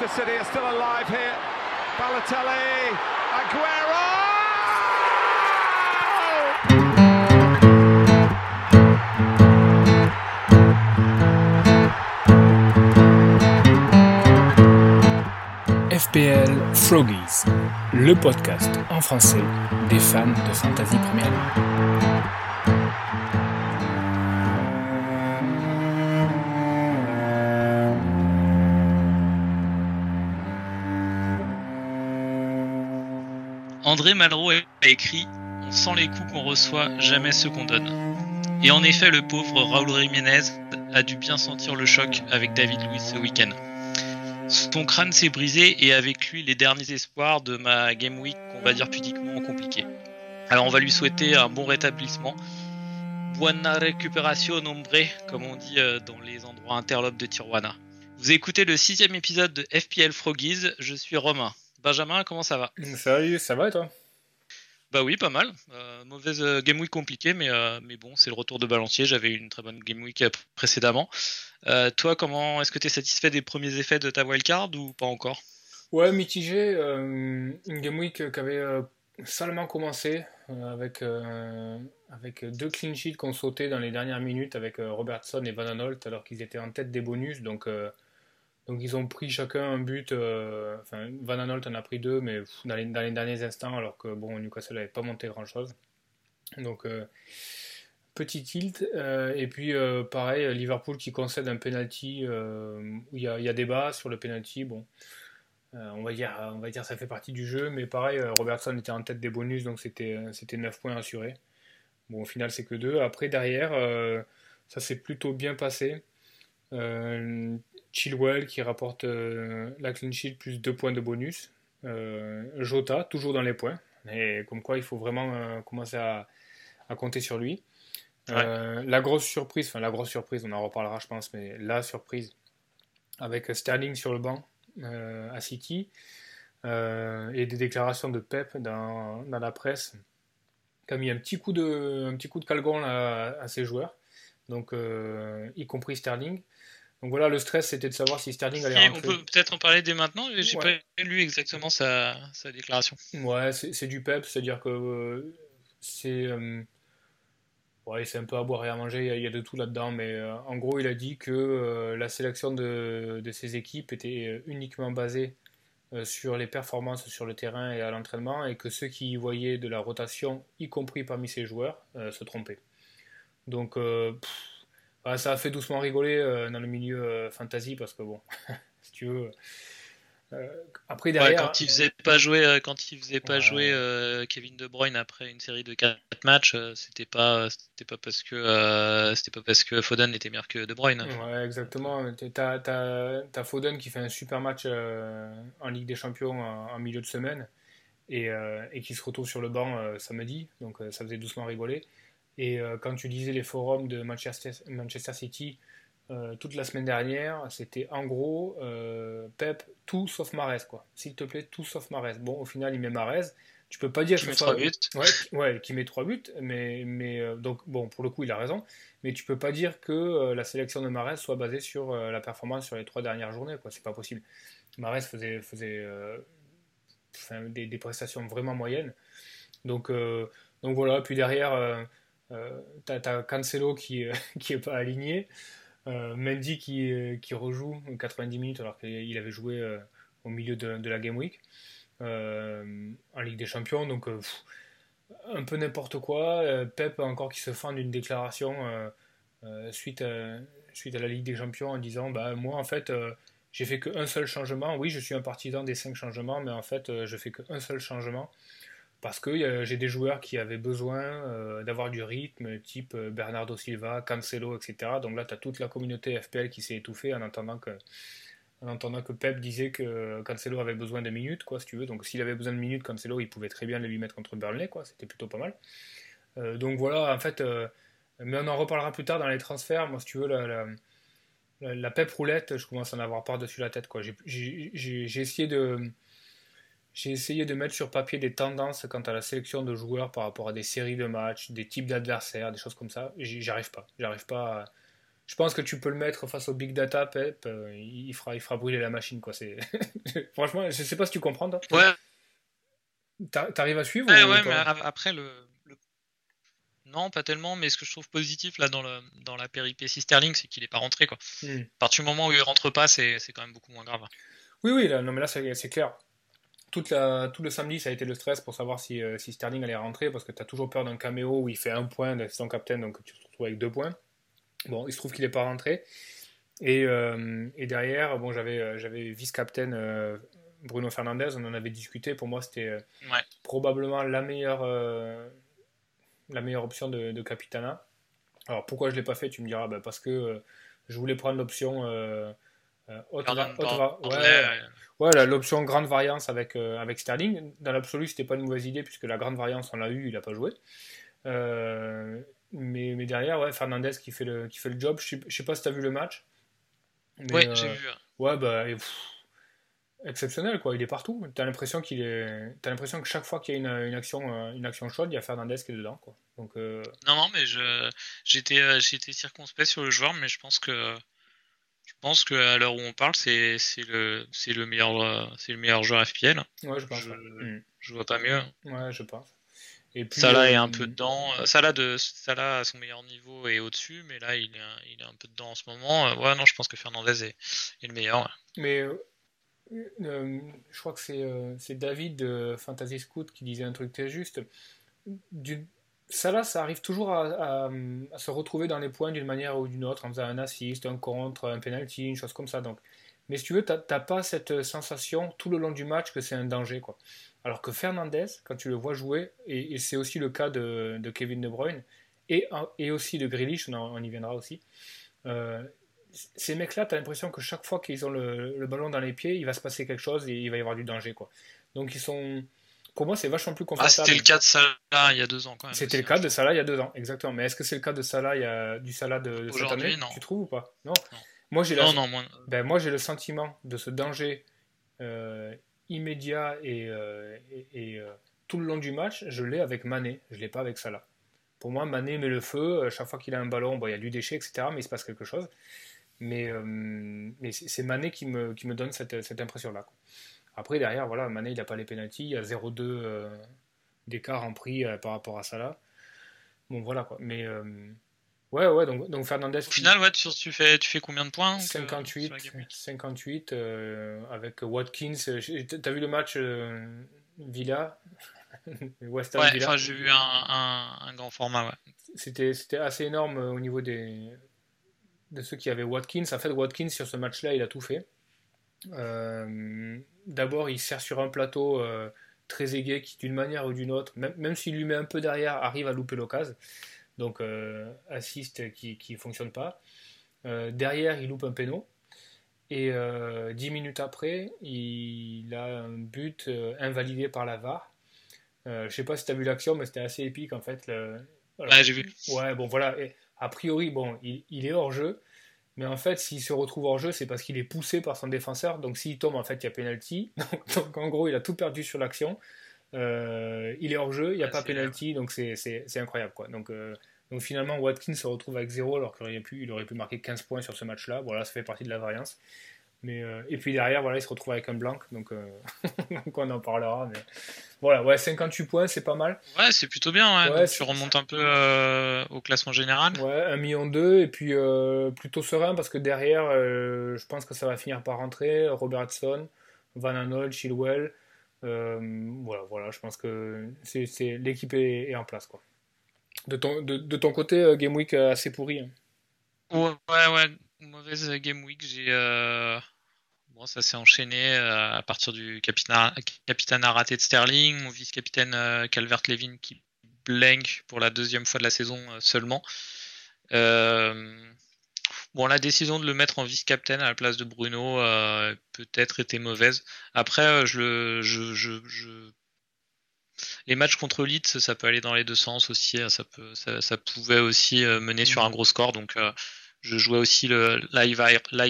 Manchester City are still alive here. Balotelli, Aguero! FPL Froggies, le podcast en français des fans de Fantasy Premier League. André Malraux a écrit On sent les coups qu'on reçoit, jamais ceux qu'on donne. Et en effet, le pauvre Raúl Jiménez a dû bien sentir le choc avec David Luiz ce week-end. Son crâne s'est brisé et avec lui les derniers espoirs de ma game week qu'on va dire pudiquement compliquée. Alors on va lui souhaiter un bon rétablissement. Buena recuperación hombre, comme on dit euh, dans les endroits interlopes de Tijuana. Vous écoutez le sixième épisode de FPL Froggies, je suis Romain. Benjamin, comment ça va? Salut, ça va et toi? Bah oui, pas mal. Euh, mauvaise euh, game week compliquée, mais, euh, mais bon, c'est le retour de balancier. J'avais eu une très bonne game week précédemment. Euh, toi, comment est-ce que tu es satisfait des premiers effets de ta wildcard ou pas encore? Ouais, mitigé. une game week qui avait salement commencé avec, avec deux clean sheets qu'on sautait dans les dernières minutes avec Robertson et Van Aanholt alors qu'ils étaient en tête des bonus. Donc, donc ils ont pris chacun un but. euh, Enfin, Van Aanholt en a pris deux, mais dans les, derniers instants alors que bon, Newcastle n'avait pas monté grand-chose. Donc, euh, petit tilt. euh, et puis, pareil, Liverpool qui concède un penalty où il y y a débat sur le penalty. Bon. On va dire, on va dire ça fait partie du jeu, mais pareil, Robertson était en tête des bonus, donc c'était c'était 9 points assurés. Bon, au final, c'est que 2. Après, derrière, ça s'est plutôt bien passé. Chilwell qui rapporte euh, la clean sheet plus 2 points de bonus. Euh, Jota, toujours dans les points. Et comme quoi, il faut vraiment euh, commencer à, à compter sur lui. La grosse surprise, enfin la grosse surprise, on en reparlera je pense, mais la surprise avec Sterling sur le banc à City euh, et des déclarations de Pep dans, dans la presse qui a mis un petit coup de, un petit coup de calgon à, ses joueurs, donc euh, y compris Sterling. Donc voilà, le stress c'était de savoir si Sterling allait Et On rentrer. peut peut-être en parler dès maintenant. J'ai Ouais. pas lu exactement sa, sa déclaration. Ouais, c'est du Pep, c'est-à-dire que euh, c'est euh, ouais, c'est un peu à boire et à manger, il y a, il y a de tout là-dedans, mais euh, en gros, il a dit que la sélection de, de ses équipes était uniquement basée sur les performances sur le terrain et à l'entraînement, et que ceux qui y voyaient de la rotation, y compris parmi ses joueurs, se trompaient. Donc, pff, bah, ça a fait doucement rigoler euh, dans le milieu euh, fantasy, parce que bon, si tu veux. euh, après, Ouais, derrière. quand il faisait pas jouer, quand il faisait pas Ouais. jouer Kevin De Bruyne après une série de 4 matchs, c'était pas, c'était pas parce que, c'était pas parce que Foden était meilleur que De Bruyne. Ouais, exactement. T'as, t'as, t'as Foden qui fait un super match en Ligue des Champions en, en milieu de semaine et, et qui se retrouve sur le banc samedi, donc ça faisait doucement rigoler. Et euh, quand tu lisais les forums de Manchester, Manchester City euh, toute la semaine dernière, c'était en gros euh, Pep, tout sauf Marez, quoi. S'il te plaît, tout sauf Marez. Bon, au final, il met Marez. Tu peux pas dire Qui met trois buts. Ouais, qui- ouais, qui met trois buts, mais, mais euh, donc bon, pour le coup, il a raison. Mais tu peux pas dire que euh, la sélection de Marès soit basée sur euh, la performance sur les trois dernières journées, quoi. C'est pas possible. Marès faisait, euh, des, des prestations vraiment moyennes. Donc, euh, donc voilà. Puis derrière, euh, euh, t'as, t'as Cancelo qui, euh, qui est pas aligné, euh, Mendy qui, euh, qui rejoue 90 minutes alors qu'il avait joué euh, au milieu de, la game week euh, en Ligue des Champions. Donc euh, un peu n'importe quoi. Euh, Pep encore qui se fend d'une déclaration euh, euh, suite, à, suite à la Ligue des Champions en disant bah, Moi, en fait, euh, j'ai fait qu'un seul changement. Oui, je suis un partisan des cinq changements, mais en fait, euh, je fais qu'un seul changement parce que euh, j'ai des joueurs qui avaient besoin euh, d'avoir du rythme, type euh, Bernardo Silva, Cancelo, etc. Donc là, tu as toute la communauté FPL qui s'est étouffée en entendant que, Pep disait que Cancelo avait besoin de minutes, quoi, si tu veux. Donc s'il avait besoin de minutes, Cancelo, il pouvait très bien les lui mettre contre Burnley. C'était plutôt pas mal. Donc voilà, en fait, mais on en reparlera plus tard dans les transferts. Moi, si tu veux, la, Pep roulette, je commence à en avoir par-dessus la tête, j'ai essayé de j'ai essayé de mettre sur papier des tendances quant à la sélection de joueurs par rapport à des séries de matchs, des types d'adversaires, des choses comme ça. J'y- J'arrive pas. J'arrive pas. À, je pense que tu peux le mettre face au big data, Pep, euh, il, fera, il fera brûler la machine. Quoi. C'est... Franchement, je sais pas si tu comprends. Toi. Ouais. T'arrives à suivre Ouais, ouais mais après, le, Non, pas tellement, mais ce que je trouve positif là dans, le, dans la péripétie Sterling, c'est qu'il est pas rentré. Quoi. Hmm. À partir du moment où il rentre pas, c'est, quand même beaucoup moins grave. Oui, oui, là, non, mais là, c'est, clair. Toute la, tout le samedi, ça a été le stress pour savoir si, euh, si Sterling allait rentrer, parce que tu as toujours peur d'un caméo où il fait un point d'assistant captain, donc tu te retrouves avec deux points. Bon, il se trouve qu'il n'est pas rentré. Et, euh, et derrière, bon, j'avais, euh, j'avais vice-captain euh, Bruno Fernandez, on en avait discuté. Pour moi, c'était probablement la meilleure, la meilleure option de, de, Capitana. Alors pourquoi je ne l'ai pas fait Tu me diras, bah, parce que je voulais prendre l'option. Haute, ouais, l'option grande variance avec, avec Sterling. Dans l'absolu, c'était pas une mauvaise idée puisque la grande variance, on l'a eu, il n'a pas joué. Mais, mais derrière, ouais, Fernandez qui fait le, qui fait le job. Je sais, sais pas si tu as vu le match. ouais, j'ai vu. Ouais, bah, exceptionnel, quoi. Il est partout. Tu as l'impression qu'il est. As l'impression que chaque fois qu'il y a une, une, action, euh, une action chaude, il y a Fernandez qui est dedans, quoi. Donc, euh, Non, non, mais je, j'étais, euh, j'étais circonspect sur le joueur, mais je pense que. Je pense qu'à l'heure où on parle, c'est, c'est, le, c'est, le meilleur, c'est le meilleur joueur FPL. Ouais, je pense. Je, mm. je vois pas mieux. Ouais, je pense. Et puis, Salah est un euh, peu dedans. Salah, de, Salah à son meilleur niveau est au-dessus, mais là il est, il est un peu dedans en ce moment. Euh, ouais, non, je pense que Fernandez est, est le meilleur. Mais euh, je crois que c'est David de Fantasy Scout qui disait un truc très juste. Du, Salah, ça arrive toujours à, se retrouver dans les points d'une manière ou d'une autre, en faisant un assist, un contre, un penalty, une chose comme ça. Donc. Mais si tu veux, tu n'as pas cette sensation tout le long du match que c'est un danger. quoi. Alors que Fernandez, quand tu le vois jouer, et, c'est aussi le cas de, Kevin De Bruyne, et, aussi de Grealish, on, y viendra aussi, euh, ces mecs-là, tu as l'impression que chaque fois qu'ils ont le, ballon dans les pieds, il va se passer quelque chose et il va y avoir du danger. Quoi. Donc ils sont... Pour moi, c'est vachement plus confortable. Ah, c'était le cas de Salah il y a deux ans quand même. C'était le cas de Salah il y a deux ans, exactement. Mais est-ce que c'est le cas de Salah il y a, du Salah de, cette année? non. Tu trouves ou pas? Non. Moi, j'ai non, moi... ben, moi, j'ai le sentiment de ce danger euh, immédiat et, euh, et, euh, tout le long du match, je l'ai avec Mané, je ne l'ai pas avec Salah. Pour moi, Mané met le feu, chaque fois qu'il a un ballon, bon, il y a du déchet, etc., mais il se passe quelque chose. Mais, mais c'est Mané qui me, qui me donne cette, cette impression-là. Après, derrière, voilà, Mané, il n'a pas les pénalties, il y a 0-2 d'écart en prix par rapport à Salah. Bon, voilà, quoi. Mais Ouais, ouais, donc, donc Fernandez. Au final, ouais, tu, tu, fais, tu fais combien de points 58, 58 euh, avec Watkins. T'as vu le match euh, Villa? West Ham ouais, Villa j'ai vu un, un, un, grand format, ouais. C'était assez énorme euh, au niveau des, de ceux qui avaient Watkins. En fait, Watkins, sur ce match-là, il a tout fait. D'abord, il sert sur un plateau très aigué qui, d'une manière ou d'une autre, même, même s'il lui met un peu derrière, arrive à louper l'occasion donc euh, assist qui ne fonctionne pas. Euh, derrière, il loupe un péno. Et euh, dix minutes après, il a un but invalidé par la VAR. je sais pas si tu as vu l'action, mais c'était assez épique en fait. j'ai vu. Ouais, bon voilà. a priori, bon, il, est hors jeu. Mais en fait, s'il se retrouve hors jeu, c'est parce qu'il est poussé par son défenseur. Donc s'il tombe, en fait, il y a penalty. Donc, en gros, il a tout perdu sur l'action. il est hors jeu, il n'y a pas penalty, donc c'est incroyable. Quoi. Donc donc finalement, Watkins se retrouve avec 0 alors qu'il aurait pu, il aurait pu marquer 15 points sur ce match-là. Voilà, ça fait partie de la variance. Mais, euh, et puis derrière, voilà, il se retrouve avec un blanc, donc, euh, donc on en parlera. Mais... Voilà, ouais, 58 points, c'est pas mal. Ouais, c'est plutôt bien. Ouais, tu remontes un peu euh, au classement général. Ouais, 1 million 2 et puis plutôt serein parce que derrière, je pense que ça va finir par rentrer. Robertson, Van Anold, Chilwell. voilà, voilà, je pense que c'est, l'équipe est, est en place, quoi. De ton, de, de ton côté, Game Week assez pourri. Hein. Ouais, ouais, mauvaise Game Week. J'ai, euh, bon, ça s'est enchaîné à partir du capitaine, capitaine raté de Sterling, mon vice-capitaine Calvert-Levin qui blank pour la deuxième fois de la saison seulement. bon, la décision de le mettre en vice-capitaine à la place de Bruno peut-être était mauvaise. Après, je, je, je, je les matchs contre Leeds, ça peut aller dans les deux sens aussi. Hein, ça, peut, ça, pouvait aussi euh, mener sur un gros score. Donc, euh, je jouais aussi le live,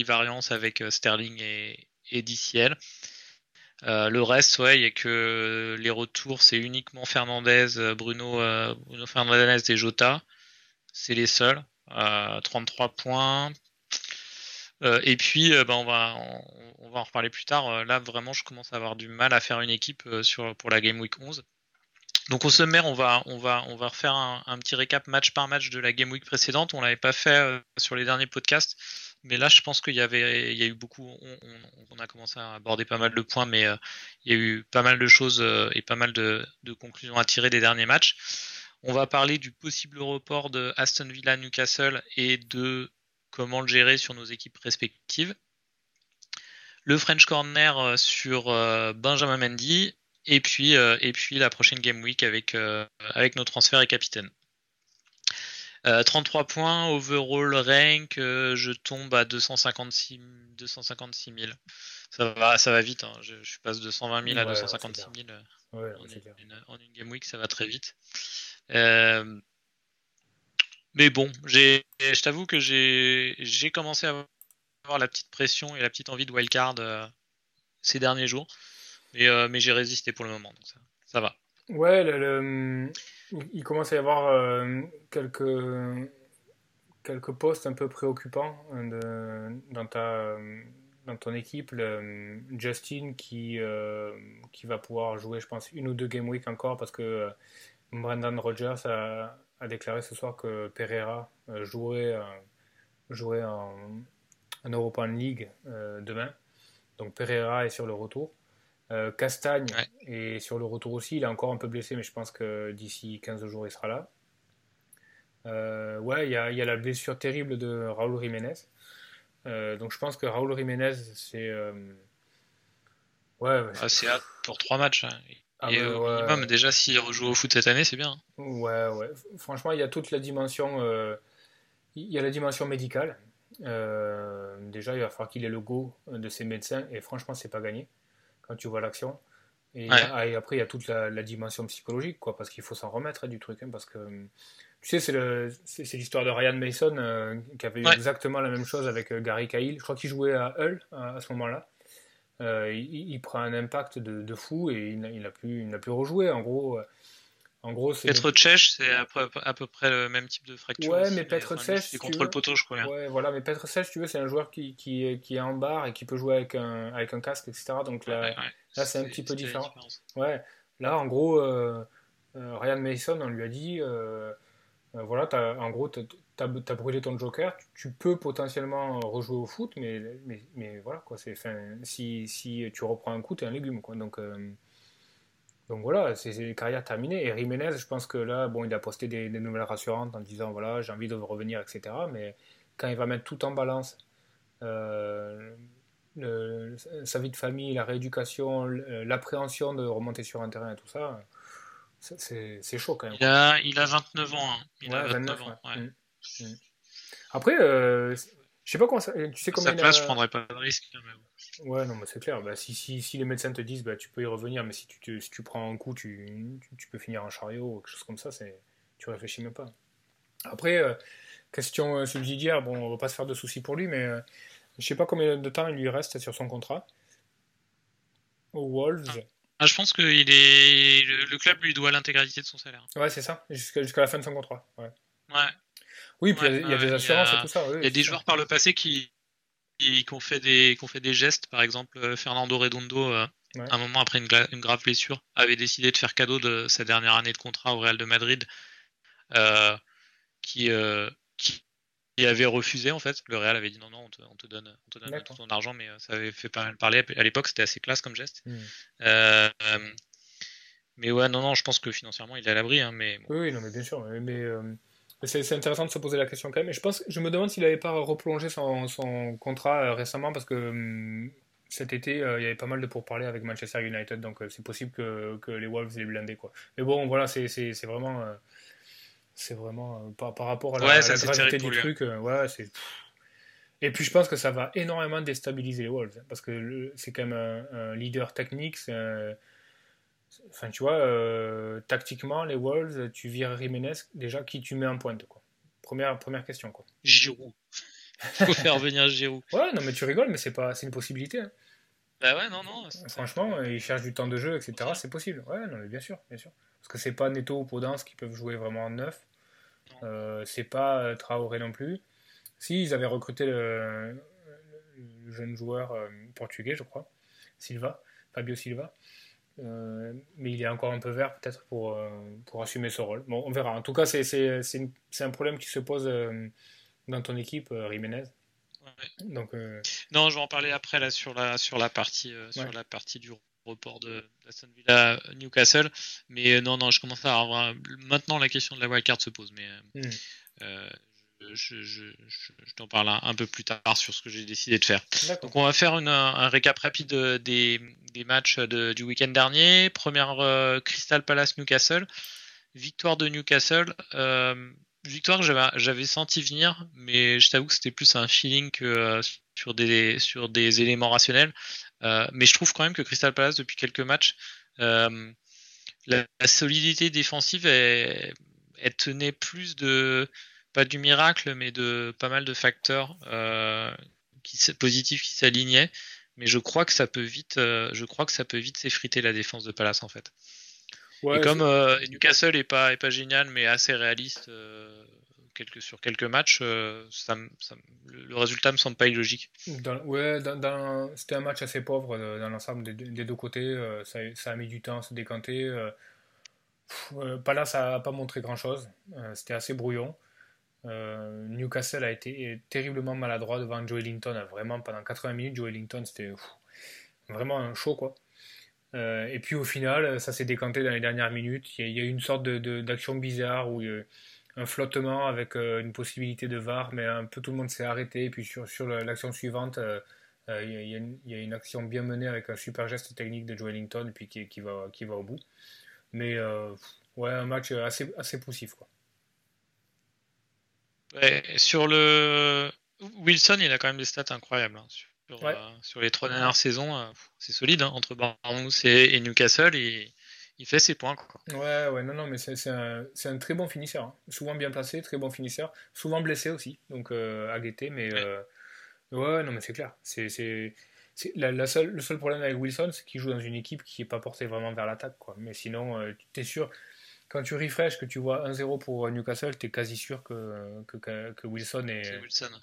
variance avec euh, Sterling et, et DCL. le reste, ouais, il y a que les retours, c'est uniquement Fernandez, Bruno, Bruno Fernandez et Jota. C'est les seuls. 33 points. et puis, bah, on, va, en reparler plus tard. Là, vraiment, je commence à avoir du mal à faire une équipe pour la Game Week 11. Donc au sommaire, on va, on va, on va refaire un, petit récap match par match de la Game Week précédente. On l'avait pas fait sur les derniers podcasts. Mais là, je pense qu'il y avait, il y a eu beaucoup, on, a commencé à aborder pas mal de points, mais euh, il y a eu pas mal de choses euh, et pas mal de, conclusions à tirer des derniers matchs. On va parler du possible report de Aston Villa Newcastle et de comment le gérer sur nos équipes respectives. Le French Corner euh, sur Benjamin Mendy et puis, et puis la prochaine Game Week avec, avec nos transferts et capitaines. 33 euh, points, overall rank, euh, je tombe à 256, 256 000. Ça va, ça va vite, hein. je, passe de 120 000 à 256 000 euh, en, une, game week, ça va très vite. mais bon, je t'avoue que j'ai commencé à avoir la petite pression et la petite envie de wildcard ces derniers jours. Mais, mais j'ai résisté pour le moment, donc ça, ça va. Ouais, il commence à y avoir euh, quelques, quelques postes un peu préoccupants euh, dans, ta, dans ton équipe. Justin qui, euh, qui va pouvoir jouer, je pense, une ou deux game week encore parce que Brendan Rodgers a, a, déclaré ce soir que Pereira jouerait, jouerait en, en European League demain. Donc Pereira est sur le retour. Euh, Castagne est sur le retour aussi. Il est encore un peu blessé, mais je pense que d'ici 15 jours, il sera là. Euh, ouais, il y a, y a, la blessure terrible de Raúl Jiménez. Euh, donc je pense que Raúl Jiménez, c'est. Ouais, ah, c'est pour trois matchs. Hein. Ah, Et au minimum, déjà, s'il rejoue au foot cette année, c'est bien. Ouais, ouais. Franchement, il y a toute la dimension. Il y a la dimension médicale. déjà, il va falloir qu'il ait le go de ses médecins. Et franchement, c'est pas gagné quand tu vois l'action. Et, après, il y a toute la, dimension psychologique, quoi, parce qu'il faut s'en remettre hein, du truc. Hein, parce que, tu sais, c'est l'histoire de Ryan Mason euh, qui avait eu exactement la même chose avec euh, Gary Cahill. Je crois qu'il jouait à Hull à, ce moment-là. Euh, il, prend un impact de, fou et il n'a plus, il plus rejoué. En gros, en gros, c'est. Petre Cech, c'est à peu, près le même type de fracture. Ouais, mais Petre Cech. C'est contre le poteau, je crois. Ouais, voilà, mais Petre Cech, tu veux, c'est un joueur qui, qui, est en barre et qui peut jouer avec un, avec un casque, etc. Donc là, là c'est un petit peu différent. Ouais, là, en gros, euh, euh, Ryan Mason, on lui a dit euh, voilà, as, en gros, tu as, brûlé ton joker, tu, peux potentiellement rejouer au foot, mais, mais, mais voilà, quoi, fin, si, si tu reprends un coup, tu es un légume. Quoi, donc. Donc voilà, c'est une carrière terminée. Et Jiménez, je pense que là, bon, il a posté des, nouvelles rassurantes en disant voilà, j'ai envie de revenir, etc. Mais quand il va mettre tout en balance, euh, sa vie de famille, la rééducation, l'appréhension de remonter sur un terrain et tout ça, c'est chaud quand même. Il a, il a 29 ans. Hein. Il a 29, ans. Après, euh, je sais pas comment ça. Tu sais sa place, je prendrais pas de risque. Ouais, non, mais c'est clair. Bah, si, si, si, les médecins te disent bah, tu peux y revenir, mais si tu, si tu prends un coup, tu, tu, peux finir en chariot ou quelque chose comme ça, c'est, tu réfléchis même pas. Après, euh, question euh, subsidiaire, bon, on va pas se faire de soucis pour lui, mais je euh, je sais pas combien de temps il lui reste sur son contrat. Aux Wolves. Ah, je pense que il est... le, club lui doit l'intégralité de son salaire. Ouais, c'est ça, jusqu'à, jusqu'à la fin de son contrat. Ouais. ouais. Oui, puis il y, a des assurances et tout ça. Il y a des joueurs par le passé qui, qui, ont fait des, qui fait des gestes. Par exemple, euh, Fernando Redondo, euh, un moment après une, grave blessure, avait décidé de faire cadeau de sa dernière année de contrat au Real de Madrid, euh, qui, qui, avait refusé en fait. Le Real avait dit non, non, on te, donne, on te donne tout ton argent, mais ça avait fait pas mal parler. À l'époque, c'était assez classe comme geste. Hmm. mais ouais, non, non, je pense que financièrement, il est à l'abri. Hein, mais Oui, non, mais bien sûr. Mais, c'est intéressant de se poser la question quand même. Et je, pense, je me demande s'il n'avait pas replongé son, son contrat euh, récemment parce que hum, cet été, euh, il y avait pas mal de pourparlers avec Manchester United. Donc euh, c'est possible que, que, les Wolves aient blindé. Quoi. Mais bon, voilà, c'est vraiment. c'est vraiment par, par, rapport à la, ouais, gravité du truc. ouais, c'est. Et puis je pense que ça va énormément déstabiliser les Wolves hein, parce que c'est quand même un, un leader technique, c'est Enfin, tu vois, euh, tactiquement, les Wolves, tu vires Jiménez, déjà, qui tu mets en pointe, quoi. Première, première question, quoi. Giroud. Faut faire venir Giroud. Ouais, non, mais tu rigoles, mais c'est pas, c'est une possibilité. Hein. Bah ouais, non, non. Franchement, ils cherchent du temps de jeu, etc. C'est possible. Ouais, non, mais bien sûr, bien sûr. Parce que c'est pas Neto ou Podence qui peuvent jouer vraiment en neuf. c'est pas Traoré non plus. Si, ils avaient recruté le, jeune joueur portugais, je crois, Silva, Fabio Silva. Mais il est encore un peu vert peut-être pour, pour assumer ce rôle. Bon, on verra. En tout cas, c'est un problème qui se pose dans ton équipe, Jiménez. Donc, euh, Non, je vais en parler après là sur la sur la partie euh, sur la partie du report de Aston Villa Newcastle. Mais euh, non, non, je commence à avoir maintenant la question de la wildcard se pose, mais hmm. Je, je, je, t'en parle un, peu plus tard sur ce que j'ai décidé de faire. Donc on va faire une, un, récap rapide des, des matchs de, du week-end dernier. Première Crystal Palace Newcastle. Victoire de Newcastle victoire que j'avais senti venir, mais je t'avoue que c'était plus un feeling que euh, sur, des, sur des éléments rationnels. Euh, mais je trouve quand même que Crystal Palace, depuis quelques matchs, euh, la, solidité défensive, elle, tenait plus de, pas du miracle, mais de pas mal de facteurs qui, positifs qui s'alignaient. Mais je crois que ça peut vite, je crois que ça peut vite s'effriter la défense de Palace en fait et comme euh, Newcastle est pas, est pas génial, mais assez réaliste euh, quelques, sur quelques matchs, euh, ça, le résultat me semble pas illogique. ouais, c'était un match assez pauvre dans l'ensemble des, deux côtés. Ça, ça, a mis du temps à se décanter. ça n'a pas montré grand-chose. c'était assez brouillon. Newcastle a été terriblement maladroit devant Joe Ellington. Vraiment, pendant 80 minutes, Joe Ellington, c'était vraiment un show, quoi. Euh, et puis au final, ça s'est décanté dans les dernières minutes. Il y a, eu une sorte d'action bizarre où un flottement avec euh, une possibilité de VAR, mais un peu tout le monde s'est arrêté. Et puis sur, l'action suivante, euh, il, y a il, y a une, action bien menée avec un super geste technique de Joe Wellington et puis qui, qui, va, qui va au bout. Mais ouais, un match assez, assez poussif. Quoi. Ouais, sur le Wilson, il a quand même des stats incroyables. Hein, euh, sur, les trois dernières saisons, euh, c'est solide hein, entre Bournemouth et, Newcastle. Et, il fait ses points. Quoi. Ouais, ouais, non, non, mais c'est un, un, très bon finisseur. Hein. Souvent bien placé, très bon finisseur. Souvent blessé aussi, donc euh, à guetter, mais ouais, non, mais c'est clair. C'est la, la seule, le seul problème avec Wilson, c'est qu'il joue dans une équipe qui n'est pas portée vraiment vers l'attaque. quoi. Mais sinon, tu es sûr, quand tu refresh, que tu vois 1-0 pour Newcastle, tu es quasi sûr que, que, Wilson est.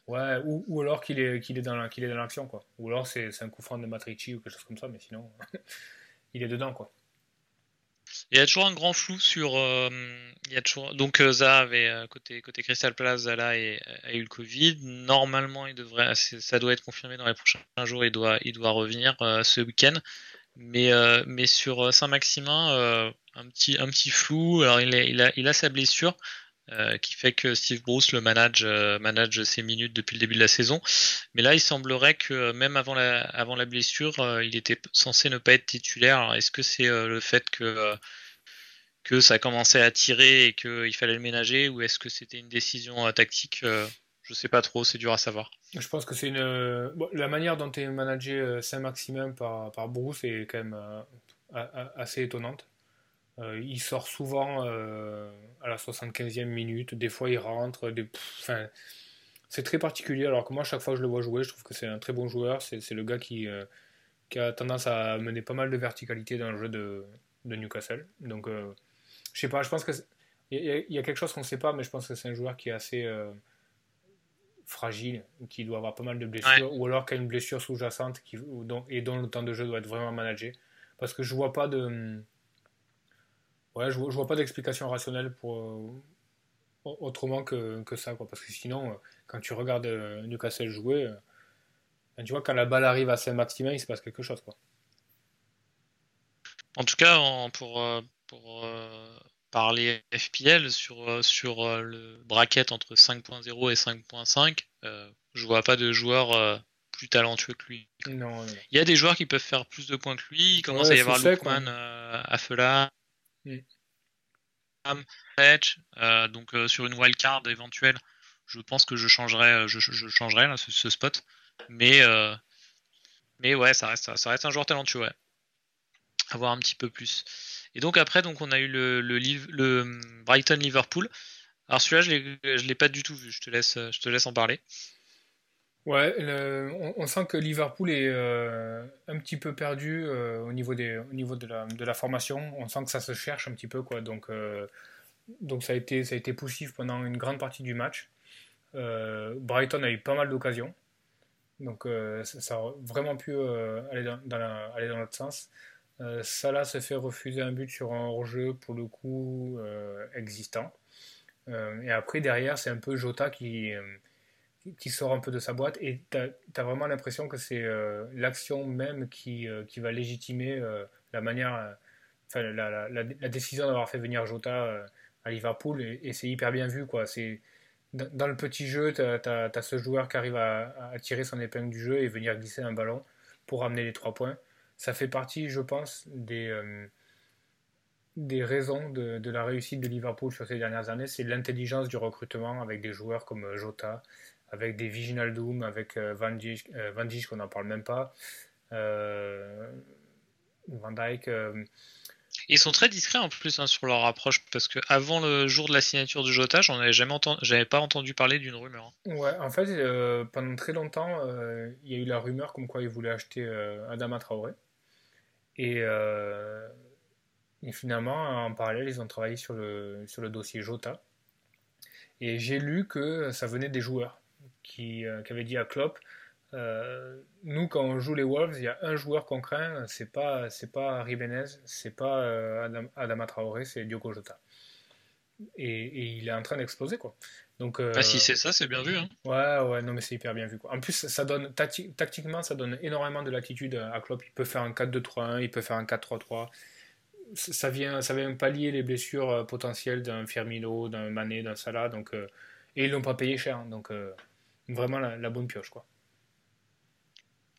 Ouais, ou, ou alors qu'il est, qu'il est dans qu'il est dans l'action, quoi. Ou alors c'est, un coup franc de Matrici ou quelque chose comme ça, mais sinon, il est dedans, quoi. Il y a toujours un grand flou sur. Euh, il y a toujours... Donc euh, Zaha avait euh, côté côté Crystal Palace, Zala a eu le Covid. Normalement, il devrait, ça doit être confirmé dans les prochains jours. Il doit il doit revenir ce week-end. Mais, euh, mais sur euh, Saint-Maximin, euh, un, petit, un petit flou. Alors, il, a, il a sa blessure. qui fait que Steve Bruce le manage, manage ses minutes depuis le début de la saison. Mais là, il semblerait que même avant la, avant la blessure, il était censé ne pas être titulaire. Est-ce que c'est le fait que, que ça commençait à tirer et qu'il fallait le ménager ou est-ce que c'était une décision tactique Je sais pas trop, c'est dur à savoir. Je pense que c'est une. Euh, la manière dont est managé euh, Saint-Maximin par, par Bruce est quand même euh, assez étonnante. il sort souvent à la 75e minute, des fois il rentre. Enfin, c'est très particulier, alors que moi, chaque fois que je le vois jouer, je trouve que c'est un très bon joueur. C'est le gars qui, qui, a tendance à mener pas mal de verticalité dans le jeu de, de Newcastle. Donc, je sais pas, je pense que. Il y, a quelque chose qu'on ne sait pas, mais je pense que c'est un joueur qui est assez fragile, qui doit avoir pas mal de blessures, ou alors qui a une blessure sous-jacente qui, dont, et dont le temps de jeu doit être vraiment managé. Parce que je vois pas de. Ouais, je, vois, pas d'explication rationnelle pour. Euh, autrement que, que, ça, quoi. Parce que sinon, euh, quand tu regardes euh, Newcastle jouer, ben, tu vois, quand la balle arrive à Saint-Maximin, il se passe quelque chose, quoi. En tout cas, pour, pour parler FPL sur, euh, sur euh, le bracket entre 5.0 et 5.5, euh, je vois pas de joueur plus talentueux que lui. Non, Il y a des joueurs qui peuvent faire plus de points que lui. Il commence à y avoir Lukman, Afela, mm. donc sur une wildcard éventuelle, je pense que je changerais, je, changerais ce, spot. Mais, mais ouais, ça reste, ça reste un joueur talentueux. Ouais. Avoir un petit peu plus. Et donc après, donc on a eu le, hum, Brighton Liverpool. Alors celui-là, je ne l'ai pas du tout vu. Je te laisse, je te laisse en parler. Ouais, on, sent que Liverpool est euh, un petit peu perdu euh, au niveau, des, au niveau de, la, de, la, formation. On sent que ça se cherche un petit peu. Quoi. Donc, euh, donc ça a, été, ça a été poussif pendant une grande partie du match. Brighton a eu pas mal d'occasions. Donc ça, a vraiment pu aller, dans, aller dans l'autre sens. Salah se fait refuser un but sur un hors-jeu pour le coup existant. et après derrière c'est un peu Jota qui, qui sort un peu de sa boîte et tu as, vraiment l'impression que c'est euh, l'action même qui, euh, qui va légitimer euh, la manière, enfin, la, la, décision d'avoir fait venir Jota à Liverpool et, c'est hyper bien vu. Quoi. C'est, dans, le petit jeu, tu as, ce joueur qui arrive à, à, tirer son épingle du jeu et venir glisser un ballon pour ramener les trois points. Ça fait partie, je pense, des, des raisons de, de, la réussite de Liverpool sur ces dernières années. C'est l'intelligence du recrutement avec des joueurs comme Jota, avec des Viginal Doom, avec euh, Van Dijk, euh, Van Dijk qu'on n'en parle même pas, euh, Van Dijk. Ils sont très discrets en plus hein, sur leur approche parce que avant le jour de la signature de Jota, j'en avais jamais entendu, j'avais pas entendu parler d'une rumeur. Ouais, en fait, pendant très longtemps, il y a eu la rumeur comme quoi ils voulaient acheter Adama Traoré. Et, et, finalement, en parallèle, ils ont travaillé sur le, sur le dossier Jota. Et j'ai lu que ça venait des joueurs. Euh, qui, avait dit à Klopp euh, nous, quand on joue les Wolves, il y a un joueur qu'on craint, c'est pas, c'est pas Ribenez, c'est pas euh, Adam, Adama Traoré, c'est Diogo Jota. Et, il est en train d'exploser, quoi. Donc, bah, si c'est ça, c'est bien vu. Hein. Ouais, ouais, non, mais c'est hyper bien vu. Quoi. En plus, ça donne, tactiquement, ça donne énormément de latitude à Klopp. Il peut faire un 4-2-3-1, il peut faire un 4-3-3. Ça vient, ça vient pallier les blessures potentielles d'un Firmino, d'un Mané, d'un Salah. Donc, et ils l'ont pas payé cher. Donc, vraiment la, bonne pioche quoi.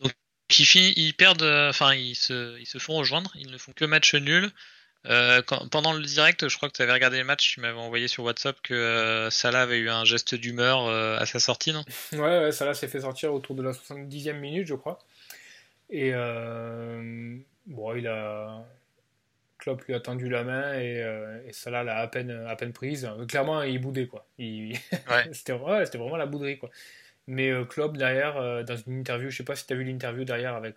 Donc ils, perdent, euh, enfin ils se, ils se font rejoindre, ils ne font que match nul. Euh, pendant le direct, je crois que tu avais regardé le match, tu m'avais envoyé sur WhatsApp que euh, Salah avait eu un geste d'humeur à sa sortie, non? Ouais, ouais, Salah s'est fait sortir autour de la 70e minute, je crois. Et bon, il a, Klopp lui a tendu la main et, euh, et Salah l'a à peine, à peine prise. Clairement, il boudait, quoi. c'était vraiment la bouderie, quoi. Mais euh, Klopp, derrière, euh, dans une interview, je sais pas si tu as vu l'interview derrière avec,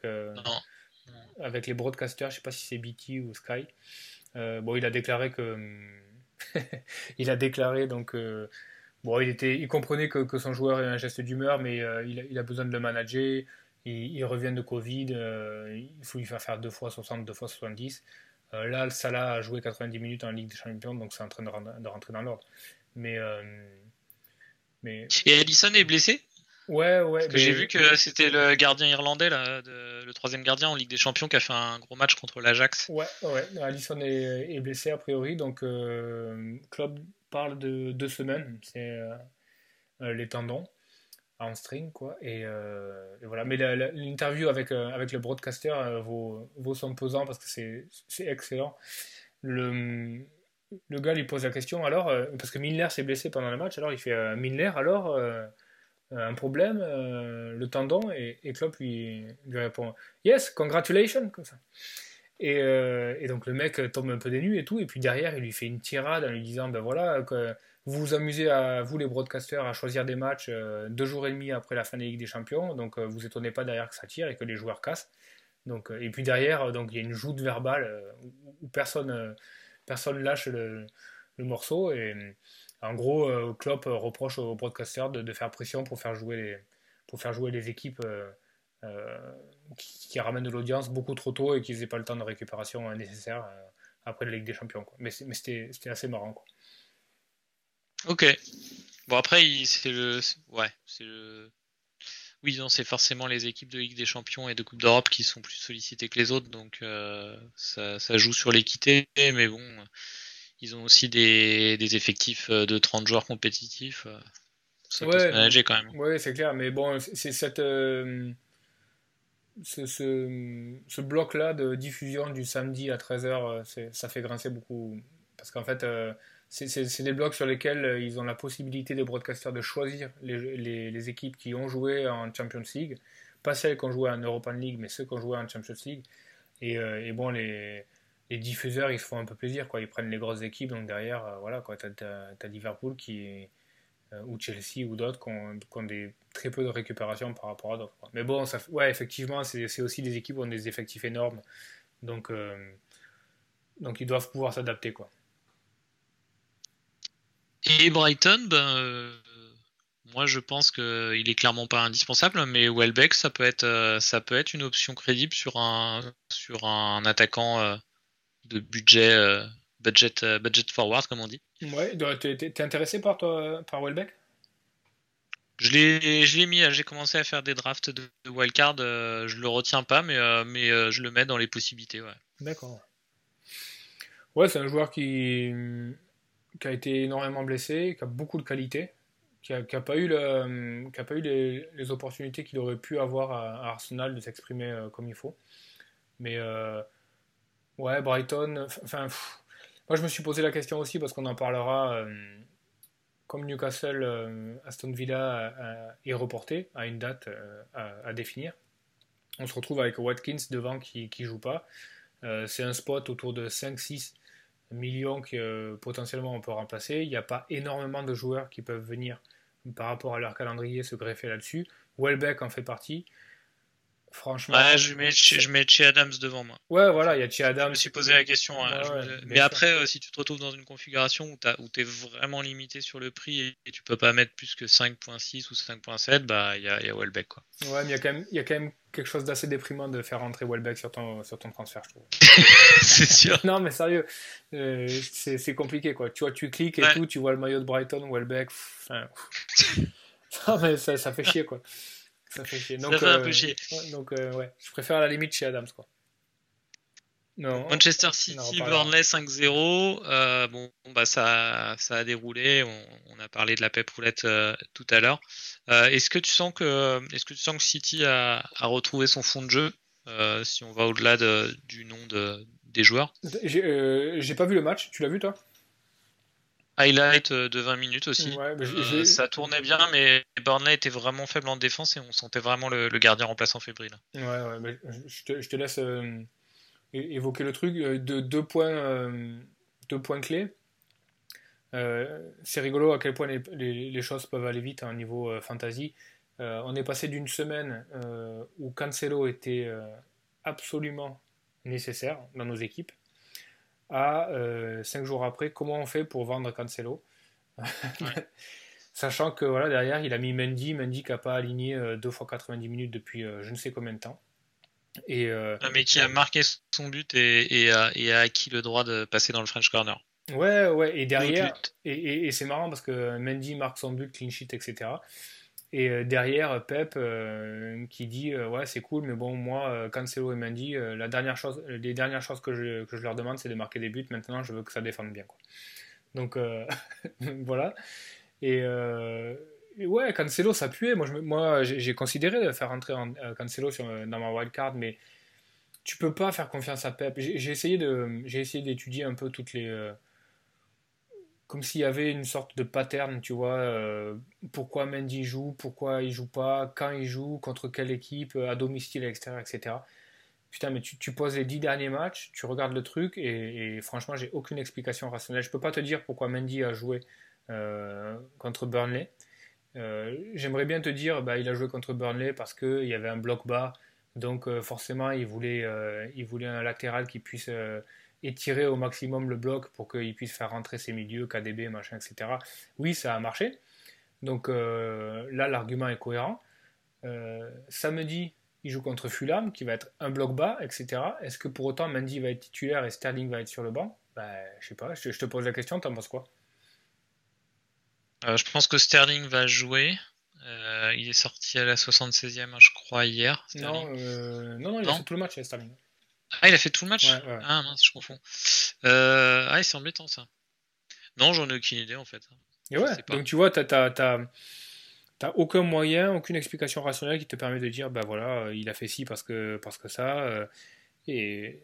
avec les broadcasters, je sais pas si c'est BT ou Sky. bon, il a déclaré que. il a déclaré donc. bon, il, était, il comprenait que, que son joueur ait un geste d'humeur, mais il a, il, a, besoin de le manager. Il, revient de Covid, il faut lui faire faire deux fois 60, deux fois 70. Euh, là, Salah a joué 90 minutes en Ligue des Champions, donc c'est en train de, rentrer dans l'ordre. Mais, euh, mais... Et Allison est blessé? Ouais, ouais. Parce que j'ai vu que c'était le gardien irlandais, là, le troisième gardien en Ligue des Champions, qui a fait un gros match contre l'Ajax. Ouais, ouais. Allison est, blessé a priori, donc euh, Club parle de deux semaines. C'est les tendons en string quoi euh, et, voilà mais l'interview avec euh, avec le broadcaster euh, vaut, vaut, son pesant parce que c'est excellent le le gars lui pose la question alors parce que Milner s'est blessé pendant le match alors il fait Milner alors un problème le tendon et, et Klopp lui, lui répond yes congratulations comme ça et, et, donc le mec tombe un peu nues et tout et puis derrière il lui fait une tirade en lui disant ben voilà vous vous amusez à vous les broadcasters à choisir des matchs euh, deux jours et demi après la fin des Ligue des Champions, donc euh, vous étonnez pas derrière que ça tire et que les joueurs cassent. Donc, euh, et puis derrière, donc il y a une joute verbale où, personne personne lâche le, morceau en gros Klopp reproche aux broadcasters de, faire pression pour faire jouer les équipes qui, ramènent de l'audience beaucoup trop tôt et qui n'aient pas le temps de récupération nécessaire après la Ligue des Champions. Mais c'était assez marrant. Ok. Bon après, c'est le, ouais. Oui, non, c'est forcément les équipes de Ligue des Champions et de Coupe d'Europe qui sont plus sollicitées que les autres, donc euh, ça, ça, joue sur l'équité, mais bon, ils ont aussi des, des, effectifs euh, de 30 joueurs compétitifs. Euh, ça peut se manager quand même. Oui, c'est clair, mais bon, c'est cette. ce, ce, ce bloc-là de diffusion du samedi à 13h, ça fait grincer beaucoup. Parce qu'en fait, c'est des blocs sur lesquels euh, ils ont la possibilité des broadcasters de choisir les, les, équipes qui ont joué en Champions League, pas celles qui ont joué en European League, mais ceux qui ont joué en Champions League. Et, euh, et bon, les, les, diffuseurs, ils se font un peu plaisir, quoi. Ils prennent les grosses équipes, donc derrière, euh, voilà, quoi. T'as as, Liverpool qui ou Chelsea ou d'autres qui ont, très peu de récupération par rapport à d'autres. Mais bon, ça, ouais, effectivement, c'est aussi des équipes qui ont des effectifs énormes, donc, donc ils doivent pouvoir s'adapter, quoi. Et Brighton, ben, moi je pense qu'il est clairement pas indispensable, mais Welbeck, ça peut être, ça peut être une option crédible sur un attaquant de budget, budget, budget forward, comme on dit. Ouais, t'es intéressé par, toi, par Welbeck? Je l'ai mis, j'ai commencé à faire des drafts de, wildcard, euh, je le retiens pas, mais, euh, mais euh, je le mets dans les possibilités. Ouais. D'accord. Ouais, c'est un joueur qui, qui a été énormément blessé, qui a beaucoup de qualité, qui n'a a pas eu, le, qui a pas eu les, les opportunités qu'il aurait pu avoir à, Arsenal de s'exprimer comme il faut. Mais ouais, Brighton, enfin, moi je me suis posé la question aussi parce qu'on en parlera comme Newcastle, euh, Aston Villa est reporté à une date euh, à, définir. On se retrouve avec Watkins devant qui ne joue pas. Euh, c'est un spot autour de 5-6 millions que potentiellement on peut remplacer. Il n'y a pas énormément de joueurs qui peuvent venir par rapport à leur calendrier se greffer là-dessus. Welbeck en fait partie. Franchement. je mets, je mets Che Adams devant moi. Ouais, voilà, il y a Che Adams. Je me suis posé la question. Hein, mais après, euh, si tu te retrouves dans une configuration où tu es vraiment limité sur le prix et, tu peux pas mettre plus que 5.6 ou 5.7, bah il y a, y a Welbeck. Quoi. Ouais, mais il y, a quand même, y a quand même quelque chose d'assez déprimant de faire rentrer Welbeck sur ton, sur ton transfert, je trouve. c'est sûr. non, mais sérieux, euh, c'est compliqué quoi. Tu vois, tu cliques et tout, tu vois le maillot de Brighton, Welbeck. non, mais ça, ça fait chier quoi. Ça fait chier. Donc, ça fait un peu euh, chier. donc, euh, ouais, je préfère à la limite chez Adams, quoi. Non, Manchester City, Burnley 5-0. Euh, bon, bah ça, ça a déroulé. On, a parlé de la pep roulette tout à l'heure. est-ce que tu sens que, est-ce que tu sens que City a, a retrouvé son fond de jeu si on va au-delà de, du nom de, des joueurs? J'ai pas vu le match. Tu l'as vu toi? Highlight euh, de 20 minutes aussi. Euh, ça tournait bien, mais Burnley était vraiment faible en défense et on sentait vraiment le, gardien remplaçant fébrile. Ouais, ouais je, te, je, te, laisse euh, évoquer le truc. De, deux, points, deux points clés. c'est rigolo à quel point les, les, choses peuvent aller vite à un niveau fantasy. on est passé d'une semaine où Cancelo était absolument nécessaire dans nos équipes à euh, 5 jours après comment on fait pour vendre Cancelo? Sachant que voilà, derrière, il a mis Mendy, Mendy qui n'a pas aligné 2 euh, fois 90 minutes depuis euh, je ne sais combien de temps. Et, euh, mais qui a marqué son but et, et, a, et, a, acquis le droit de passer dans le French Corner. Ouais, ouais, et derrière, et, c'est marrant parce que Mendy marque son but, clean sheet, etc. Et euh, derrière, Pep euh, qui dit euh, Ouais, c'est cool, mais bon, moi, Cancelo et Mendy, la dernière chose, les dernières choses que je, que je leur demande, c'est de marquer des buts. Maintenant, je veux que ça défende bien. Quoi. Donc, voilà. Et, ouais, Cancelo, ça puait. Moi, moi j'ai considéré de faire rentrer Cancelo sur, dans ma wildcard, mais tu peux pas faire confiance à Pep. J'ai essayé d'étudier un peu toutes les comme s'il y avait une sorte de pattern, tu vois, euh, pourquoi Mendy joue, pourquoi il joue pas, quand il joue, contre quelle équipe, à domicile, etc. etc. Putain, mais tu, poses les dix derniers matchs, tu regardes le truc, et, franchement, j'ai aucune explication rationnelle. Je peux pas te dire pourquoi Mendy a joué euh, contre Burnley. Euh, j'aimerais bien te dire, bah, il a joué contre Burnley parce qu'il y avait un bloc bas, donc forcément, il voulait, il voulait un latéral qui puisse étirer au maximum le bloc pour qu'il puisse faire rentrer ses milieux, KDB, machin, etc. Oui, ça a marché. Donc euh, là, l'argument est cohérent. Euh, samedi, il joue contre Fulham, qui va être un bloc bas, etc. Est-ce que pour autant Mendy va être titulaire et Sterling va être sur le banc? Ben, Je sais pas, je, te pose la question, t'en penses quoi? Euh, Je pense que Sterling va jouer. il est sorti à la 76e, je crois, hier. Non, non, non, il a fait tout le match, Sterling. Ah, il a fait tout le match Ah mince, je confonds. Euh... Ah, c'est embêtant ça. Non, j'en ai aucune idée en fait. Et ouais, donc tu vois, t'as aucun moyen, aucune explication rationnelle qui te permet de dire, bah voilà, euh, il a fait ci parce que, parce que ça. Euh, et,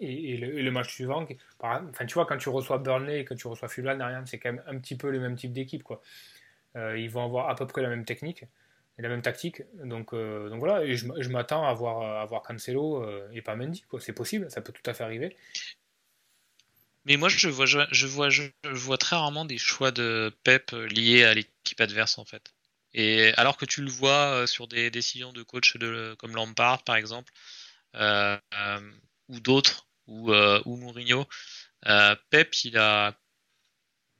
et, le, match suivant, enfin tu vois, quand tu reçois Burnley et quand tu reçois Fulham, c'est quand même un petit peu le même type d'équipe. quoi. Euh, ils vont avoir à peu près la même technique la même tactique. Donc, euh, donc voilà, et je, m'attends à voir, à voir Cancelo euh, et pas Mendy. C'est possible, ça peut tout à fait arriver. Mais moi, je vois, je vois, je vois très rarement des choix de Pep liés à l'équipe adverse, en fait. Et alors que tu le vois euh, sur des décisions de coach de, comme Lampard, par exemple, ou d'autres, ou, ou Mourinho, Pep, il a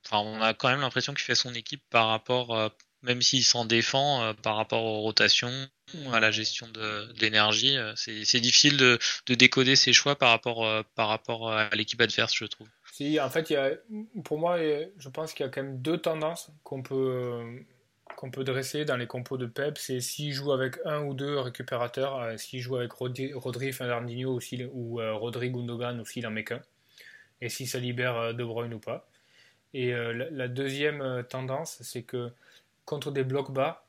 enfin, on a quand même l'impression qu'il fait son équipe par rapport, même s'il s'en défend, par rapport aux rotations, à la gestion de, l'énergie. C'est difficile de, décoder ses choix par rapport, par rapport à l'équipe adverse, je trouve. En fait, y a, pour moi, je pense qu'il y a quand même deux tendances qu'on peut qu'on peut dresser dans les compos de Pep, c'est s'il joue avec un ou deux récupérateurs, euh, s'il joue avec Rodri, Rodri Fernandinho ou, ou euh, Rodri Gundogan ou s'il en met qu'un, et si ça libère euh, De Bruyne ou pas. Et la, deuxième tendance, c'est que contre des blocs bas,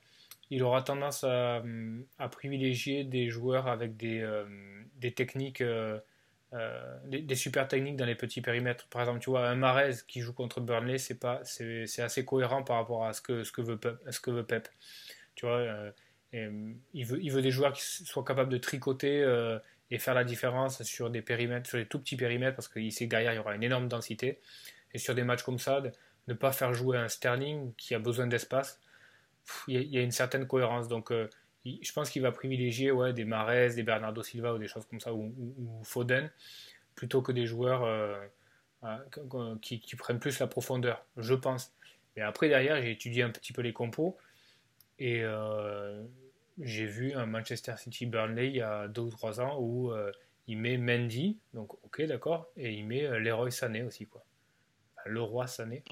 il aura tendance à, privilégier des joueurs avec des, des techniques euh, des, super techniques dans les petits périmètres. Par exemple, tu vois, un Marez qui joue contre Burnley, c'est pas, c'est, assez cohérent par rapport à ce que, ce que, veut, Pep, ce que veut Pep. Tu vois, euh, euh, il, veut, il veut des joueurs qui soient capables de tricoter et faire la différence sur des périmètres, sur les tout petits périmètres, parce qu'il sait que derrière, il y aura une énorme densité. Et sur des matchs comme ça, ne pas faire jouer un Sterling qui a besoin d'espace, il y, a une certaine cohérence. Donc, je pense qu'il va privilégier ouais, des Mares, des Bernardo Silva ou des choses comme ça, ou, Foden, plutôt que des joueurs euh, euh, qui, prennent plus la profondeur, je pense. Mais après, derrière, j'ai étudié un petit peu les compos et euh, j'ai vu un Manchester City Burnley il y a deux ou trois ans où il met Mendy, donc ok, d'accord, et il met Leroy Sané aussi, quoi. Le roi Sané,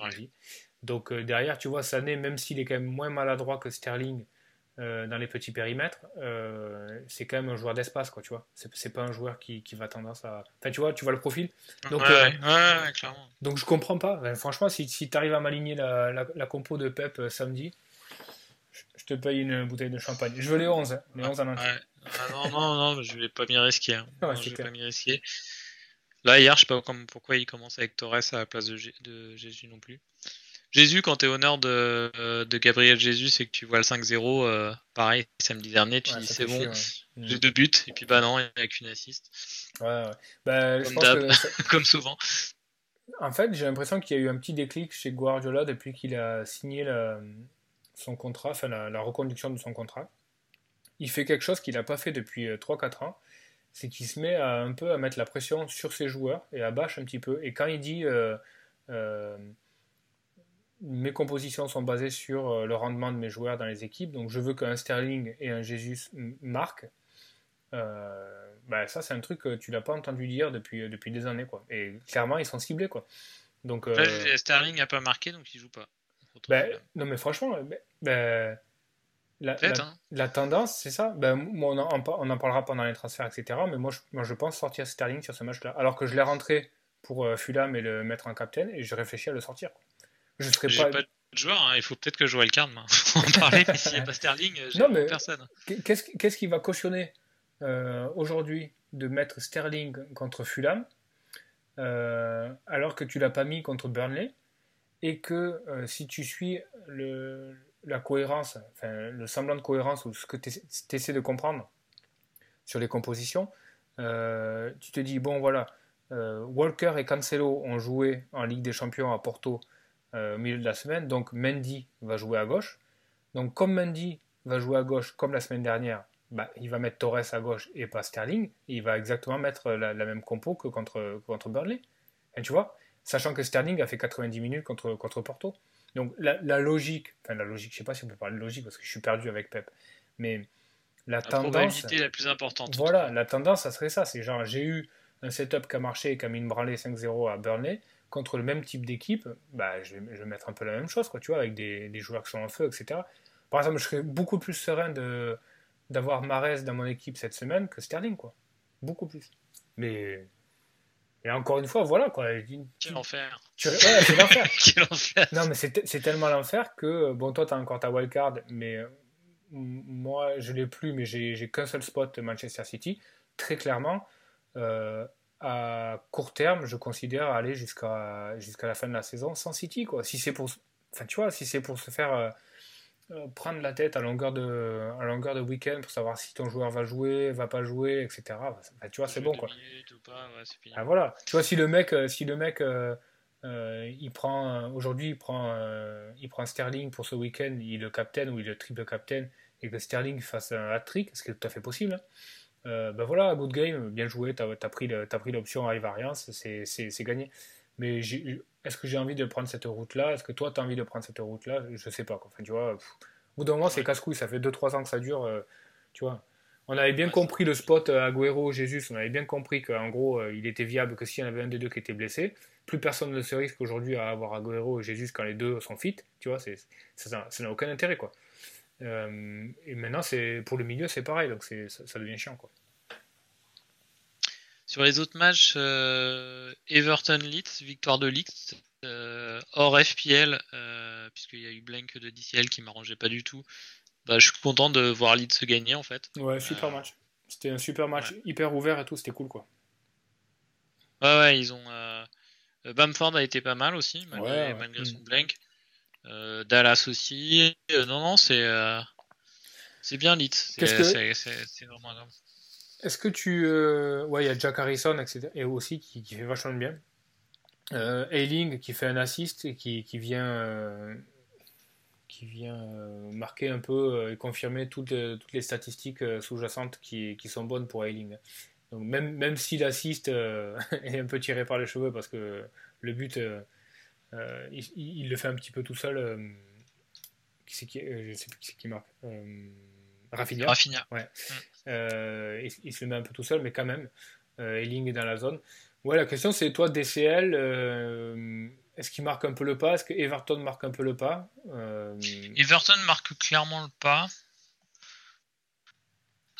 Donc derrière, tu vois, Sané, même s'il est quand même moins maladroit que Sterling, euh, dans les petits périmètres, euh, c'est quand même un joueur d'espace, quoi, tu vois. C'est pas un joueur qui, qui, va tendance à. Enfin, tu vois, tu vois le profil. Donc, ouais, euh, clairement. Donc, je comprends pas. franchement, si, si tu arrives à m'aligner la, la, compo de Pep samedi, je, te paye une bouteille de champagne. Je veux les 11, hein, les 11 en entier. Ah, non, non, non, je vais pas m'y risquer. Hein. je vais pas m'y risquer. Là, hier, je sais pas pourquoi il commence avec Torres à la place de, de Jésus non plus. Jésus, quand tu es honneur de, de Gabriel Jésus, c'est que tu vois le 5-0, euh, pareil, samedi dernier, tu dis c'est bon, j'ai deux buts, et puis bah non, il n'y a qu'une assiste. Ouais, Bah, comme, comme souvent. En fait, j'ai l'impression qu'il y a eu un petit déclic chez Guardiola depuis qu'il a signé son contrat, enfin la, reconduction de son contrat. Il fait quelque chose qu'il n'a pas fait depuis 3-4 euh, ans, c'est qu'il se met à, un peu à mettre la pression sur ses joueurs et à bâche un petit peu. Et quand il dit euh, mes compositions sont basées sur euh, le rendement de mes joueurs dans les équipes. Donc je veux qu'un Sterling et un Jesus marquent. Euh, bah, ça, c'est un truc que tu l'as pas entendu dire depuis, euh, depuis des années. Quoi. Et clairement, ils sont ciblés. Quoi. Donc, Sterling n'a pas marqué, donc il joue pas. Bah, non, mais franchement, bah, la, hein. la, tendance, c'est ça? Ben, on, en, on, en, parlera pendant les transferts, etc. Mais moi je, moi, je pense sortir Sterling sur ce match-là. Alors que je l'ai rentré pour Fulham et le mettre en capitaine, et je réfléchis à le sortir. Je serais pas... de joueur, hein. il faut peut-être que je joue Wildcard on en parler, mais s'il n'y a pas Sterling, j'ai personne. Qu'est-ce qui va cautionner euh, aujourd'hui de mettre Sterling contre Fulham euh, alors que tu l'as pas mis contre Burnley et que euh, si tu suis le, la cohérence, le semblant de cohérence ou ce que tu essaies de comprendre sur les compositions, tu te dis bon voilà, Walker et Cancelo ont joué en Ligue des Champions à Porto euh, au milieu de la semaine. Donc Mendy va jouer à gauche. Donc comme Mendy va jouer à gauche comme la semaine dernière, bah, il va mettre Torres à gauche et pas Sterling. il va exactement mettre la, même compo que contre, contre Burnley. Et tu vois, sachant que Sterling a fait 90 minutes contre, contre Porto. Donc la, logique, enfin la logique, je sais pas si on peut parler de logique parce que je suis perdu avec Pep, mais la, la tendance, la plus importante. Voilà, la tendance, ça serait ça. C'est genre, j'ai eu un setup qui a marché et qui a mis une branlée 5-0 à Burnley contre le même type d'équipe, bah, je, vais, mettre un peu la même chose, quoi, tu vois, avec des, joueurs qui sont en feu, etc. Par exemple, je serais beaucoup plus serein de, d'avoir Mares dans mon équipe cette semaine que Sterling, quoi. Beaucoup plus. Mais. Et encore une fois, voilà, quoi. Quel enfer. Ouais, c'est l'enfer. Quel enfer. Non, mais c'est, tellement l'enfer que, bon, toi, tu as encore ta wildcard, mais euh, moi, je l'ai plus, mais j'ai, qu'un seul spot Manchester City. Très clairement, euh, à court terme, je considère aller jusqu'à jusqu'à la fin de la saison sans City. Quoi. Si c'est pour, enfin, tu vois, si c'est pour se faire euh, prendre la tête à longueur de, à longueur de week-end pour savoir si ton joueur va jouer, va pas jouer, etc. Bah, tu vois, c'est bon. Quoi. ah, voilà. Tu vois, si le mec, euh, si le mec il prend aujourd'hui, il prend, il prend Sterling pour ce week-end, il le captain ou il le triple captain et que Sterling fasse un hat-trick, ce qui est tout à fait possible. Hein euh, ben voilà, good game, bien joué, tu as, pris l'option high variance, c'est gagné. Mais est-ce que j'ai envie de prendre cette route-là? Est-ce que toi, tu as envie de prendre cette route-là? Je sais pas. Quoi. Enfin, tu vois, au bout d'un moment, c'est casse-couille. Ça fait 2-3 ans que ça dure. Euh, tu vois. On avait bien compris le spot euh, Agüero, Jésus. On avait bien compris qu'en gros, euh, il était viable que s'il y en avait un des deux qui était blessé. Plus personne ne se risque aujourd'hui à avoir Agüero et Jésus quand les deux sont fit. Tu vois, c'est, ça n'a aucun intérêt. quoi. et maintenant, c'est, pour le milieu, c'est pareil. Donc c'est, ça, ça devient chiant. quoi. Sur les autres matchs, euh, Everton Leeds, victoire de Leeds, euh, hors FPL, euh, puisqu'il y a eu blank de DCL qui m'arrangeait pas du tout. Bah, je suis content de voir Leeds se gagner en fait. Ouais, super match. C'était un super match, hyper ouvert et tout, c'était cool quoi. Ouais, ouais, ils ont. Bamford a été pas mal aussi, malgré, son blank. Dallas aussi. non, non, c'est. c'est bien Leeds. C'est vraiment grave. Est-ce que tu. Euh, ouais, il y a Jack Harrison, etc. Et aussi qui, fait vachement de bien. Euh, Ailing qui fait un assist et qui, qui vient. Euh, qui vient euh, marquer un peu et confirmer toutes, toutes les statistiques sous-jacentes qui, qui, sont bonnes pour Ailing. Donc même, même si l'assist est un peu tiré par les cheveux parce que le but, il, il, le fait un petit peu tout seul. qui c'est qui, je sais plus qui c'est qui marque. Rafinha. Rafinha. Ouais. Mm. Euh, il, se le met un peu tout seul, mais quand même, euh, est dans la zone. Ouais, la question c'est toi, DCL, euh, est-ce qu'il marque un peu le pas? Est-ce que Everton marque un peu le pas? Everton marque clairement le pas.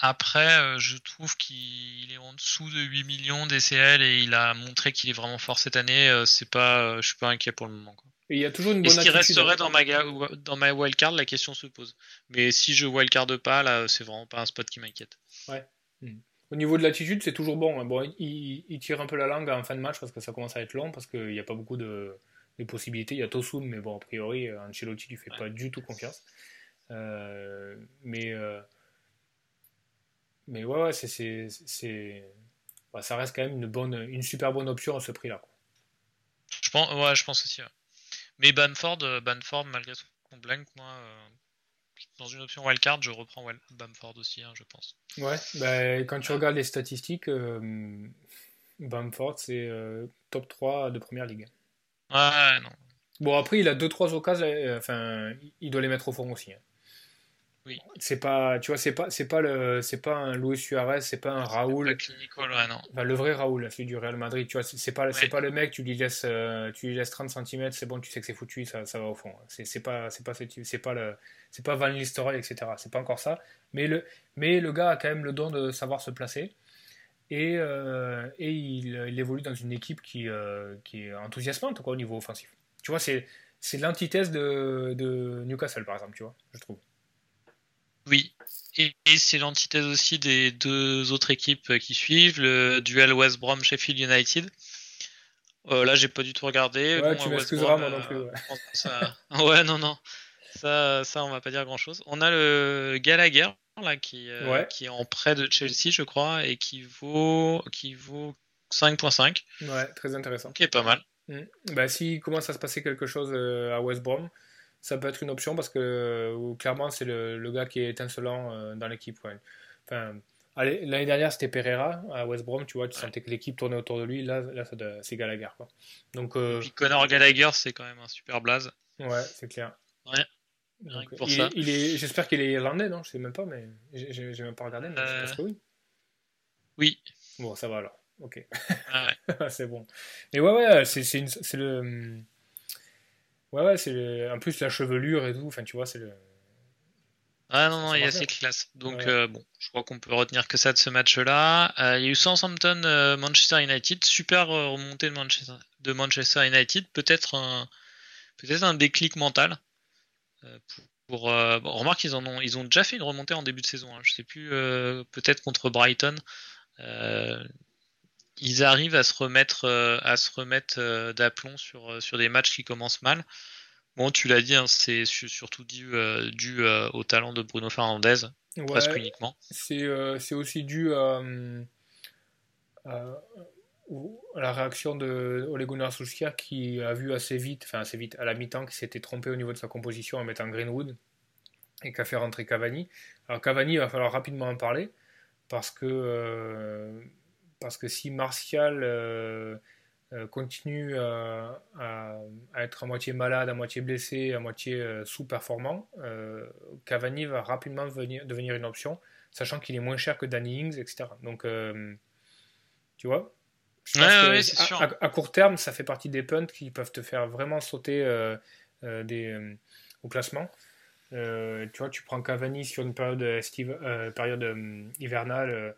Après, je trouve qu'il est en dessous de 8 millions DCL et il a montré qu'il est vraiment fort cette année. C'est pas, je suis pas inquiet pour le moment. Et il y a toujours une bonne Est-ce qu'il resterait dans ma, dans ma wildcard La question se pose. Mais si je wildcard pas, là, c'est vraiment pas un spot qui m'inquiète. Ouais. Hmm. Au niveau de l'attitude, c'est toujours bon. Hein. Bon, il, tire un peu la langue en fin de match parce que ça commence à être long, parce qu'il n'y a pas beaucoup de, possibilités. Il y a Tosun, mais bon, a priori, Ancelotti lui fait pas du tout confiance. Euh, mais, euh, mais ouais, ouais c'est, bah, ça reste quand même une, bonne, une super bonne option à ce prix-là. Je pense, ouais, je pense aussi. Mais Bamford, euh, Bamford malgré son blank, moi, euh, dans une option wildcard, je reprends Bamford aussi, hein, je pense. Ouais, bah, quand tu regardes les statistiques, euh, Bamford, c'est top 3 de première ligue. Ouais, non. Bon, après, il a 2-3 occasions, enfin, il doit les mettre au fond aussi. Hein. C'est pas, tu vois, c'est pas, c'est pas le, c'est pas un Luis Suarez, c'est pas un Raoul. le vrai Raoul, celui du Real Madrid, tu vois, c'est pas, c'est pas le mec, tu lui laisses, euh, tu lui laisses 30 cm, c'est bon, tu sais que c'est foutu, ça, ça va au fond. C'est pas, c'est pas, c'est pas le, c'est pas Van Nistelrooy, etc. C'est pas encore ça. Mais le, mais le gars a quand même le don de savoir se placer. Et, euh, et il, il, évolue dans une équipe qui, euh, qui est enthousiasmante quoi, au niveau offensif. Tu vois, c'est, c'est l'antithèse de, de Newcastle, par exemple, tu vois, je trouve. Oui, et, c'est l'antithèse aussi des deux autres équipes qui suivent, le duel West Brom Sheffield United. Euh, là, j'ai pas du tout regardé. Ouais, tu m'excuseras, moi non plus. Ouais. ouais. non, non. Ça, ça, on va pas dire grand chose. On a le Gallagher, là, qui, euh, qui est en prêt de Chelsea, je crois, et qui vaut, qui vaut 5.5. Ouais, très intéressant. Qui est pas mal. Mm. Bah, s'il commence à se passer quelque chose euh, à West Brom, ça peut être une option parce que euh, clairement c'est le, le, gars qui est étincelant euh, dans l'équipe. Enfin, l'année dernière c'était Pereira à West Brom, tu vois, tu sentais que l'équipe tournait autour de lui. Là, là c'est Gallagher. Quoi. Donc, euh... Et puis Connor Gallagher, c'est quand même un super blaze. Ouais, c'est clair. Ouais. Donc, pour il, ça. il est, j'espère qu'il est irlandais, non? Je sais même pas, mais j'ai même pas regardé, mais je pense que oui. Oui. Bon, ça va alors. Ok. Ah ouais. c'est bon. Mais ouais, ouais, c'est le Ouais, ouais, c'est en plus la chevelure et tout. Enfin, tu vois, c'est le. Ah non, non, il y a assez classe. Donc, euh, bon, je crois qu'on peut retenir que ça de ce match-là. Euh, il y a eu Southampton, euh, Manchester United. Super remontée de Manchester, de Manchester United. Peut-être un, peut-être un déclic mental. pour, remarque, ils, en ont, ils ont déjà fait une remontée en début de saison. Hein. Je sais plus, peut-être contre Brighton ils arrivent à se remettre, euh, à se remettre euh, d'aplomb sur, euh, sur des matchs qui commencent mal. Bon, tu l'as dit, hein, c'est surtout dû, dû au talent de Bruno Fernandez, presque uniquement. C'est aussi dû à, la réaction de Ole Gunnar Solskjaer qui a vu assez vite, enfin assez vite, à la mi-temps, qu'il s'était trompé au niveau de sa composition en mettant Greenwood et qu'a fait rentrer Cavani. Alors Cavani, il va falloir rapidement en parler parce que parce que si Martial euh, continue à, être à moitié malade, à moitié blessé, à moitié sous-performant, Cavani va rapidement devenir une option, sachant qu'il est moins cher que Danny Ings, etc. Donc, tu vois? À, court terme, ça fait partie des punts qui peuvent te faire vraiment sauter des, au classement. Euh, tu vois, tu prends Cavani sur une période, euh, période euh, hivernale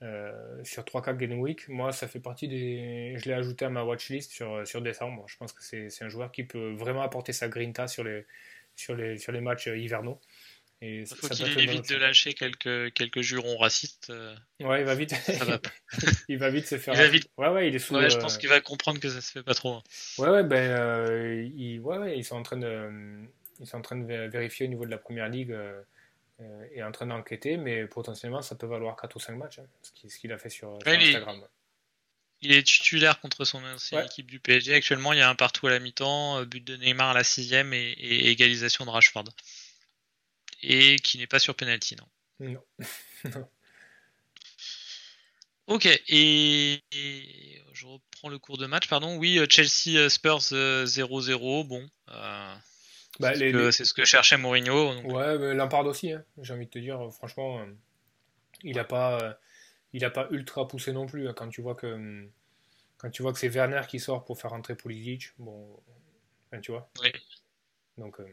sur 3-4 game week. Moi, ça fait partie des. Je l'ai ajouté à ma watchlist sur, sur décembre. Je pense que c'est un joueur qui peut vraiment apporter sa grinta sur les, sur les, sur les matchs hivernaux. Et Il faut qu'il évite de lâcher quelques, quelques jurons racistes. Ouais, il va vite. il va vite se faire. Il va vite. Ouais, ouais, il est sous. Ouais, je pense qu'il va comprendre que ça se fait pas trop. Hein. Ouais, ouais, ben, il... ouais, ouais, ils sont en train de ils sont en train de vérifier au niveau de la première ligue euh, euh, et en train d'enquêter, mais potentiellement ça peut valoir 4 ou 5 matchs, hein, ce qu'il a fait sur, Instagram. Il est, titulaire contre son ancienne équipe du PSG. Actuellement, il y a un partout à la mi-temps, euh, but de Neymar à la sixième et, et égalisation de Rashford. Et qui n'est pas sur penalty, non. Non. Ok, et, je reprends le cours de match, pardon. Oui, Chelsea Spurs 0-0. Bon, bah, c'est ce que cherchait Mourinho. Ouais, mais Lampard aussi, hein. j'ai envie de te dire, franchement, euh, il n'a pas, euh, il a pas ultra poussé non plus. Hein. quand tu vois que, quand tu vois que c'est Werner qui sort pour faire rentrer Pulisic, bon, tu vois. Oui. Donc. Euh,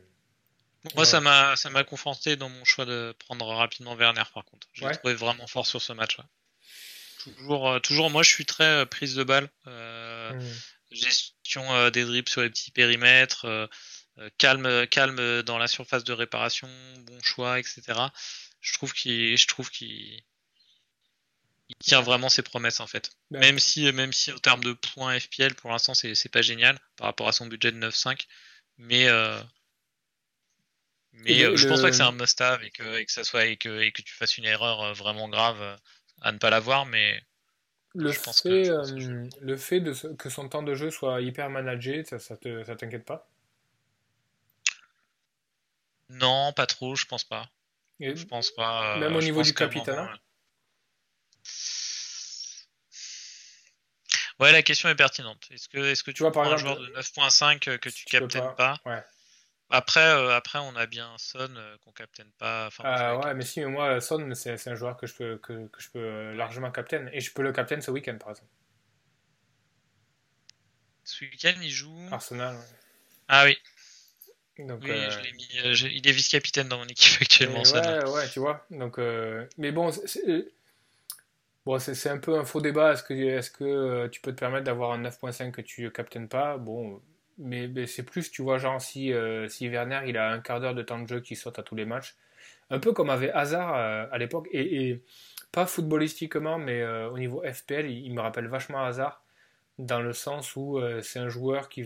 moi, ça m'a, ça m'a conforté dans mon choix de prendre rapidement Werner, par contre. J'ai trouvé vraiment fort sur ce match. Toujours, toujours, moi, je suis très prise de balle. Mmh. Gestion des dribbles sur les petits périmètres. Euh, calme, calme dans la surface de réparation, bon choix, etc. Je trouve qu'il, je trouve qu'il il tient vraiment ses promesses en fait. Même si, même si en termes de points FPL pour l'instant c'est, c'est pas génial par rapport à son budget de 9.5, mais euh, mais euh, je pense pas que c'est un must-have et que, et que ça soit et que, et que tu fasses une erreur vraiment grave à ne pas l'avoir, mais le je pense fait, que, le fait de que son temps de jeu soit hyper managé, ça, ça, te, ça t'inquiète pas? Non, pas trop, je pense pas. je pense pas. Euh, même au niveau du capitaine Ouais, la question est pertinente. Est-ce que, est-ce que tu, vois par exemple, un joueur de 9.5 que tu captaines pas, Après, euh, après, on a bien Son euh, qu'on captaine pas. Ah, ouais, mais si, mais moi, Son, c'est, un joueur que je peux, que, je peux largement captain. Et je peux le captain ce week-end, par exemple. Ce week-end, il joue. Arsenal. Ah oui oui, je l'ai mis. Euh, il est vice-capitaine dans mon équipe actuellement. Ouais, ouais, tu vois. Donc, euh, mais bon, c'est bon, c'est un peu un faux débat. Est-ce que, euh, tu peux te permettre d'avoir un 9.5 que tu captaines pas? Bon, mais, mais c'est plus, tu vois, genre si, si Werner il a un quart d'heure de temps de jeu qui saute à tous les matchs, un peu comme avait Hazard à l'époque, et, pas footballistiquement, mais au niveau FPL, il, me rappelle vachement Hazard dans le sens où c'est un joueur qui,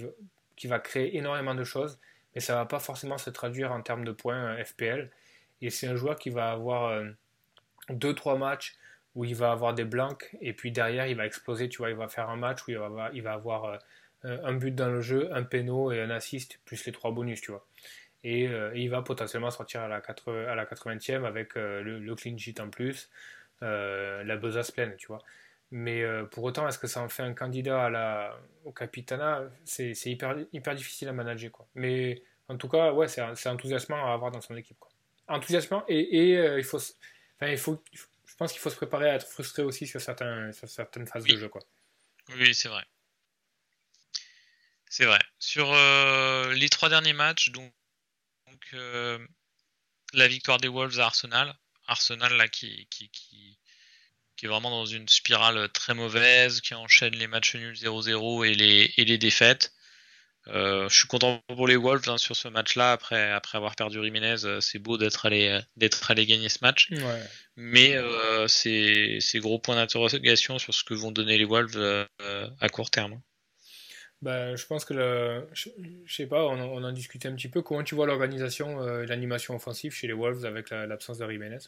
qui va créer énormément de choses mais ça va pas forcément se traduire en termes de points euh, FPL. Et c'est un joueur qui va avoir 2-3 euh, matchs où il va avoir des blancs et puis derrière il va exploser, tu vois, il va faire un match où il va, il va avoir euh, un but dans le jeu, un péno et un assist plus les trois bonus, tu vois. Et, il va potentiellement sortir à la, 80, à la 80e avec le, clean sheet en plus, la besace pleine, tu vois. Mais pour autant, est-ce que ça en fait un candidat au capitana? C'est hyper, hyper difficile à manager. Quoi. Mais en tout cas, ouais, c'est enthousiasmant à avoir dans son équipe. Quoi. Enthousiasmant et, et euh, il, faut, il faut, je pense qu'il faut se préparer à être frustré aussi sur, certains, sur certaines phases de jeu. Quoi. Oui, c'est vrai. C'est vrai. Sur euh, les trois derniers matchs, donc, donc euh, la victoire des Wolves à Arsenal, Arsenal là qui, qui, qui, qui, est vraiment dans une spirale très mauvaise, qui enchaîne les matchs nuls 0-0 et les, et les défaites. Euh, je suis content pour les Wolves hein, sur ce match-là. Après, après avoir perdu Jiménez, euh, c'est beau d'être allé, d'être allé gagner ce match. Mais euh, c'est, gros points d'interrogation sur ce que vont donner les Wolves euh, à court terme. Bah, je pense que le, je, sais pas, on, on, en discutait un petit peu. Comment tu vois l'organisation, l'animation offensive chez les Wolves avec l'absence de Jiménez?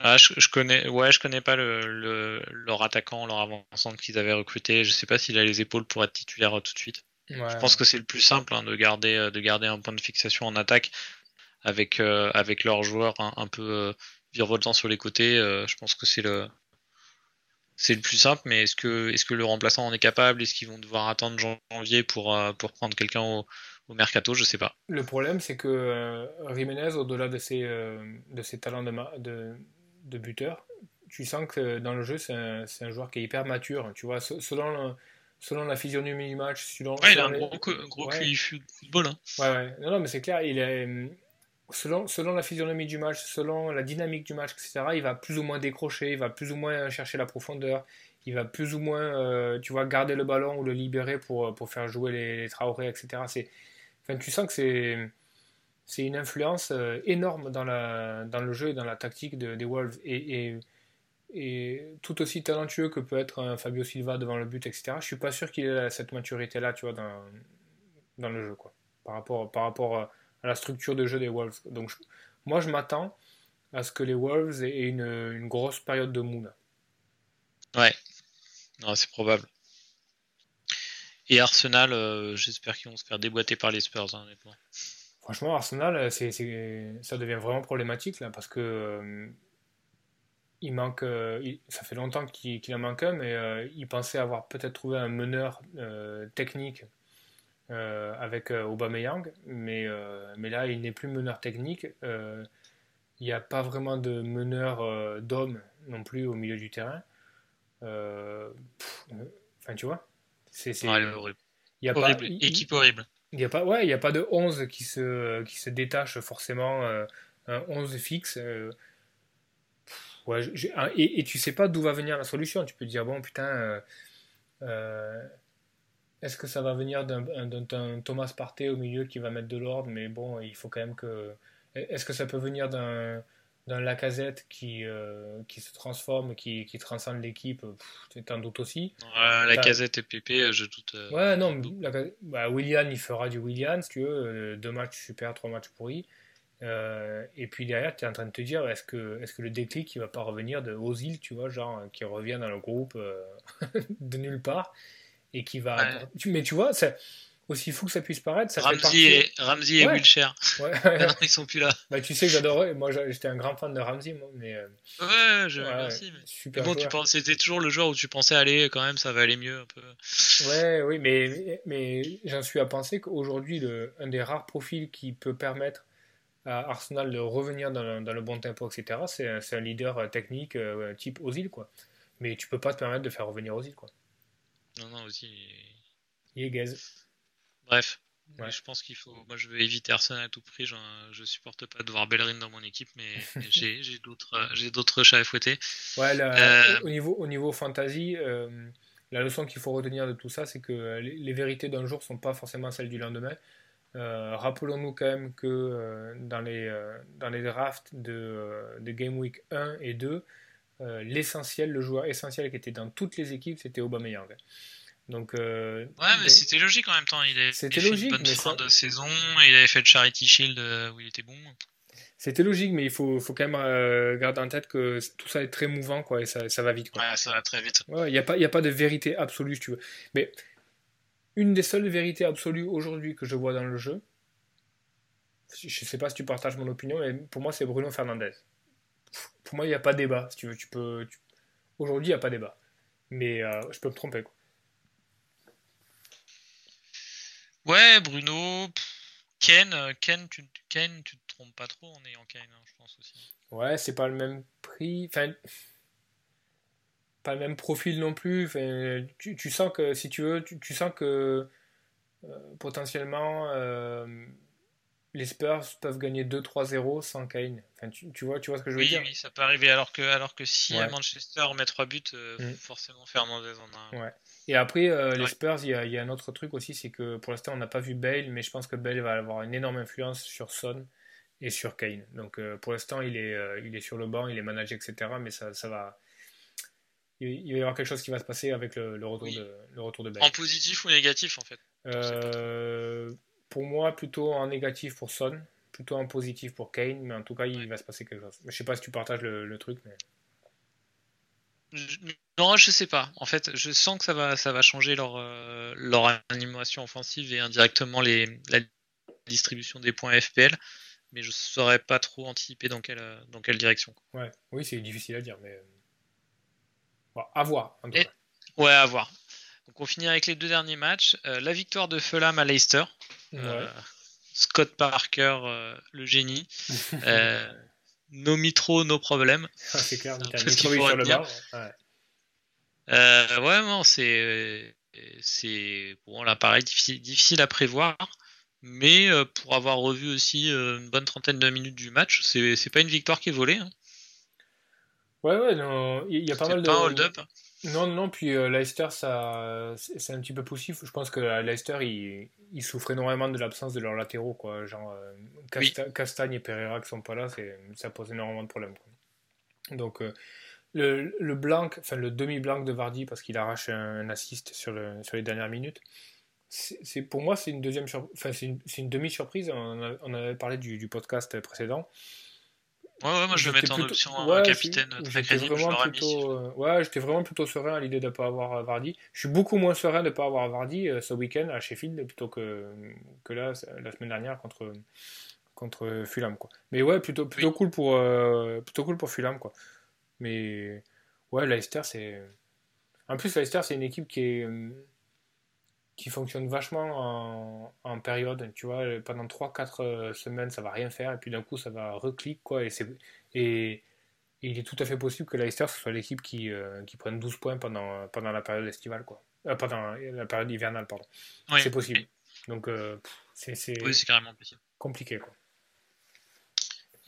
Ah, je, je, connais, ouais, je connais pas le, le, leur attaquant, leur avant-centre qu'ils avaient recruté. Je sais pas s'il a les épaules pour être titulaire tout de suite. Je pense que c'est le plus simple hein, de, garder, euh, de garder un point de fixation en attaque avec, euh, avec leurs joueurs un, peu euh, virevoltant sur les côtés. je pense que c'est le, c'est le plus simple, mais est-ce que, est-ce que le remplaçant en est capable? Est-ce qu'ils vont devoir attendre janvier pour, euh, pour prendre quelqu'un au, mercato? Je sais pas. Le problème, c'est que euh, Jiménez, au-delà de ses, euh, de ses talents de, de, de, buteur, tu sens que dans le jeu, c'est un, un, joueur qui est hyper mature. Tu vois, selon, selon la physionomie du match, selon. Ouais, il a un gros, gros football. Hein. Ouais, ouais. Non, non, mais c'est clair, il est selon, selon la physionomie du match, selon la dynamique du match, etc., il va plus ou moins décrocher, il va plus ou moins chercher la profondeur, il va plus ou moins, euh, tu vois, garder le ballon ou le libérer pour, pour faire jouer les, les Traoré, etc. Enfin, tu sens que c'est, c'est une influence euh, énorme dans, la, dans le jeu et dans la tactique des Wolves. Et, et, et, tout aussi talentueux que peut être un Fabio Silva devant le but, etc., je suis pas sûr qu'il ait cette maturité-là, tu vois, dans, dans le jeu, quoi. Par rapport, par rapport à la structure de jeu des Wolves. Donc moi je m'attends à ce que les Wolves aient une, une grosse période de moule. Ouais, c'est probable. Et Arsenal, euh, j'espère qu'ils vont se faire déboîter par les Spurs, hein, honnêtement. Franchement, Arsenal, euh, c'est, ça devient vraiment problématique là, parce que euh, il manque, ça fait longtemps qu'il, qu'il en manque un, mais il pensait avoir peut-être trouvé un meneur technique euh, avec euh, Aubameyang, mais, euh, mais là il n'est plus meneur technique. il n'y a pas vraiment de meneur d'homme non plus au milieu du terrain. Enfin, tu vois C'est horrible. Y a horrible. Pas, Équipe horrible. Il n'y a, pas, ouais, il a pas de 11 qui se, qui se détache forcément, un 11 fixe. Ouais, et, et, tu sais pas d'où va venir la solution. Tu peux te dire, bon, putain, est-ce que ça va venir d'un Thomas Partey au milieu qui va mettre de l'ordre? Mais bon, il faut quand même que. Est-ce que ça peut venir d'un Lacazette qui, euh, qui se transforme, qui, qui transcende l'équipe? C'est un doute aussi. La Lacazette et Pépé, je doute. Euh, ouais, non, bah, William, il fera du William, si tu veux. Euh, deux matchs super, trois matchs pourris. Et puis derrière, tu es en train de te dire, est-ce que, est que le déclic il va pas revenir de Ozil, tu vois, genre, qui revient dans le groupe de nulle part et qui va. Mais tu vois, aussi fou que ça puisse paraître. Ça Ramsey, et, Ramsey et Wilshire. Ouais. non, ils sont plus là. Bah, tu sais que j'adorais. Moi, j'étais un grand fan de Ramsey, moi, mais. Euh, ouais, je, merci. Mais... Super bon, tu penses, c'était toujours le joueur où tu pensais aller quand même, ça va aller mieux un peu. Ouais, oui, mais, mais j'en suis à penser qu'aujourd'hui, un des rares profils qui peut permettre à Arsenal de revenir dans le, dans le bon tempo, etc., c'est un leader euh, technique euh, type Ozil, quoi. Mais tu peux pas te permettre de faire revenir Ozil, quoi. Non, non, aussi. Il est gaze. Bref. Je pense qu'il faut. Moi, je veux éviter Arsenal à tout prix. Je supporte pas de voir Bellerin dans mon équipe, mais j'ai d'autres j'ai d'autres chats à fouetter. Ouais, euh, au niveau au niveau fantasy, euh, la leçon qu'il faut retenir de tout ça, c'est que les, vérités d'un jour sont pas forcément celles du lendemain. Euh, rappelons-nous quand même que dans les dans les drafts de, de Game Week 1 et 2, euh, l'essentiel, le joueur essentiel qui était dans toutes les équipes, c'était Aubameyang. Donc, euh, ouais, mais c'était logique en même temps. Il avait fait logique, une bonne fin de saison, il avait fait le Charity Shield euh, où il était bon. C'était logique, mais il faut, faut quand même garder en tête que tout ça est très mouvant, quoi, et ça, ça va vite. Quoi. Ouais, ça va très vite. Il n'y a, pas, a pas de vérité absolue, si tu veux. Mais une des seules vérités absolues aujourd'hui que je vois dans le jeu, je ne sais pas si tu partages mon opinion, mais pour moi, c'est Bruno Fernandez pour moi, il n'y a pas débat. Si tu veux, tu peux. Aujourd'hui, il n'y a pas débat. Mais euh, je peux me tromper. Quoi. Ouais, Bruno. Ken, euh, Ken, tu, Ken, tu te trompes pas trop en ayant Ken, hein, je pense aussi. Ouais, c'est pas le même prix. Enfin, pas le même profil non plus. Enfin, tu, tu sens que, si tu veux, tu, tu sens que euh, potentiellement les Spurs peuvent gagner 2-3-0 sans Kane. Enfin, tu, vois, tu vois ce que je veux dire? Oui, ça peut arriver. Alors que, alors que si Manchester met 3 buts, euh, mm. forcément Fernandez en a Ouais. Et après, euh, les Spurs, il y, a, un autre truc aussi, c'est que pour l'instant, on n'a pas vu Bale, mais je pense que Bale va avoir une énorme influence sur Son et sur Kane. Donc euh, pour l'instant, il, est il est sur le banc, il est managé, etc. Mais ça, ça va. Il, va y avoir quelque chose qui va se passer avec le, retour, de, le retour de Bale. En positif ou négatif, en fait pour moi, plutôt en négatif pour Son, plutôt en positif pour Kane, mais en tout cas, il va se passer quelque chose. Je sais pas si tu partages le, truc, mais. Non, je sais pas. En fait, je sens que ça va, ça va changer leur, euh, leur animation offensive et indirectement les, la distribution des points FPL, mais je saurais pas trop anticiper dans quelle, dans quelle direction. Ouais, oui, c'est difficile à dire, mais. À voir. En tout cas. Ouais, à voir. Donc on finit avec les deux derniers matchs. Euh, la victoire de Fulham à Leicester. Euh, Scott Parker, euh, le génie. no mitro, no problème. Ah, c'est clair, sur le bar. Ouais, ouais non, c'est c'est bon là pareil difficile, difficile à prévoir mais pour avoir revu aussi une bonne trentaine de minutes du match c'est pas une victoire qui est volée hein. Ouais ouais non il y a pas mal de hold-up non, non, puis euh, Leicester, ça, c'est un petit peu poussif. Je pense que Leicester, il, il souffre énormément de l'absence de leurs latéraux. Quoi. Genre, euh, Castagne et Pereira qui sont pas là, ça pose énormément de problèmes. Donc, euh, le, le blanc, enfin le demi-blanc de Vardy, parce qu'il arrache un, assist sur, le, sur les dernières minutes, c'est pour moi, c'est une deuxième enfin, c'est une, une demi-surprise. On, on, avait parlé du, du podcast précédent. Ouais, ouais, moi je vais mettre en option un capitaine très crédible. Plutôt, euh, ouais, j'étais vraiment plutôt serein à l'idée de ne pas avoir euh, Vardy. Je suis beaucoup moins serein de ne pas avoir Vardy euh, ce week-end à Sheffield plutôt que, que là, la semaine dernière contre, contre Fulham. Quoi. Mais ouais, plutôt, plutôt, cool pour, plutôt cool pour Fulham. Quoi. Mais ouais, Leicester, c'est. En plus, Leicester, c'est une équipe qui est qui fonctionne vachement en, période. Tu vois, pendant 3-4 euh, semaines, ça va rien faire, et puis d'un coup, ça va reclic, quoi. Et, et, il est tout à fait possible que Leicester soit l'équipe qui, euh, qui prenne 12 points pendant, pendant la période estivale, quoi. Euh, pendant la période hivernale, pardon. c'est possible. Donc, c'est carrément possible. compliqué, quoi.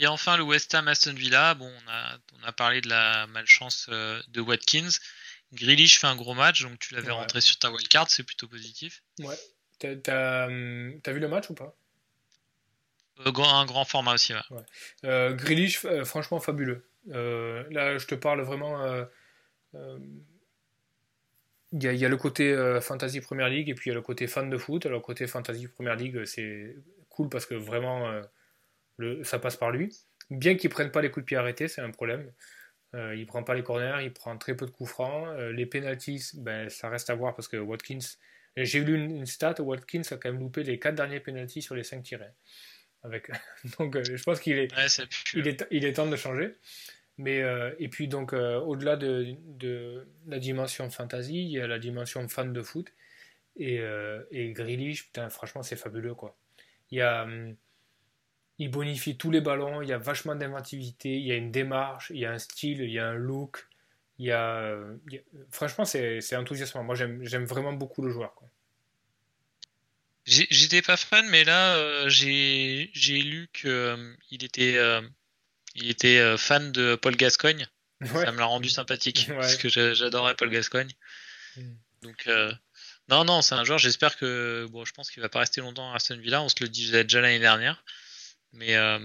Et enfin, le West Ham Aston Villa. Bon, on a, on a parlé de la malchance de Watkins. Grealish fait un gros match, donc tu l'avais rentré sur ta wildcard, c'est plutôt positif. Ouais. T'as hum, vu le match ou pas? Euh, Un grand format aussi, ouais. Euh, Grealish, euh, franchement fabuleux. là, je te parle vraiment. Il y, a, le côté Fantasy Premier League et puis il y a le côté fan de foot. Alors, le côté Fantasy Premier League, c'est cool parce que vraiment, le, ça passe par lui. Bien qu'il prenne pas les coups de pied arrêtés, c'est un problème. Euh, il prend pas les corners, il prend très peu de coups francs. Euh, les penalties, ben, ça reste à voir parce que Watkins. J'ai lu une, stat, Watkins a quand même loupé les 4 derniers penalties sur les 5 tirés. Avec... donc euh, je pense qu'il est, il est, il est temps de changer. Mais, et puis donc au-delà de, de, la dimension fantasy, il y a la dimension fan de foot. Et, et Grealish, putain, franchement, c'est fabuleux quoi. Il y a. Hum, il bonifie tous les ballons, il y a vachement d'inventivité, il y a une démarche, il y a un style, il y a un look. Il y a, franchement, c'est enthousiasmant. Moi, j'aime vraiment beaucoup le joueur. J'étais pas fan, mais là, euh, j'ai lu qu'il euh, était, euh, il était fan de Paul Gascogne. Ça me l'a rendu sympathique, parce que j'adorais Paul Gascogne. Mm. Donc, non, non, c'est un joueur, j'espère que. Bon, je pense qu'il va pas rester longtemps à Aston Villa, on se le dit déjà l'année dernière. Mais euh,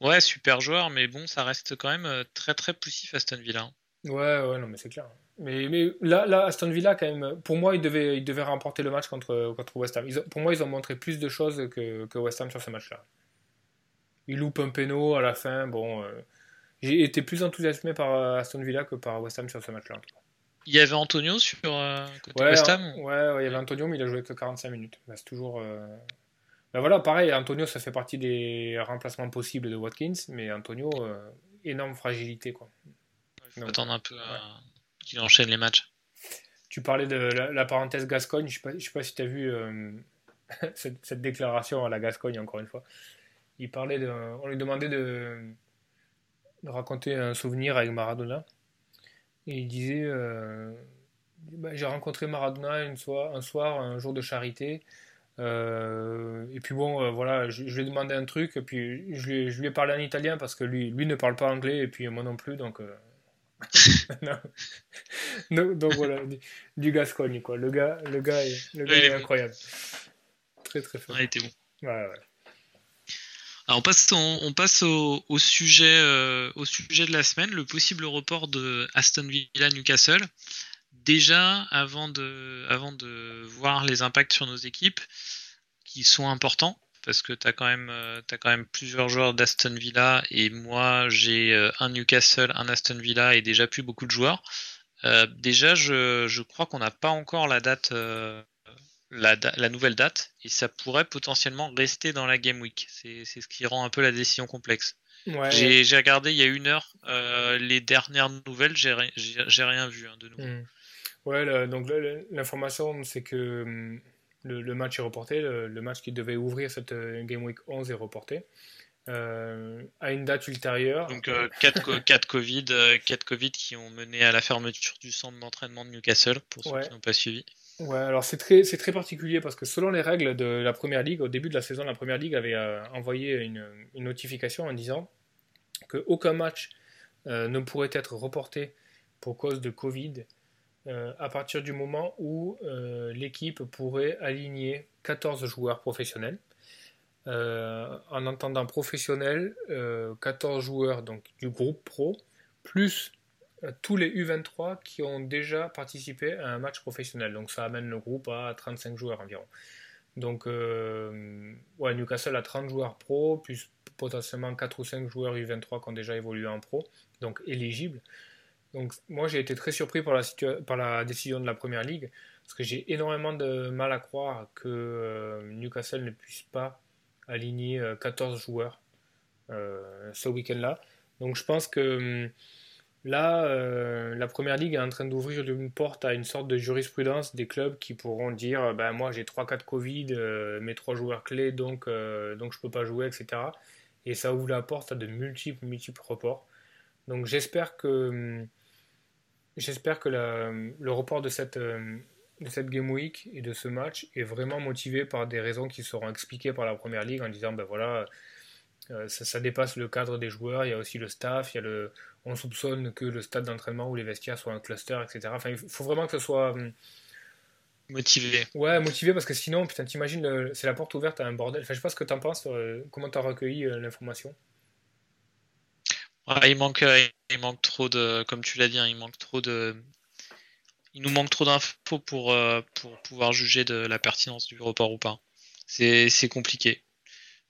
ouais, super joueur, mais bon, ça reste quand même euh, très très poussif Aston Villa. Ouais, ouais, non, mais c'est clair. Mais, mais là, là, Aston Villa, quand même, pour moi, il devait, il devait remporter le match contre, contre West Ham. pour moi, ils ont montré plus de choses que, que West Ham sur ce match-là. Ils loupent un péno à la fin. Bon, euh, j'ai été plus enthousiasmé par Aston Villa que par West Ham sur ce match-là. Il y avait Antonio sur côté West Ham ouais, ouais, il y avait Antonio, mais il a joué que 45 minutes. c'est toujours. Ben voilà, pareil, Antonio, ça fait partie des remplacements possibles de Watkins, mais Antonio, euh, énorme fragilité. Quoi. Il faut attendre un peu qu'il enchaîne les matchs. Tu parlais de la, parenthèse Gascogne, je ne sais, pas si tu as vu euh, cette, déclaration à la Gascogne, encore une fois. Il parlait de, on lui demandait de, raconter un souvenir avec Maradona. Et il disait euh, bah, J'ai rencontré Maradona une soir, un soir, un jour de charité. Euh, et puis bon, euh, voilà, je, lui ai demandé un truc, et puis je lui, je lui, ai parlé en italien parce que lui, lui ne parle pas anglais, et puis moi non plus, donc. Euh, donc, voilà, du, Gascogne, quoi. Le gars, le gars est, le gars est, incroyable. Très très fort. il était bon. Ouais. Alors on passe, on, passe au, au sujet, au sujet de la semaine, le possible report de Aston Villa Newcastle déjà, avant de, avant de voir les impacts sur nos équipes, qui sont importants, parce que tu as, quand même, euh, as quand même plusieurs joueurs d'Aston Villa, et moi j'ai euh, un Newcastle, un Aston Villa, et déjà plus beaucoup de joueurs. Euh, déjà, je, je crois qu'on n'a pas encore la date, la, la, nouvelle date, et ça pourrait potentiellement rester dans la Game Week. C'est ce qui rend un peu la décision complexe. J'ai regardé il y a une heure les dernières nouvelles, j'ai rien vu hein, de nouveau. Hmm. Ouais, donc l'information c'est que hum, le, match est reporté, le, match qui devait ouvrir cette Game Week 11 est reporté. Euh, à une date ultérieure. Donc 4 euh, quatre, Covid, euh, quatre Covid qui ont mené à la fermeture du centre d'entraînement de Newcastle, pour ceux qui n'ont pas suivi. Ouais, alors c'est très, c'est très particulier parce que selon les règles de la Première Ligue, au début de la saison, la Première Ligue avait envoyé une, une, notification en disant qu'aucun match ne pourrait être reporté pour cause de Covid à partir du moment où l'équipe pourrait aligner 14 joueurs professionnels. Euh, en entendant professionnel, 14 euh, joueurs donc, du groupe pro, plus euh, tous les U23 qui ont déjà participé à un match professionnel. Donc ça amène le groupe à 35 joueurs environ. Donc Newcastle a 30 joueurs pro, plus potentiellement 4 ou 5 joueurs U23 qui ont déjà évolué en pro, donc éligibles. Donc moi j'ai été très surpris par la, par la décision de la Première Ligue, parce que j'ai énormément de mal à croire que Newcastle ne puisse pas aligné 14 euh, joueurs euh, ce week-end-là. Donc je pense que hum, là, euh, la Première Ligue est en train d'ouvrir une porte à une sorte de jurisprudence des clubs qui pourront dire ben, moi j'ai 3 4 Covid, mes 3 joueurs clés, donc, donc je ne peux pas jouer, etc. Et ça ouvre la porte à de multiples, multiples reports. Donc j'espère que, hum, j'espère que le report de cette, de cette Game Week et de ce match est vraiment motivé par des raisons qui seront expliquées par la Première Ligue en disant ben voilà, euh, ça, dépasse le cadre des joueurs, il y a aussi le staff, il y a le, on soupçonne que le stade d'entraînement ou les vestiaires soient un cluster, etc. Enfin, il faut vraiment que ce soit. Hum, motivé. Ouais, motivé parce que sinon, putain, t'imagines, c'est la porte ouverte à un bordel. Enfin, je sais pas ce que t'en penses, euh, comment t'as recueilli euh, l'information? Il manque, il manque trop de, comme tu l'as dit, hein, il manque trop de, il nous manque trop d'infos pour, euh, pour pouvoir juger de la pertinence du report ou pas. C'est compliqué.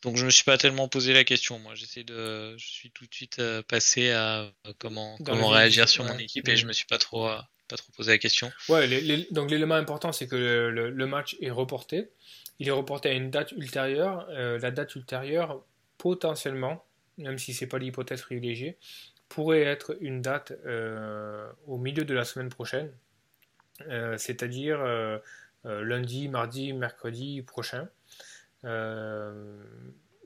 Donc je me suis pas tellement posé la question. Moi, j'essaie de, je suis tout de suite euh, passé à euh, comment comment réagir sur mon équipe et je me suis pas trop pas trop posé la question. Ouais. donc l'élément important, c'est que le, match est reporté. Il est reporté à une date ultérieure. la date ultérieure, potentiellement, même si c'est pas l'hypothèse privilégiée, pourrait être une date au milieu de la semaine prochaine, euh, c'est-à-dire euh, euh, lundi, mardi, mercredi prochain.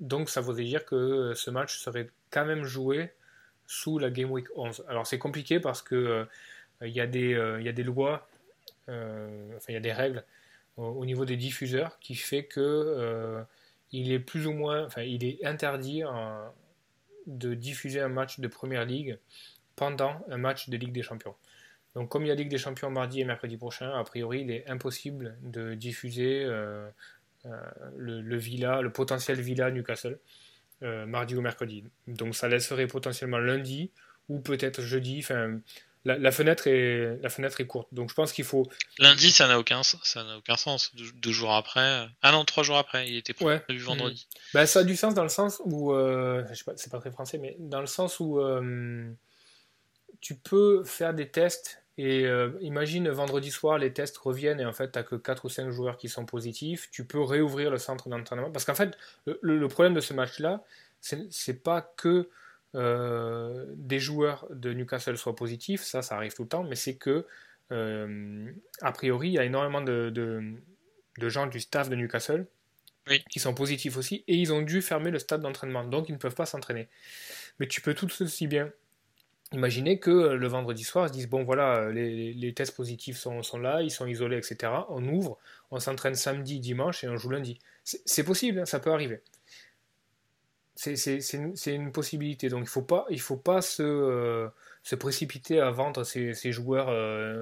donc ça voudrait dire que ce match serait quand même joué sous la Game Week 11. Alors c'est compliqué parce que il y, a des, y a des lois, enfin il y a des règles au, niveau des diffuseurs qui fait que il est plus ou moins, enfin il est interdit de diffuser un match de Première Ligue pendant un match de Ligue des Champions. Donc comme il y a Ligue des Champions mardi et mercredi prochain, a priori il est impossible de diffuser euh, euh, le, Villa, le potentiel Villa Newcastle euh, mardi ou mercredi. Donc ça laisserait potentiellement lundi ou peut-être jeudi. La, fenêtre est, la fenêtre est courte. Donc je pense qu'il faut. Lundi, ça n'a aucun, ça n'a aucun sens. Deux, jours après. Ah non, trois jours après. Il était prévu vendredi. Ben, ça a du sens dans le sens où. je sais pas, c'est pas très français, mais dans le sens où tu peux faire des tests et euh, imagine vendredi soir, les tests reviennent et en fait, tu n'as que 4 ou 5 joueurs qui sont positifs. Tu peux réouvrir le centre d'entraînement. Parce qu'en fait, le, problème de ce match-là, c'est pas que euh, des joueurs de Newcastle soient positifs, ça, ça arrive tout le temps, mais c'est que, euh, a priori, il y a énormément de, de, gens du staff de Newcastle qui sont positifs aussi et ils ont dû fermer le stade d'entraînement. Donc, ils ne peuvent pas s'entraîner. Mais tu peux tout aussi bien Imaginez que euh, le vendredi soir, ils se disent bon voilà, les, tests positifs sont, là, ils sont isolés, etc. On ouvre, on s'entraîne samedi, dimanche et on joue lundi. C'est possible, hein, ça peut arriver. C'est une, possibilité. Donc il ne faut pas, il faut pas se, euh, précipiter à vendre ces, joueurs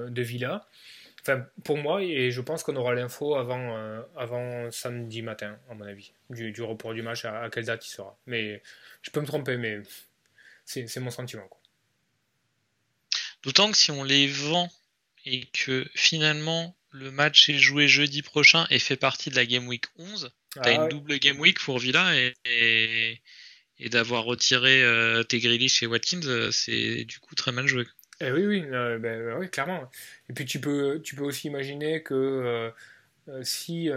de Villa. Enfin, pour moi, et je pense qu'on aura l'info avant, avant samedi matin, à mon avis, du, report du match, à, à, quelle date il sera. Mais je peux me tromper, mais c'est mon sentiment. D'autant que si on les vend et que finalement le match est joué jeudi prochain et fait partie de la Game Week 11, tu as une double Game Week pour Villa et, et, d'avoir retiré euh, tes Grealish et Watkins, euh, c'est du coup très mal joué. Eh oui, oui, euh, ben, oui, clairement. Et puis tu peux, tu peux aussi imaginer que si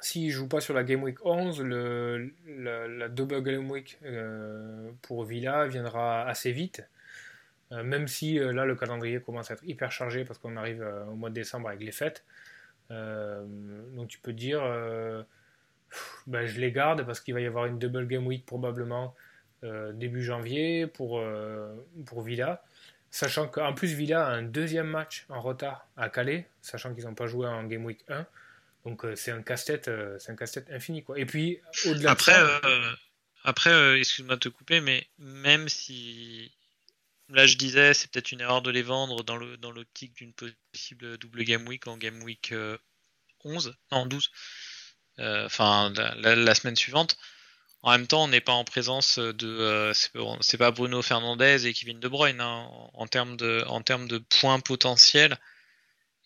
s'il joue pas sur la Game Week 11, le, la, double Game Week pour Villa viendra assez vite. même si là le calendrier commence à être hyper chargé parce qu'on arrive au mois de décembre avec les fêtes. Donc tu peux dire ben, je les garde parce qu'il va y avoir une double game week probablement euh, début janvier pour, euh, pour Villa. Sachant qu'en plus Villa a un deuxième match en retard à Calais, sachant qu'ils n'ont pas joué en game week 1. Donc euh, c'est un casse-tête, c'est un casse-tête infini quoi. Et puis au-delà après, après, excuse-moi de te couper, mais même si là je disais c'est peut-être une erreur de les vendre dans le dans l'optique d'une possible double game week en game week 11, non 12. Euh, enfin la, semaine suivante. En même temps, on n'est pas en présence de. Euh, c'est pas Bruno Fernandez et Kevin De Bruyne hein, en, termes de, points potentiels.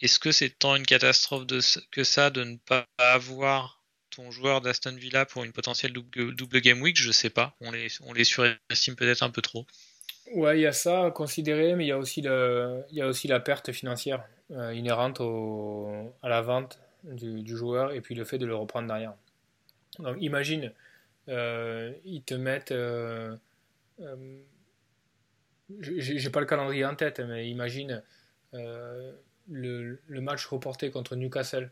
Est-ce que c'est tant une catastrophe que ça de ne pas avoir ton joueur d'Aston Villa pour une potentielle double, game week? Je sais pas. On les surestime peut-être un peu trop. Ouais, il y a ça à considérer, mais il y a aussi, le, il y a aussi la perte financière euh, inhérente à la vente du, joueur et puis le fait de le reprendre derrière. Donc imagine, euh, ils te mettent. Euh, euh, j'ai pas le calendrier en tête, mais imagine le, match reporté contre Newcastle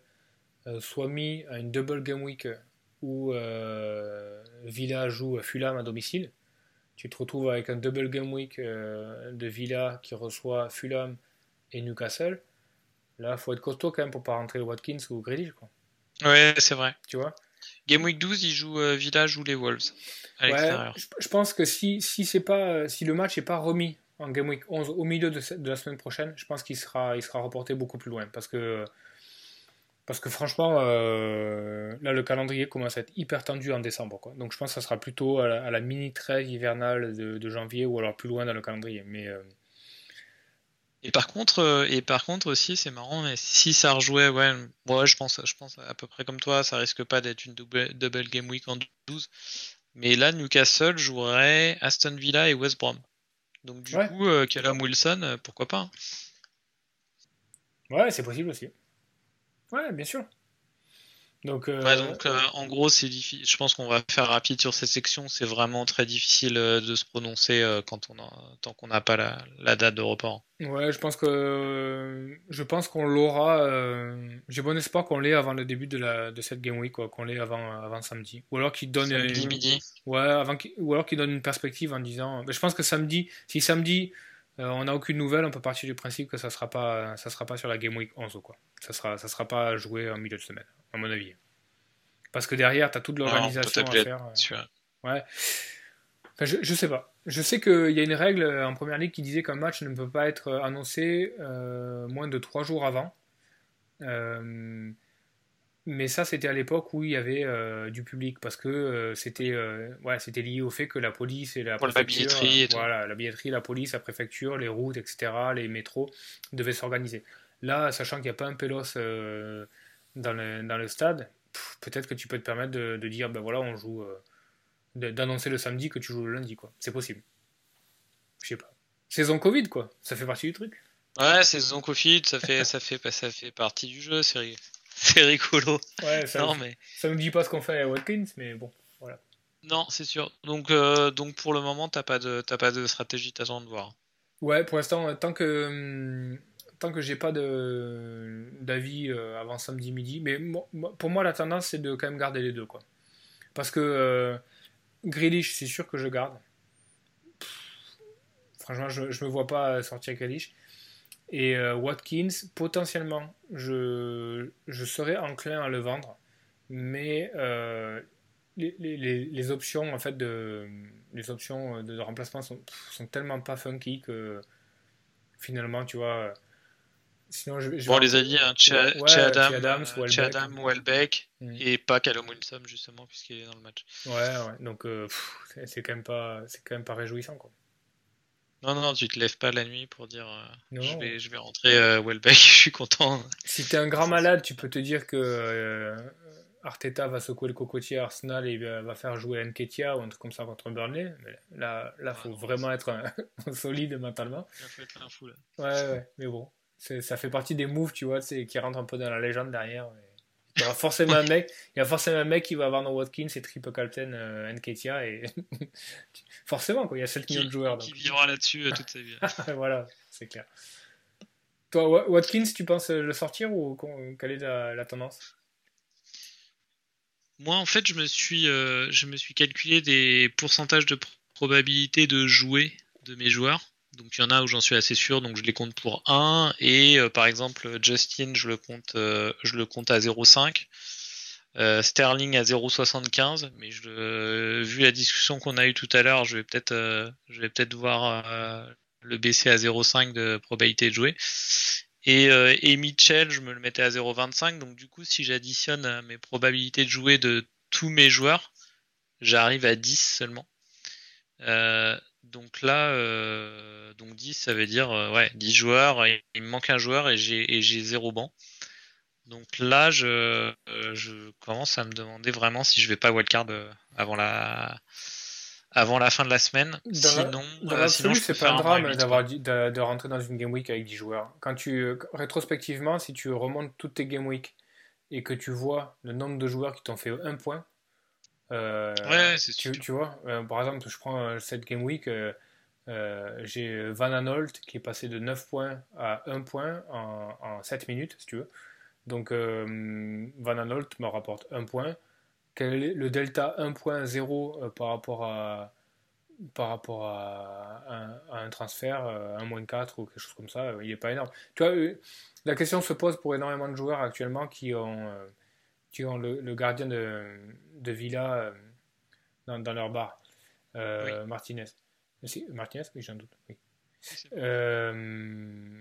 soit mis à une double game week où Villa joue Fulham à domicile. Tu te retrouves avec un double game week de Villa qui reçoit Fulham et Newcastle. Là, faut être costaud quand même pour pas rentrer Watkins ou Grealish. Quoi. Ouais, c'est vrai. Tu vois? Game Week 12, il joue euh, Village ou les Wolves à l'extérieur. Je, pense que si, si, c'est pas, euh, si le match n'est pas remis en Game Week 11 au milieu de, de la semaine prochaine, je pense qu'il sera, il sera reporté beaucoup plus loin. Parce que, parce que franchement, euh, là, le calendrier commence à être hyper tendu en décembre. Quoi. Donc je pense que ça sera plutôt à la, mini trêve hivernale de, de, janvier ou alors plus loin dans le calendrier. Mais. Et par contre, euh, et par contre aussi, c'est marrant, mais si ça rejouait, ouais, ouais, je pense, je pense à peu près comme toi, ça risque pas d'être une double, double game week en 12. Mais là, Newcastle jouerait Aston Villa et West Brom. Donc du coup, euh, Callum Wilson, euh, pourquoi pas hein. Ouais, c'est possible aussi. Ouais, bien sûr. Donc, euh, donc euh, en gros, c'est difficile. Je pense qu'on va faire rapide sur cette section. C'est vraiment très difficile euh, de se prononcer quand on a, tant qu'on n'a pas la, date de report. Ouais, je pense que je pense qu'on l'aura. J'ai bon espoir qu'on l'ait avant le début de, la, de cette game week, quoi, qu'on l'ait avant, avant samedi, ou alors qu'il donne samedi midi. Ouais, avant ou alors qu'il donne une perspective en disant. je pense que samedi, si samedi on n'a aucune nouvelle, on peut partir du principe que ça sera pas, ça sera pas sur la game week 11 quoi. Ça sera, ça sera pas joué en milieu de semaine à mon avis. Parce que derrière, tu as toute l'organisation à faire. Euh. Ouais. je, je sais pas. Je sais qu'il y a une règle en première ligue qui disait qu'un match ne peut pas être annoncé euh, moins de trois jours avant. Euh, mais ça, c'était à l'époque où il y avait du public, parce que c'était ouais, c'était lié au fait que la police et la Pour préfecture, la billetterie, et voilà, la billetterie, la police, la préfecture, les routes, etc., les métros devaient s'organiser. Là, sachant qu'il n'y a pas un pélos dans le, dans le stade, peut-être que tu peux te permettre de, dire, ben voilà, on joue, euh, d'annoncer le samedi que tu joues le lundi, quoi. C'est possible. Je sais pas. Saison Covid, quoi. Ça fait partie du truc. Ouais, saison Covid, ça fait, ça fait, ça fait partie du jeu, c'est, c'est rigolo. Ouais, ça, non, mais... ça nous dit pas ce qu'on fait à Watkins, mais bon, voilà. Non, c'est sûr. Donc, euh, donc pour le moment, t'as pas de, t'as pas de stratégie, t'attends de voir. Ouais, pour l'instant, tant que hum, tant que j'ai pas d'avis euh, avant samedi midi. Mais pour moi, la tendance, c'est de quand même garder les deux. Quoi. Parce que euh, Grealish, c'est sûr que je garde. franchement, je ne me vois pas sortir Grealish. Et euh, Watkins, potentiellement, je, je serais enclin à le vendre. Mais les, les, les, options en fait de les options de remplacement sont, sont tellement pas funky que finalement tu vois Sinon, je, je bon, on les a dit, hein, Adam, Adams, Welbeck, mm. et pas Callum Wilson, justement, puisqu'il est dans le match. Ouais, ouais. Donc, euh, c'est quand, même pas, quand même pas réjouissant, quoi. Non, non, tu te lèves pas la nuit pour dire euh, je, vais, je vais rentrer euh, Welbeck, je suis content. Si t'es un grand malade, tu peux te dire que Arteta va secouer le cocotier à Arsenal et va faire jouer Nketia ou un truc comme ça contre Burnley. Mais là, là, faut vraiment être un, solide mentalement. Il faut être un fou, là. Ouais, ouais, mais bon ça fait partie des moves, tu vois, qui rentrent un peu dans la légende derrière. Il y aura forcément un mec, il y a forcément un mec qui va avoir dans Watkins et triple captain euh, Nketia et forcément quoi, il y a 7 millions de joueurs. Qui vivra là-dessus euh, toute sa vie. voilà, c'est clair. Toi, Watkins, tu penses le sortir ou quelle est la, tendance? Moi, en fait, je me suis, euh, je me suis calculé des pourcentages de probabilité de jouer de mes joueurs. Donc il y en a où j'en suis assez sûr, donc je les compte pour 1. Et euh, par exemple, Justin, je le compte, euh, je le compte à 0,5. Euh, Sterling à 0,75. Mais je, vu la discussion qu'on a eue tout à l'heure, je vais peut-être je vais peut-être voir le baisser à 0,5 de probabilité de jouer. Et, et Mitchell, je me le mettais à 0,25. Donc du coup, si j'additionne mes probabilités de jouer de tous mes joueurs, j'arrive à 10 seulement. Euh, donc là, euh, donc 10, ça veut dire euh, ouais, 10 joueurs, et il me manque un joueur et j'ai, et j'ai zéro banc. Donc là, je, euh, je commence à me demander vraiment si je vais pas wildcard avant la, avant la fin de la semaine. sinon, dans c'est pas un drame d'avoir de, de, rentrer dans une game week avec 10 joueurs. Quand tu rétrospectivement, si tu remontes toutes tes game week et que tu vois le nombre de joueurs qui t'ont fait un point, euh, ouais, c'est tu, tu, vois, euh, par exemple, je prends euh, cette Game Week, j'ai Van Anolt qui est passé de 9 points à 1 point en, en 7 minutes, si tu veux. Donc Van Anolt me rapporte 1 point. Quel est le delta 1.0 par rapport à par rapport à un, un transfert, un moins 4 ou quelque chose comme ça, il n'est pas énorme. Tu vois, la question se pose pour énormément de joueurs actuellement qui ont qui ont le, gardien de, de Villa euh, dans, dans, leur bar, euh, Martinez. Martinez, oui, j'ai un doute. Euh,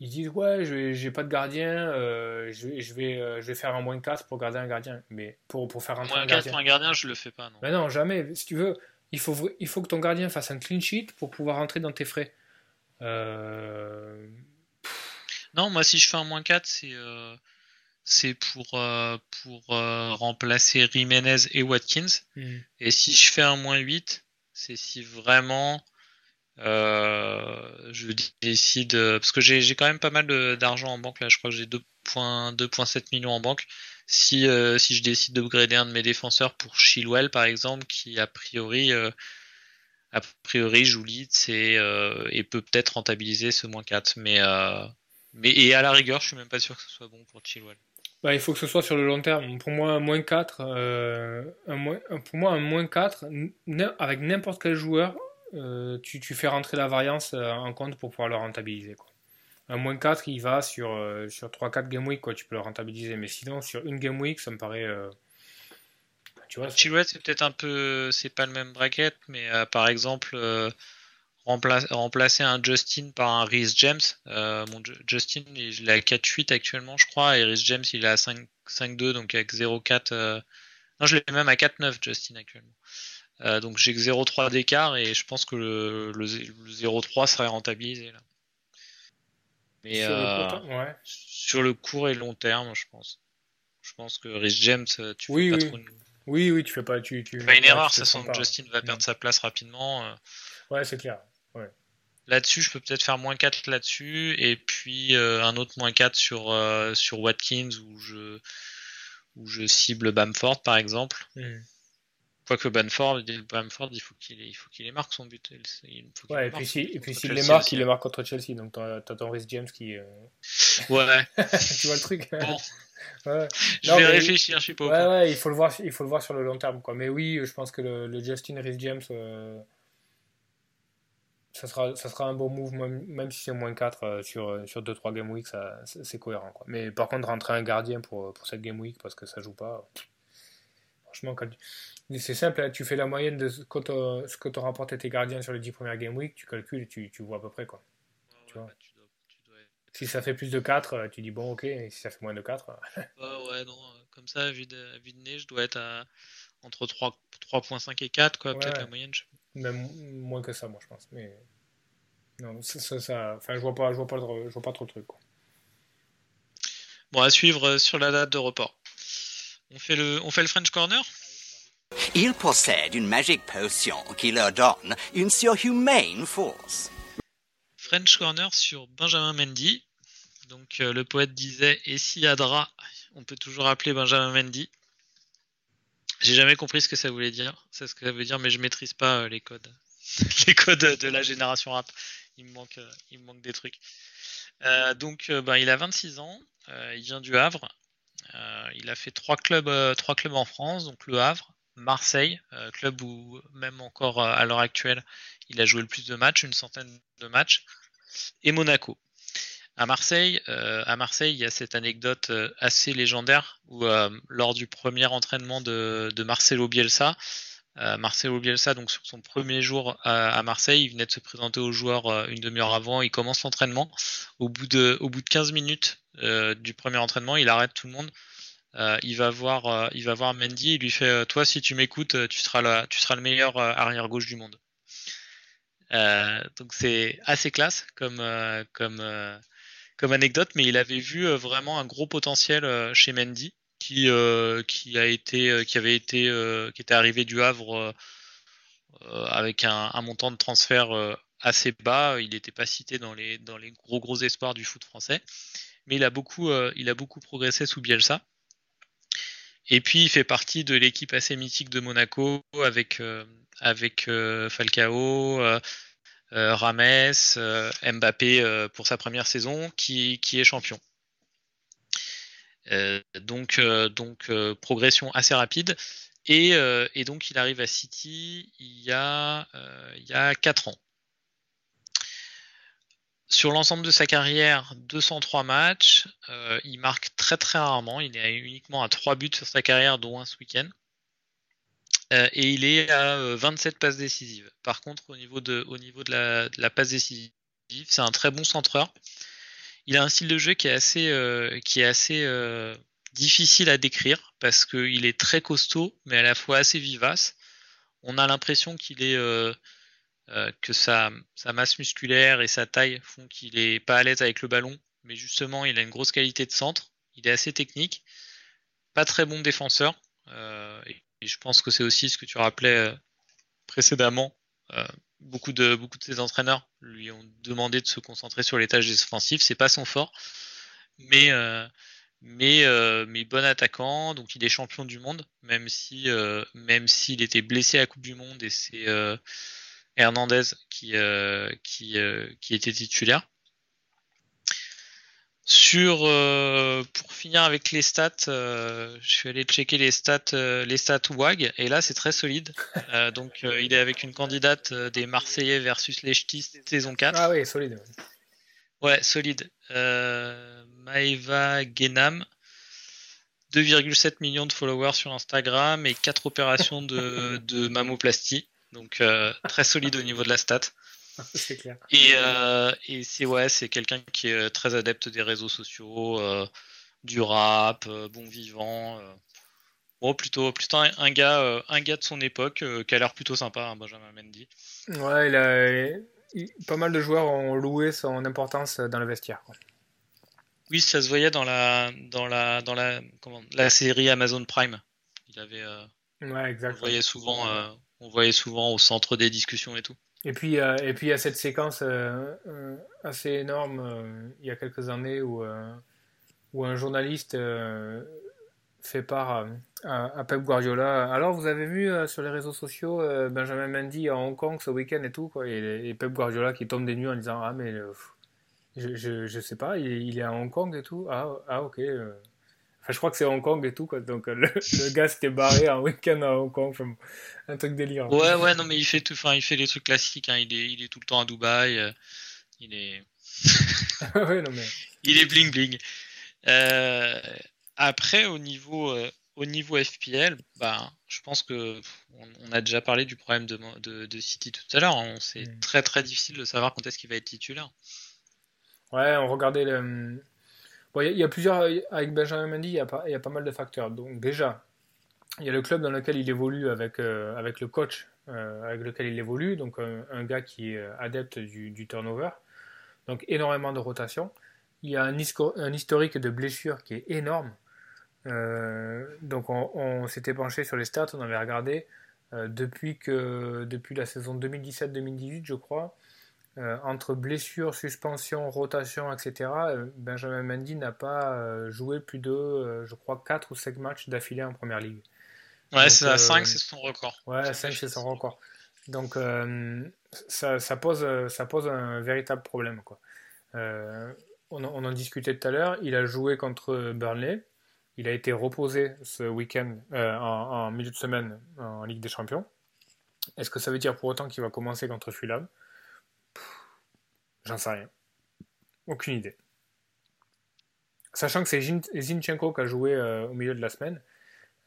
ils disent ouais, je j'ai pas de gardien, je, je, vais, je vais faire un moins 4 pour garder un gardien. Mais pour, pour faire un moins 4 gardien. pour un gardien, je le fais pas. Non. Mais non, jamais. Si tu veux, il faut, il faut que ton gardien fasse un clean sheet pour pouvoir rentrer dans tes frais. Non, moi si je fais un moins 4, c'est c'est pour, euh, pour euh, remplacer Jiménez et Watkins. Hmm. Et si je fais un moins 8, c'est si vraiment euh, je décide. Parce que j'ai quand même pas mal d'argent en banque là, je crois que j'ai 2,7 millions en banque. Si, si je décide d'upgrader un de mes défenseurs pour Chilwell par exemple, qui a priori a priori joue lead et, et peut peut-être rentabiliser ce moins 4. Mais, mais et à la rigueur, je suis même pas sûr que ce soit bon pour Chilwell. Bah, il faut que ce soit sur le long terme. Pour moi, un moins 4, euh, pour moi, un moins 4, avec n'importe quel joueur, euh, tu, fais rentrer la variance euh, en compte pour pouvoir le rentabiliser. Un moins 4, il va sur, sur 3-4 game week, quoi, tu peux le rentabiliser. Mais sinon, sur une game week, ça me paraît. tu vois, c'est peut-être un peu. C'est pas le même bracket, mais par exemple remplacer un Justin par un Rhys James. Euh, mon Justin, il est à 4-8 actuellement, je crois, et Rhys James, il est à 5-2, donc avec 0-4. Euh, non, je l'ai même à 4-9, Justin, actuellement. Euh, donc j'ai que 0-3 d'écart, et je pense que le, le, 0-3 serait rentabilisé. Là. Mais sur, le ouais. sur, le court et long terme, je pense. Je pense que Rhys James, tu oui, fais pas trop Oui, oui, tu fais pas. Tu, tu... pas une erreur, ça sent que Justin va perdre sa place rapidement. Ouais, c'est clair. Là-dessus, je peux peut-être faire moins 4 là-dessus, et puis euh, un autre moins 4 sur, euh, sur Watkins, où je, où je cible Bamford, par exemple. Mm. Quoique Bamford, Bamford, il faut qu'il il faut qu'il marque son but. Il faut ouais, et, puis si, s'il les marque, il les marque contre Chelsea. Donc t'as ton Rhys James qui. Euh, ouais. tu vois le truc. Bon. Ouais. Je vais réfléchir, je sais pas. Ouais, ouais, il faut le voir, il faut le voir sur le long terme, quoi. Mais oui, je pense que le, le Justin Rhys James ça sera, ça sera un bon move, même, si c'est moins 4 euh, sur, euh, sur 2-3 game week, c'est cohérent. Quoi. Mais par contre, rentrer un gardien pour, pour cette game week parce que ça joue pas, franchement, c'est simple, hein, tu fais la moyenne de ce que tu rapporté tes gardiens sur les 10 premières game week, tu calcules et tu, tu vois à peu près. Quoi. tu vois? Bah, si ça fait plus de 4, euh, tu dis bon, ok, et si ça fait moins de 4. ouais, non, comme ça, vu de, vu de nez, je dois être à, entre 3.5 et 4, quoi, peut-être la moyenne. Je même moins que ça, moi, je pense. Mais non, ça, ça, enfin, je vois pas, je vois pas, je vois pas trop le truc. Quoi. Bon, à suivre euh, sur la date de report. On fait le, on fait le French Corner? Il possède une magique potion qui leur donne une surhumaine force. French Corner sur Benjamin Mendy. Donc euh, le poète disait et si Adra on peut toujours appeler Benjamin Mendy. J'ai jamais compris ce que ça voulait dire. C'est ce que ça veut dire, mais je maîtrise pas les codes. les codes de la génération rap. Il me manque, il me manque des trucs. donc, ben, il a 26 ans. il vient du Havre. il a fait trois clubs, trois clubs en France, donc le Havre, Marseille, euh, club où même encore euh, à l'heure actuelle, il a joué le plus de matchs, une centaine de matchs, et Monaco. À Marseille, euh, à Marseille, il y a cette anecdote assez légendaire où lors du premier entraînement de, Marcelo Bielsa, Marcelo Bielsa, donc sur son premier jour à, Marseille, il venait de se présenter aux joueurs une demi-heure avant, il commence l'entraînement. Au bout de, au bout de 15 minutes du premier entraînement, il arrête tout le monde euh, il va voir, euh, il va voir Mendy, il lui fait, euh, toi, si tu m'écoutes, tu seras tu seras le meilleur arrière gauche du monde. donc c'est assez classe comme, comme, comme anecdote, mais il avait vu vraiment un gros potentiel chez Mendy, qui, qui a été, qui avait été, qui était arrivé du Havre avec un, montant de transfert assez bas. Il n'était pas cité dans les, dans les gros gros espoirs du foot français, mais il a beaucoup, il a beaucoup progressé sous Bielsa. Et puis il fait partie de l'équipe assez mythique de Monaco avec, euh, avec euh, Falcao, euh, Rames, Mbappé pour sa première saison, qui, est champion. donc progression assez rapide. Et, donc il arrive à City il y a, il y a 4 ans. Sur l'ensemble de sa carrière, 203 matchs. Euh, il marque très très rarement. Il est uniquement à 3 buts sur sa carrière, dont un ce week-end. Euh, et il est à 27 euh, passes décisives. Par contre, au niveau de, au niveau de, la, passe décisive, c'est un très bon centreur. Il a un style de jeu qui est assez, qui est assez difficile à décrire parce qu'il est très costaud, mais à la fois assez vivace. On a l'impression qu'il est euh, que sa, masse musculaire et sa taille font qu'il est pas à l'aise avec le ballon, mais justement il a une grosse qualité de centre, il est assez technique, pas très bon défenseur, euh, et, je pense que c'est aussi ce que tu rappelais euh, précédemment. beaucoup de beaucoup de ses entraîneurs lui ont demandé de se concentrer sur les tâches défensives, c'est pas son fort, mais mais mais bon attaquant, donc il est champion du monde, même si même s'il était blessé à la Coupe du Monde et c'est Hernandez qui, euh, qui, euh, qui était titulaire. Sur euh, pour finir avec les stats, je suis allé checker les stats les stats WAG et là c'est très solide. donc il est avec une candidate des Marseillais versus les Ch'tis saison 4. Ah oui, solide. Ouais, solide. Maeva Genam 2,7 millions de followers sur Instagram et 4 opérations de, de mammoplastie. Donc euh, très solide au niveau de la stat. c'est clair. Et, euh, et c'est ouais, c'est quelqu'un qui est très adepte des réseaux sociaux, euh, du rap, bon vivant. Bon, plutôt, plutôt un, gars, un gars de son époque qui a l'air plutôt sympa, hein, Benjamin Mendy. Ouais, il a, pas mal de joueurs ont loué son importance dans le vestiaire. Oui, ça se voyait dans la, dans la, dans la, comment, la série Amazon Prime. Il avait, ouais, exact. On voyait souvent, on voyait souvent au centre des discussions et tout. Et puis, euh, et puis il y a cette séquence euh, euh, assez énorme il y a quelques années où, où un journaliste fait part à, Pep Guardiola. Alors, vous avez vu sur les réseaux sociaux Benjamin Mendy à Hong Kong ce week-end et tout, quoi, et, Pep Guardiola qui tombe des nues en disant Ah, mais je, je, sais pas, il, il, est à Hong Kong et tout. Ah, ah ok je crois que c'est Hong Kong et tout, quoi. Donc, euh, le, gars s'était barré un week-end à Hong Kong. un truc délire. Ouais, ouais, non, mais il fait tout, enfin, il fait les trucs classiques, hein. Il est, il est tout le temps à Dubaï. Euh, il est. ouais, non, mais... Il est bling bling. Euh, après, au niveau, au niveau FPL, bah, je pense que on, a déjà parlé du problème de, de, de City tout à l'heure. Hein. C'est mm. très très difficile de savoir quand est-ce qu'il va être titulaire. Ouais, on regardait le, il y, a plusieurs. Avec Benjamin Mendy, il y, a pas, mal de facteurs. Donc, déjà, il y a le club dans lequel il évolue avec, euh, le coach euh, avec lequel il évolue, donc un, gars qui est adepte du, turnover, donc énormément de rotation. Il y a un, historique de blessures qui est énorme. Euh, donc on, s'était penché sur les stats, on avait regardé depuis, que, depuis la saison 2017-2018, je crois. Entre blessures, suspension, rotation, etc., Benjamin Mendy n'a pas joué plus de, je crois, 4 ou 5 matchs d'affilée en première ligue. Ouais, c'est à 5, c'est son record. Ouais, 5, c'est son record. Donc, ça, ça, pose, ça pose un véritable problème. Quoi. On, on, en discutait tout à l'heure. Il a joué contre Burnley. Il a été reposé ce week-end, euh, en, milieu de semaine, en Ligue des Champions. Est-ce que ça veut dire pour autant qu'il va commencer contre Fulham? J'en sais rien. Aucune idée. Sachant que c'est Zinchenko qui a joué euh, au milieu de la semaine,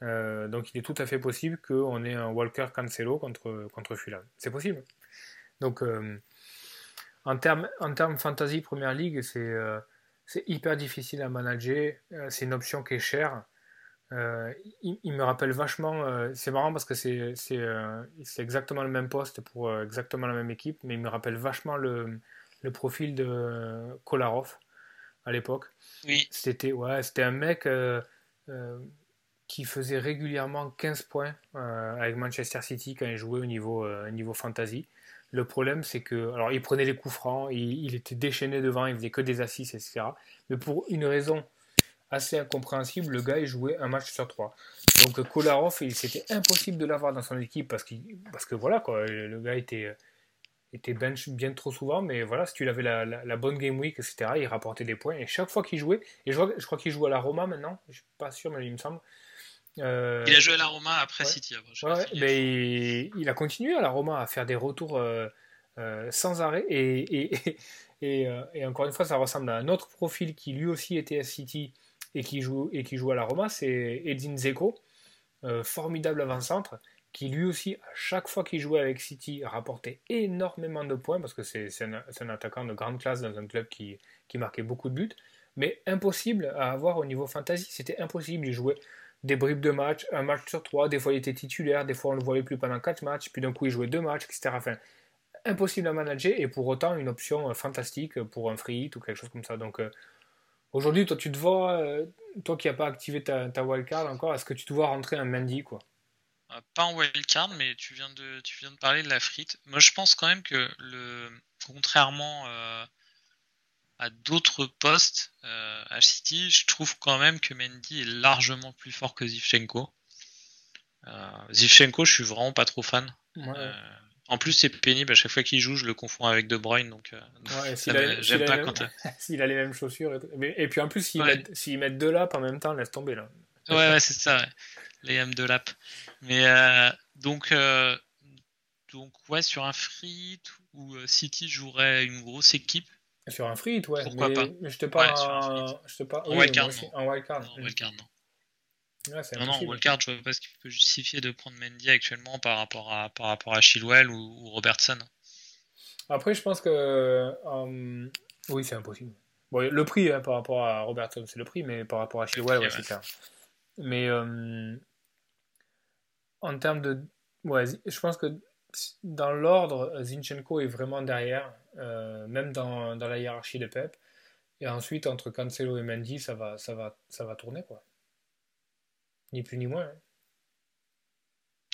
euh, donc il est tout à fait possible qu'on ait un Walker Cancelo contre, contre Fulham. C'est possible. Donc en termes en fantasy Première Ligue, c'est hyper difficile à manager. Euh, c'est une option qui est chère. Euh, il, me rappelle vachement. Euh, c'est marrant parce que c'est exactement le même poste pour exactement la même équipe, mais il me rappelle vachement le, le profil de Kolarov à l'époque. Oui. C'était ouais, un mec qui faisait régulièrement 15 points avec Manchester City quand il jouait au niveau, niveau fantasy. Le problème, c'est que. Alors, il prenait les coups francs, il, était déchaîné devant, il faisait que des assises, etc. Mais pour une raison assez incompréhensible, le gars, il jouait un match sur trois. Donc, Kolarov, c'était impossible de l'avoir dans son équipe parce, parce que voilà, quoi, le gars était, était bench bien trop souvent, mais voilà, si tu avais la, la, bonne game week, etc., il rapportait des points. Et chaque fois qu'il jouait, et je crois, je crois qu'il joue à la Roma maintenant, je suis pas sûr, mais il me semble. Euh, il a joué à la Roma après City. mais il, a continué à la Roma à faire des retours euh, euh, sans arrêt. Et, et, et, encore une fois, ça ressemble à un autre profil qui lui aussi était à City et qui joue, et qui joue à la Roma, c'est Edin Zeko, formidable avant-centre, qui lui aussi, à chaque fois qu'il jouait avec City, rapportait énormément de points, parce que c'est un, attaquant de grande classe dans un club qui, marquait beaucoup de buts, mais impossible à avoir au niveau fantasy. C'était impossible. Il jouait des bribes de match, un match sur trois, des fois il était titulaire, des fois on ne le voyait plus pendant quatre matchs, puis d'un coup il jouait deux matchs, etc. Impossible à manager et pour autant une option euh, fantastique pour un free hit ou quelque chose comme ça. Donc euh, aujourd'hui, toi tu te vois, euh, toi qui n'as pas activé ta, ta wildcard encore, est-ce que tu te vois rentrer un Mendy quoi? Pas en wildcard, mais tu viens, de, tu viens de parler de la frite. Moi je pense quand même que le contrairement à d'autres postes euh, à City, je trouve quand même que Mendy est largement plus fort que Zivchenko. Euh, Zivchenko, je suis vraiment pas trop fan. Euh, en plus, c'est pénible. À chaque fois qu'il joue, je le confonds avec De Bruyne. Donc, j'aime pas quand. s'il a les mêmes chaussures. Et, puis en plus, s'ils mettent, mettent, deux laps en même temps, laisse tomber là. Ouais, ouais c'est ça. Les M de lap. Mais donc, donc, ouais, sur un free où City jouerait une grosse équipe, sur un free, ouais. Pourquoi pas? mais je te parle en, je te parle... en wildcard. En wildcard. Non, wildcard, non. non, non, wildcard, je vois pas ce qui peut justifier de prendre Mendy actuellement par rapport à, par rapport à Chilwell ou, Robertson. Après, je pense que. Euh, oui, c'est impossible. Bon, le prix hein, par rapport à Robertson, c'est le prix, mais par rapport à Chilwell, ouais, c'est clair. Mais euh, en termes de. Ouais, je pense que dans l'ordre, Zinchenko est vraiment derrière, euh, même dans, dans, la hiérarchie de Pep. Et ensuite, entre Cancelo et Mendy, ça va, ça va, ça va tourner, quoi. Ni plus ni moins. Hein.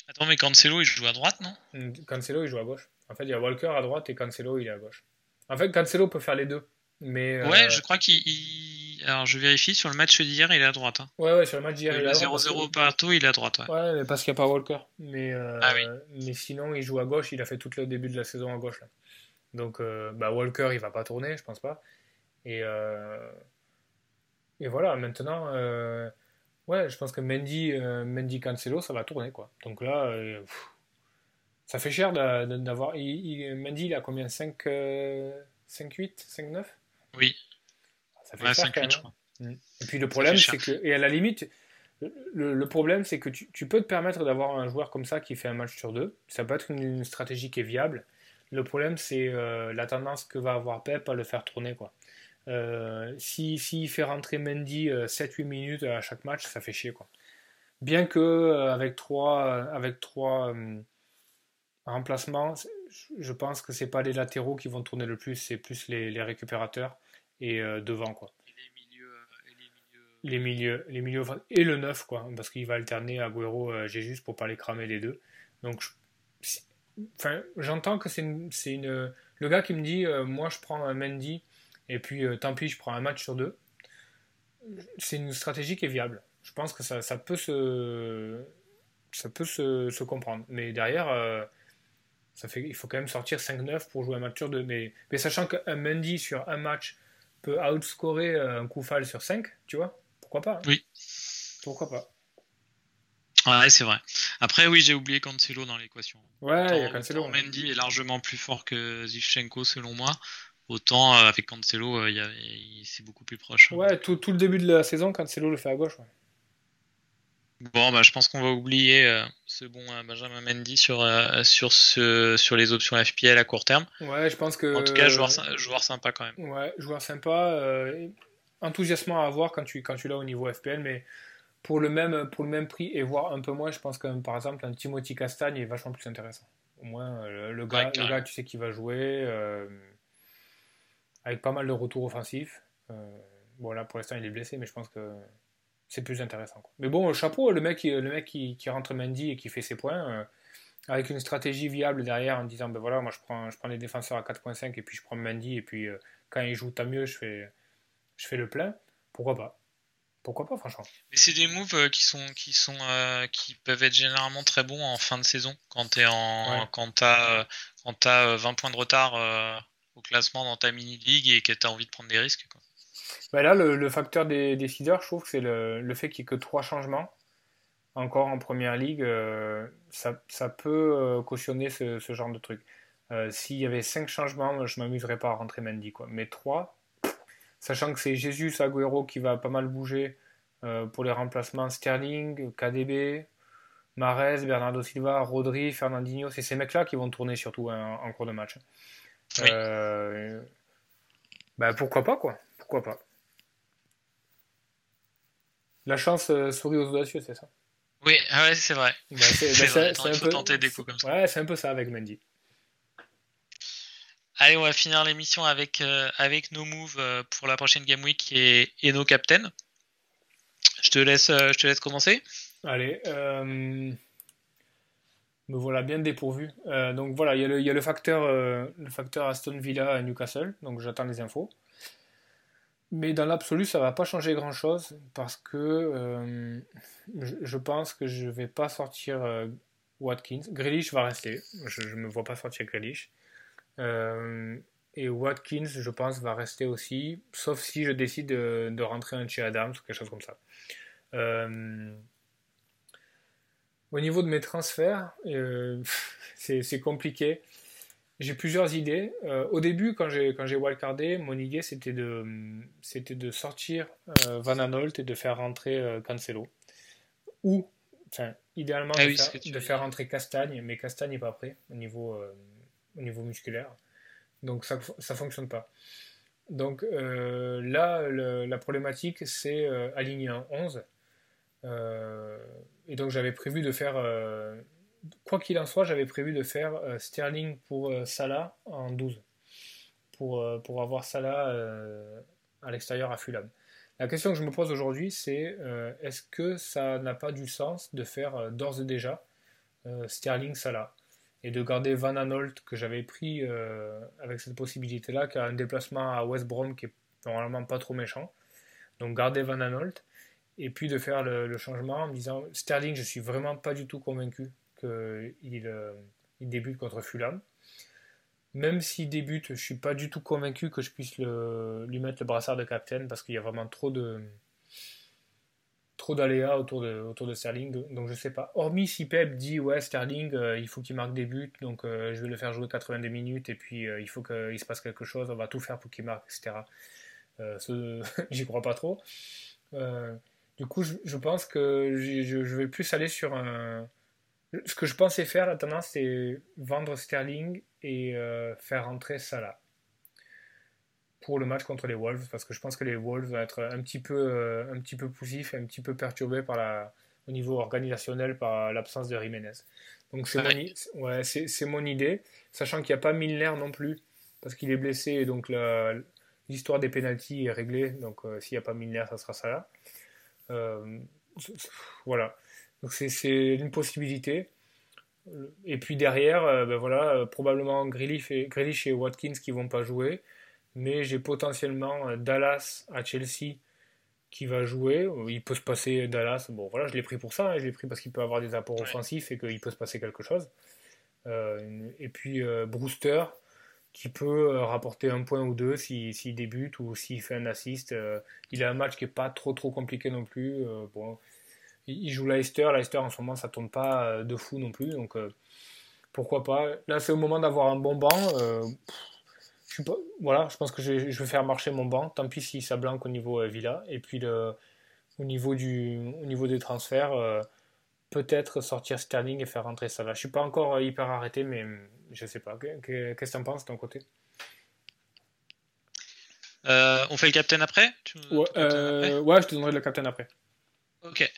Attends, mais Cancelo, il joue à droite, non? Cancelo, il joue à gauche. En fait, il y a Walker à droite et Cancelo, il est à gauche. En fait, Cancelo peut faire les deux. Mais, ouais, euh, je crois qu'il alors je vérifie, sur le match d'hier, il est à droite. Hein. Ouais, ouais, sur le match d'hier, il est à droite. 0-0 partout, il est à droite. Ouais, ouais mais parce qu'il n'y a pas Walker. Mais, euh, ah, oui. mais sinon, il joue à gauche, il a fait tout le début de la saison à gauche. Là. Donc, euh, bah, Walker, il va pas tourner, je pense pas. Et, euh, et voilà, maintenant, ouais, je pense que Mendy, Mendy Cancelo, ça va tourner. quoi. Donc là, ça fait cher d'avoir. Mendy, il a combien? 5, 5 8, 5, 9 Oui. Ça fait mm. Et puis le problème, c'est que, et à la limite, le, problème, c'est que tu, peux te permettre d'avoir un joueur comme ça qui fait un match sur deux. Ça peut être une, stratégie qui est viable. Le problème, c'est euh, la tendance que va avoir Pep à le faire tourner. quoi. Euh, S'il si, fait rentrer Mendy 7-8 euh, minutes à chaque match, ça fait chier. quoi. Bien que euh, avec trois, avec trois remplacements, je pense que c'est pas les latéraux qui vont tourner le plus, c'est plus les, les récupérateurs et euh, devant quoi. Et les milieux, euh, et les milieux. Les milieux, et le neuf quoi, parce qu'il va alterner Agüero, euh, Jesus pour pas les cramer les deux. Donc, enfin, j'entends que c'est une, une, le gars qui me dit, euh, moi je prends un Mendy et puis euh, tant pis, je prends un match sur deux, c'est une stratégie qui est viable. Je pense que ça, ça peut se, ça peut se, se comprendre. Mais derrière, euh, ça fait, il faut quand même sortir 5-9 pour jouer un match sur deux. Mais, mais sachant qu'un Mendy sur un match peut outscorer un coup fall sur 5, tu vois, pourquoi pas hein. Oui. Pourquoi pas Ouais, c'est vrai. Après, oui, j'ai oublié Cancelo dans l'équation. Ouais, il y a Cancelo. Mendy est largement plus fort que Zivchenko, selon moi. Autant euh, avec Cancelo, euh, il il- c'est beaucoup plus proche. Ouais, tout, tout le début de la saison, Cancelo le fait à gauche. ouais. Bon, bah, je pense qu'on va oublier euh, ce bon euh, Benjamin Mendy sur, euh, sur, ce, sur les options FPL à court terme. Ouais, je pense que. En tout cas, joueur, joueur sympa quand même. Ouais, joueur sympa, enthousiasmant à avoir quand tu, quand tu l'as au niveau FPL, mais pour le, même, pour le même prix et voire un peu moins, je pense que par exemple un Timothy Castagne est vachement plus intéressant. Au moins, le, le gars, Ouais, le carrément. gars, tu sais qu'il va jouer, avec pas mal de retours offensifs. Bon, là pour l'instant il est blessé, mais je pense que c'est plus intéressant. quoi. Mais bon, chapeau, le mec, qui- le mec qui, qui rentre Mendy et qui fait ses points. euh, avec une stratégie viable derrière en disant ben voilà moi je prends je prends les défenseurs à 4.5 et puis je prends Mendy et puis euh, quand il joue tant mieux je fais je fais le plein pourquoi pas? Pourquoi pas franchement? Mais c'est des moves euh, qui sont qui sont euh, qui peuvent être généralement très bons en fin de saison quand t'es en Ouais. quand t'as quand t'as euh, 20 points de retard au classement dans ta mini league et que t'as envie de prendre des risques. Quoi. Ben là le, le facteur des décideurs je trouve que c'est le, le fait qu'il n'y ait que trois changements encore en première ligue euh, ça, ça peut euh, cautionner ce, ce genre de truc Euh, s'il y avait cinq changements je m'amuserais pas à rentrer Mendy quoi mais trois sachant que c'est Jesus Agüero qui va pas mal bouger euh, pour les remplacements Sterling, KDB, Mares, Bernardo Silva, Rodri, Fernandinho, c'est ces mecs-là qui vont tourner surtout hein, en cours de match. Oui. Euh, bah, pourquoi pas quoi Pourquoi pas La chance euh, sourit aux audacieux, c'est ça Oui, ah ouais, c'est vrai. Bah, c'est- bah, c'est- un faut peu- tenter des coups comme ça. Ouais, c'est un peu ça avec Mendy. Allez, on va finir l'émission avec euh, avec nos moves euh, pour la prochaine game week et, et nos captains. Je te laisse euh, je te laisse commencer. Allez, me voilà bien dépourvu. Donc voilà, il y a le, il y a le facteur, le facteur Aston Villa à Newcastle, donc j'attends les infos. Mais dans l'absolu, ça va pas changer grand-chose parce que euh, je, pense que je vais pas sortir euh, Watkins. Grealish va rester. Je, je me vois pas sortir Grealish. Euh, et Watkins, je pense, va rester aussi, sauf si je décide de, rentrer un chez Adams ou quelque chose comme ça. Au niveau de mes transferts, c'est compliqué. J'ai plusieurs idées. Euh, au début, quand j'ai quand j'ai wildcardé, mon idée c'était de c'était de sortir euh, Van Aanholt et de faire rentrer euh, Cancelo. Ou, enfin, idéalement Ah de, oui, faire, de rentrer Castagne, mais Castagne n'est pas prêt au niveau au niveau musculaire. Donc ça ça fonctionne pas. Donc là, le- la problématique, c'est aligner un 11. Euh, et donc j'avais prévu de faire, quoi qu'il en soit, j'avais prévu de faire euh, Sterling pour euh, Salah en 12. Pour, euh, pour avoir Salah à l'extérieur à Fulham. La question que je me pose aujourd'hui, c'est est-ce que ça n'a pas du sens de faire d'ores et déjà Sterling Salah? Et de garder Van Aanholt que j'avais pris avec cette possibilité-là, qui a un déplacement à West Brom qui est normalement pas trop méchant. Donc garder Van Aanholt et puis de faire le, le changement en me disant Sterling, je suis vraiment pas du tout convaincu euh, il débute contre Fulham. Même s'il débute, je suis pas du tout convaincu que je puisse lui mettre le brassard de capitaine parce qu'il y a vraiment trop de trop d'aléas autour de, autour de Sterling, donc, je sais pas. Hormis si Pep dit ouais Sterling, euh, il faut qu'il marque des buts, donc euh, je vais le faire jouer 82 minutes et puis il faut qu'il se passe quelque chose, on va tout faire pour qu'il marque, etc. J'y crois pas trop. Du coup, je, pense que je vais plus aller sur un. Ce que je pensais faire, la tendance, c'est vendre Sterling et euh, faire rentrer Salah pour le match contre les Wolves, parce que je pense que les Wolves vont être un petit peu, euh, un petit peu poussifs, un petit peu perturbés par la, au niveau organisationnel par l'absence de Jiménez. Donc c'est Ouais. mon, mon idée, sachant qu'il n'y a pas Milner non plus, parce qu'il est blessé, et donc l'histoire des pénalties est réglée, donc euh, s'il n'y a pas Milner, ça sera Salah. Voilà. Donc c'est une possibilité. Et puis derrière, euh, ben voilà, probablement Grealish et, Grealish et Watkins qui vont pas jouer. Mais j'ai potentiellement Dallas à Chelsea qui va jouer. Il peut se passer Dallas. Bon, voilà, je l'ai pris pour ça. Hein. Je l'ai pris parce qu'il peut avoir des apports offensifs et qu'il peut se passer quelque chose. et puis Brewster qui peut rapporter un point ou deux s'il débute ou s'il fait un assist. il a un match qui est pas trop trop compliqué non plus. bon, il joue Leicester. Leicester en ce moment ça tourne pas euh, de fou non plus. Donc euh, pourquoi pas. Là c'est au moment d'avoir un bon banc. Euh, je pas, voilà, je pense que je, vais faire marcher mon banc. Tant pis si ça blanque au niveau Villa. Et puis le, au, niveau du, au niveau des transferts, peut-être sortir Sterling et faire rentrer ça là. Je suis pas encore hyper arrêté, mais je sais pas. Qu'est-ce que tu en penses de ton côté? On fait le captain après, ouais, ouais, je te donnerai le captain après. Ok.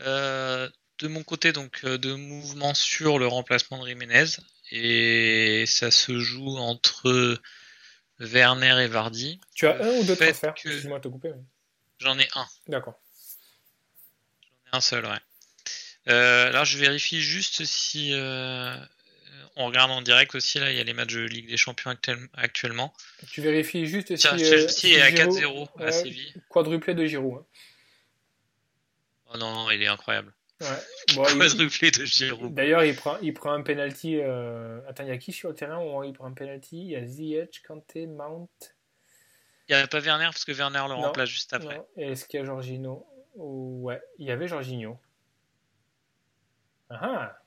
Euh, de mon côté, donc, euh, de mouvement sur le remplacement de Jiménez. Et ça se joue entre Werner et Vardy. Tu as un ou deux transferts Excuse-moi de te couper. J'en ai un. D'accord. J'en ai un seul, ouais. Euh, là, je vérifie juste si. on regarde en direct aussi, là, il y a les matchs de Ligue des Champions actuellement. Tu vérifies juste si. Chelsea est à 4-0 à Séville. Quadruplé de Giroud. Hein. Oh non, il est incroyable. Ouais. Bon, de Giroud. D'ailleurs, il prend, il prend un penalty. Euh... Attends, il y a qui sur le terrain où il prend un penalty? Il y a Ziyech, Kanté, Mount. Il n'y avait pas Werner parce que Werner le remplace juste après. Est-ce qu'il y a Jorginho? Ouais, il y avait Jorginho. Ah, ah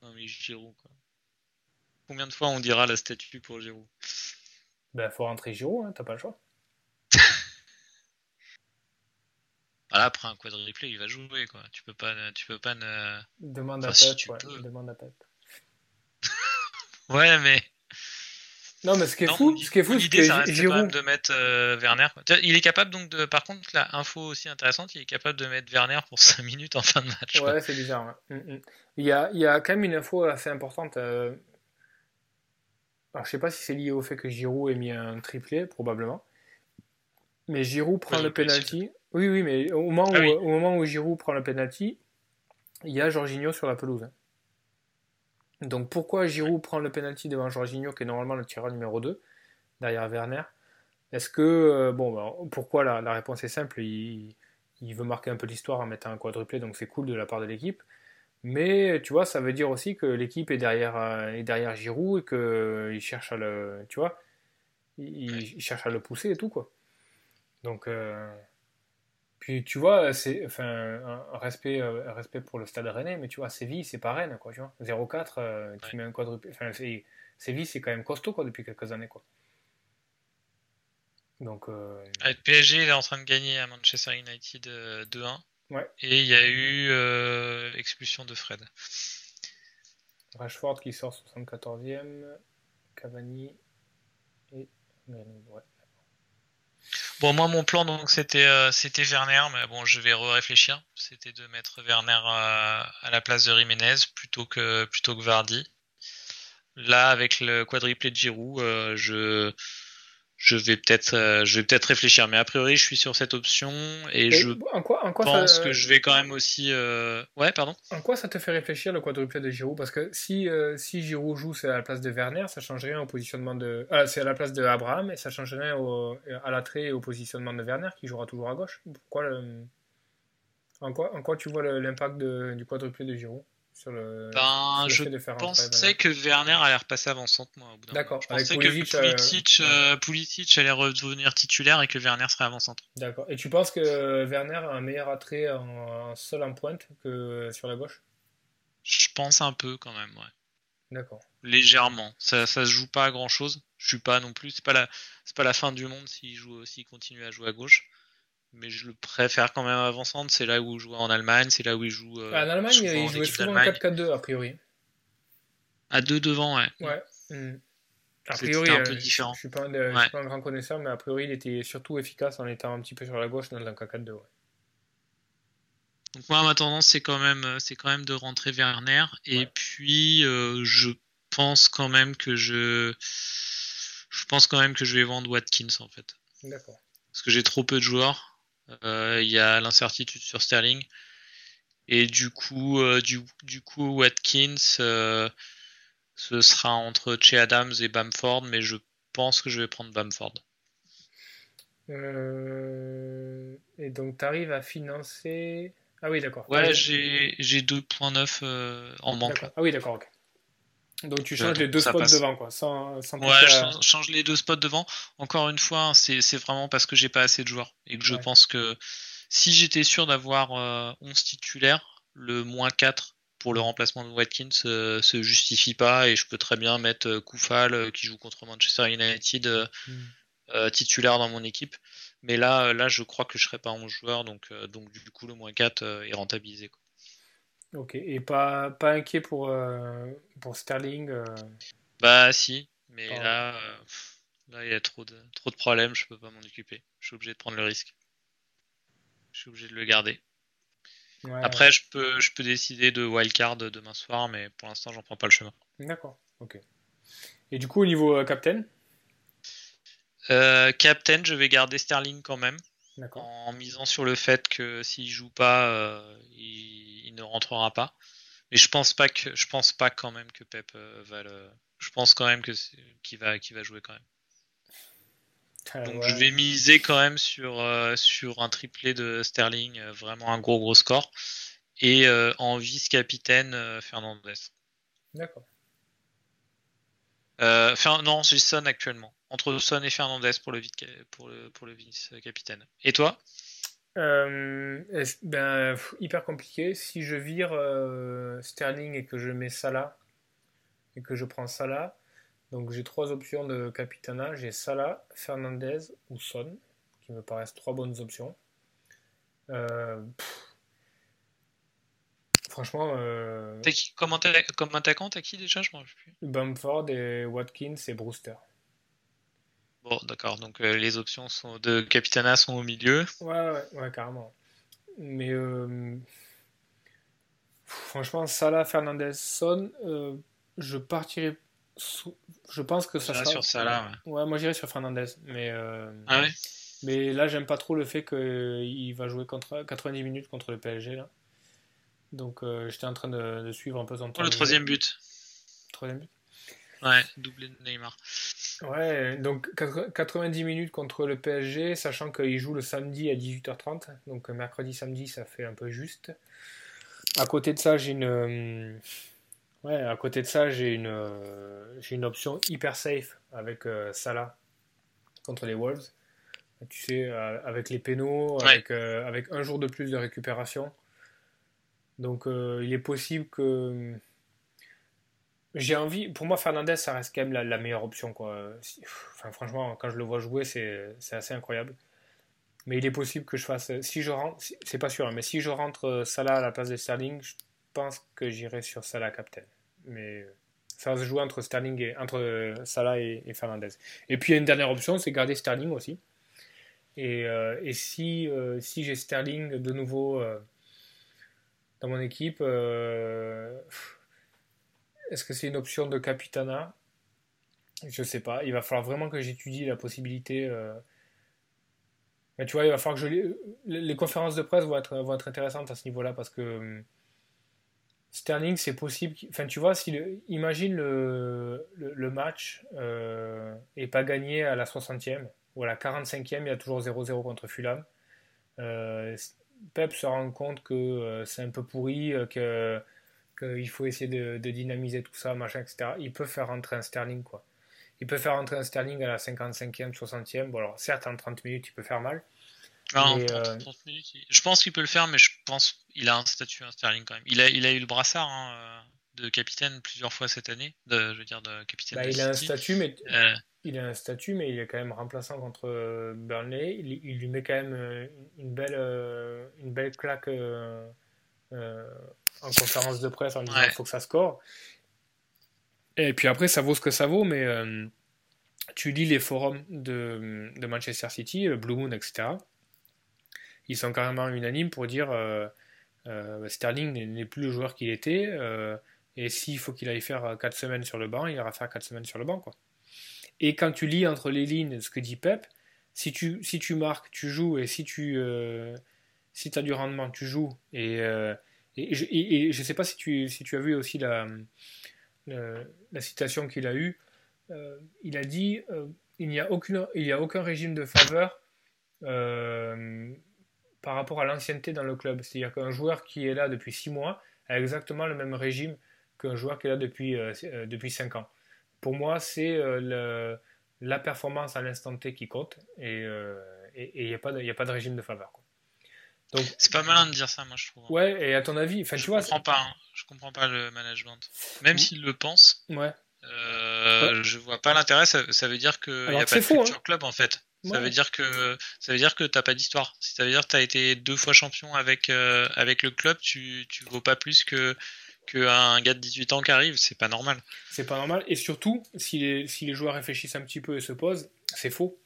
Non mais Giroud quoi. Combien de fois on dira la statue pour Giroud? Ben faut rentrer Giroud, hein, t'as pas le choix. Voilà, après un quadruplé, il va jouer quoi. Tu peux pas, tu peux pas ne. Demande à Pep, ouais. Demande à Pep. ouais, mais. Non, mais ce qui est fou, ce qui est fou, c'est que Giroud de mettre euh, Werner. Il est capable donc de, par contre, la info aussi intéressante, il est capable de mettre Werner pour 5 minutes en fin de match. Ouais, c'est bizarre. Mm, mm. Il, y a, il y a quand même une info assez importante. Euh... Alors, je sais pas si c'est lié au fait que Giroud ait mis un triplé, probablement. Mais Giroud prend le penalty. Oui, oui, mais au moment, ah où, au moment où Giroud prend le penalty, il y a Jorginho sur la pelouse. Donc pourquoi Giroud prend le penalty devant Jorginho, qui est normalement le tireur numéro 2, derrière Werner? Est-ce que. Euh, bon, bah, pourquoi la, la, réponse est simple il, il, veut marquer un peu l'histoire en mettant un quadruplé, donc c'est cool de la part de l'équipe. Mais tu vois, ça veut dire aussi que l'équipe est derrière, euh, est derrière Giroud et qu'il cherche à le. Tu vois il, il, cherche à le pousser et tout, quoi. Donc. Euh, puis tu vois, c'est enfin un respect, euh, respect pour le stade rennais, mais tu vois, Séville, c'est pas Rennes, quoi, tu vois. 0-4, euh, tu mets un quadruple. Enfin, Séville, c'est quand même costaud, quoi, depuis quelques années, quoi. Donc. Euh... Avec PSG, il est en train de gagner à Manchester United 2-1. Ouais. Et il y a eu expulsion de Fred. Rashford qui sort 74e, Cavani et. Ouais. Bon, moi, mon plan, donc, c'était euh, c'était Werner, mais bon, je vais réfléchir. C'était de mettre Werner euh, à la place de Jiménez plutôt que, plutôt que Vardy. Là, avec le quadriplé de Giroud, euh, je, je vais peut-être euh, je vais peut-être réfléchir mais a priori je suis sur cette option et, je quoi, en quoi pense que je vais quand même aussi euh... ouais pardon. En quoi ça te fait réfléchir le quadruplé de Giroud? Parce que si euh, si Giroud joue c'est à la place de Werner ça change rien au positionnement de ah, c'est à la place de Abraham et ça change rien au... à l'attrait et au positionnement de Werner qui jouera toujours à gauche. Pourquoi le... en quoi en quoi tu vois l'impact du quadruplé de Giroud? Ben, je pensais que Werner allait repasser avant-centre, moi. D'accord. Je pensais que Pulisic, euh, Pulisic, allait redevenir titulaire et que Werner serait avant-centre. D'accord. Et tu penses que Werner a un meilleur attrait en, seul en pointe que sur la gauche? Je pense un peu quand même, ouais. D'accord. Légèrement. Ça, ça se joue pas à grand chose. Je suis pas non plus. C'est pas la, c'est pas la fin du monde s'il joue, s'il continue à jouer à gauche mais je le préfère quand même avant-centre. C'est là où il joue en Allemagne, c'est là où il joue. Euh, en Allemagne, il jouait souvent en 4-4-2 a priori. À deux devant, ouais. Ouais. Hmm. A priori, un peu euh, différent. Je, suis pas, suis pas un grand connaisseur, mais a priori, il était surtout efficace en étant un petit peu sur la gauche dans le 4-4-2. Ouais. Donc moi, ma tendance, c'est quand même, c'est quand même de rentrer Werner. Et puis, euh, je pense quand même que je, je pense quand même que je vais vendre Watkins en fait. D'accord. Parce que j'ai trop peu de joueurs. Euh, il y a l'incertitude sur Sterling. Et du coup, du, du, coup, Watkins, ce sera entre Che Adams et Bamford, mais je pense que je vais prendre Bamford. et donc, tu arrives à financer. Ah oui, d'accord. Ouais, j'ai 2.9 en banque. Ah oui, d'accord, ok. Donc tu changes les deux spots devant, quoi. Sans, ouais, je change, les deux spots devant. Encore une fois, hein, c'est vraiment parce que j'ai pas assez de joueurs. Et que je pense que si j'étais sûr d'avoir 11 euh, titulaires, le moins 4 pour le remplacement de Watkins euh, se justifie pas. Et je peux très bien mettre euh, Koufal qui joue contre Manchester United hmm. titulaire dans mon équipe. Mais là, là, je crois que je serai pas 11 joueurs. Donc, donc du coup, le moins 4 est rentabilisé. Quoi. Ok, et pas, pas inquiet pour, euh, pour Sterling euh Bah si, mais là, euh, là il y a trop de, trop de problèmes, je peux pas m'en occuper. Je suis obligé de prendre le risque. Je suis obligé de le garder. Après, je peux, je peux décider de wildcard demain soir, mais pour l'instant, j'en prends pas le chemin. D'accord, ok. Et du coup, au niveau captain? Captain, je vais garder Sterling quand même. En misant sur le fait que s'il joue pas, il ne rentrera pas. Mais je pense pas que je pense pas quand même que Pep euh, va le. Je pense quand même que qu'il va va jouer quand même. Ah, Donc je vais miser quand même sur euh, sur un triplé de Sterling, euh, vraiment un gros gros score, et en vice capitaine Fernandez. D'accord. non, j'ai Son actuellement. Entre Son et Fernandez pour le, pour le, pour le vice capitaine. Et toi? Euh, ben, hyper compliqué. Si je vire euh, Sterling et que je mets Salah et que je prends Salah, donc j'ai trois options de capitana. J'ai Salah, Fernandez ou Son, qui me paraissent trois bonnes options. Euh, franchement. Euh, qui, comme, attaquant, t'as qui déjà? Je m'en plus. Bamford et Watkins et Brewster. Bon, d'accord. Donc euh, les options sont de Capitana sont au milieu. Ouais, ouais, ouais carrément. Mais euh, franchement, Salah, Fernandez, Son, euh, je partirai. Je pense que ça sera. sur Salah. Ouais, moi j'irai sur Fernandez. Mais, ah ouais? mais là, j'aime pas trop le fait qu'il va jouer contre 90 minutes contre le PSG. Là. Donc j'étais en train de, suivre un peu son temps. le troisième but. Troisième but Ouais, doublé de Neymar. Ouais, donc 90 minutes contre le PSG, sachant qu'il joue le samedi à 18h30. Donc mercredi, samedi, ça fait un peu juste. À côté de ça, j'ai une. Euh, ouais, à côté de ça, j'ai une, euh, j'ai une option hyper safe avec euh, Salah contre les Wolves. Tu sais, avec les pénaux, avec, avec un jour de plus de récupération. Donc il est possible que j'ai envie, pour moi, Fernandez, ça reste quand même la, meilleure option. Quoi. Enfin, franchement, quand je le vois jouer, c'est assez incroyable. Mais il est possible que je fasse. Si je rentre, c'est pas sûr, hein, mais si je rentre euh, Salah à la place de Sterling, je pense que j'irai sur Salah captain. Mais ça va se jouer entre Sterling et entre euh, Salah et, Fernandez. Et puis il y a une dernière option, c'est garder Sterling aussi. Et, euh, et si, si j'ai Sterling de nouveau dans mon équipe, est-ce que c'est une option de Capitana? Je sais pas. Il va falloir vraiment que j'étudie la possibilité. Euh. Mais tu vois, il va falloir que je. Les conférences de presse vont être, intéressantes à ce niveau-là parce que. Hum, Sterling, c'est possible. Enfin, tu vois, si imagine le, match euh, et pas gagné à la 60e ou à la 45e, il y a toujours 0-0 contre Fulham. Euh, Pep se rend compte que euh, c'est un peu pourri, que qu'il faut essayer de, dynamiser tout ça, machin, etc. Il peut faire rentrer un Sterling, quoi. Il peut faire rentrer un Sterling à la 55e, 60e. Bon, alors, certes, en 30 minutes, il peut faire mal. Euh, je pense qu'il peut le faire, mais je pense qu'il a un statut, un Sterling, quand même. Il a, il a eu le brassard hein, euh, de capitaine plusieurs fois cette année. De, je veux dire, de capitaine. Bah, il a un statut, mais. Euh. Il a un statut, mais il est quand même remplaçant contre Burnley. Il, lui met quand même une belle, une belle claque en conférence de presse en disant qu'il faut que ça score. Et puis après, ça vaut ce que ça vaut, mais euh, tu lis les forums de, de, Manchester City, euh, Blue Moon, etc. Ils sont carrément unanimes pour dire euh, Sterling n'est plus le joueur qu'il était, et s'il faut qu'il aille faire 4 semaines sur le banc, il ira faire 4 semaines sur le banc. Quoi. Et quand tu lis entre les lignes ce que dit Pep, si tu, si tu marques, tu joues, et si tu si as du rendement, tu joues, et Et je ne sais pas si tu, tu as vu aussi la, citation qu'il a eue. Euh, il a dit euh, il n'y a, aucun régime de faveur euh, par rapport à l'ancienneté dans le club. C'est-à-dire qu'un joueur qui est là depuis 6 mois a exactement le même régime qu'un joueur qui est là depuis, depuis 5 ans. Pour moi, c'est la performance à l'instant T qui compte et il n'y a, pas de, régime de faveur. C'est pas malin de dire ça, moi je trouve. Ouais, et à ton avis, enfin je tu vois, comprends pas, hein. je comprends pas le management. Même s'il le pense, ouais. Euh, je vois pas l'intérêt. Ça, veut dire que n'y a pas de futur hein. club en fait. Ça veut dire que ça veut dire que t'as pas d'histoire. Si ça veut dire que t'as été deux fois champion avec euh, avec le club, tu tu vaux pas plus que qu'un gars de 18 ans qui arrive, c'est pas normal. C'est pas normal. Et surtout, si les, si les joueurs réfléchissent un petit peu et se posent, c'est faux.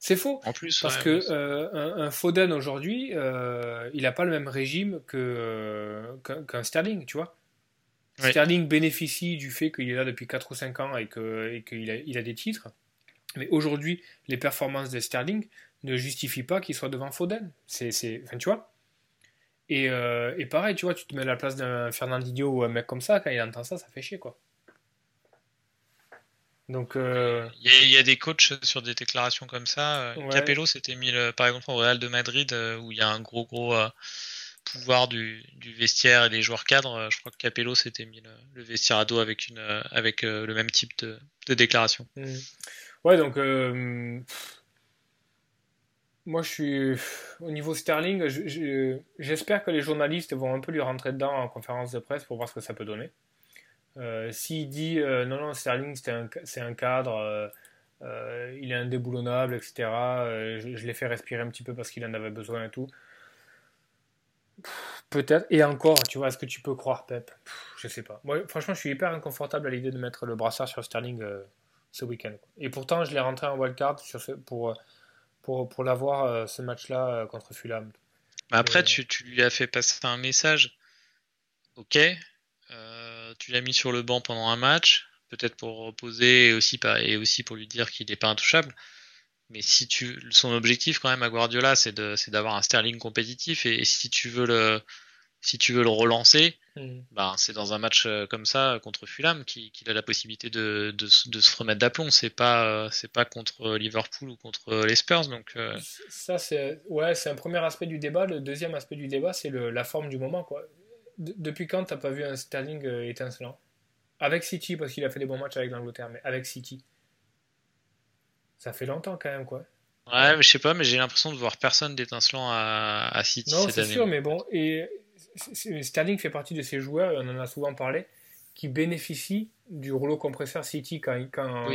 C'est faux. En plus, parce que euh, un, Foden aujourd'hui, euh, il n'a pas le même régime que qu'un Sterling, tu vois. Sterling bénéficie du fait qu'il est là depuis 4 ou 5 ans et qu'il a, il a des titres. Mais aujourd'hui, les performances de Sterling ne justifient pas qu'il soit devant Foden. C'est, enfin, tu vois. Et, euh, et, pareil, tu vois, tu te mets à la place d'un Fernandinho ou un mec comme ça, quand il entend ça, ça fait chier, quoi. Donc, euh, il, y a, des coachs sur des déclarations comme ça. Capello s'était mis, par exemple, au Real de Madrid, euh, où il y a un gros, gros pouvoir du, vestiaire et des joueurs cadres. Je crois que Capello s'était mis le, vestiaire à dos avec, une, avec euh, le même type de, déclaration. Mmh. Ouais, donc. moi, je suis. Au niveau Sterling, j'espère que les journalistes vont un peu lui rentrer dedans en conférence de presse pour voir ce que ça peut donner. Euh, s'il dit euh, non, non, Sterling c'est un, cadre, euh, il est indéboulonnable, etc., je, l'ai fait respirer un petit peu parce qu'il en avait besoin et tout. Peut-être, et encore, tu vois, est-ce que tu peux croire Pep? Je sais pas. Moi, franchement, je suis hyper inconfortable à l'idée de mettre le brassard sur Sterling ce week-end. Et pourtant, je l'ai rentré en wildcard sur pour, pour, pour l'avoir ce match-là contre Fulham. Après, tu, tu, lui as fait passer un message. Ok, tu l'as mis sur le banc pendant un match, peut-être pour reposer et aussi, et aussi pour lui dire qu'il n'est pas intouchable. Mais si tu, son objectif quand même à Guardiola, c'est d'avoir un Sterling compétitif et, si tu veux le, si tu veux le relancer, mm. ben, c'est dans un match euh, comme ça contre Fulham qu'il a la possibilité de, de, se remettre d'aplomb. C'est pas, c'est pas contre Liverpool ou contre les Spurs. Donc, euh. Ça, c'est ouais, un premier aspect du débat. Le deuxième aspect du débat, c'est la forme du moment. Quoi depuis quand t'as pas vu un Sterling euh, étincelant? Avec City, parce qu'il a fait des bons matchs avec l'Angleterre, mais avec City. Ça fait longtemps quand même, quoi. Ouais, mais je sais pas, mais j'ai l'impression de voir personne d'étincelant à, à, City non, c'est sûr, mais bon, et Sterling fait partie de ces joueurs, on en a souvent parlé, qui bénéficient du rouleau compresseur City quand, quand,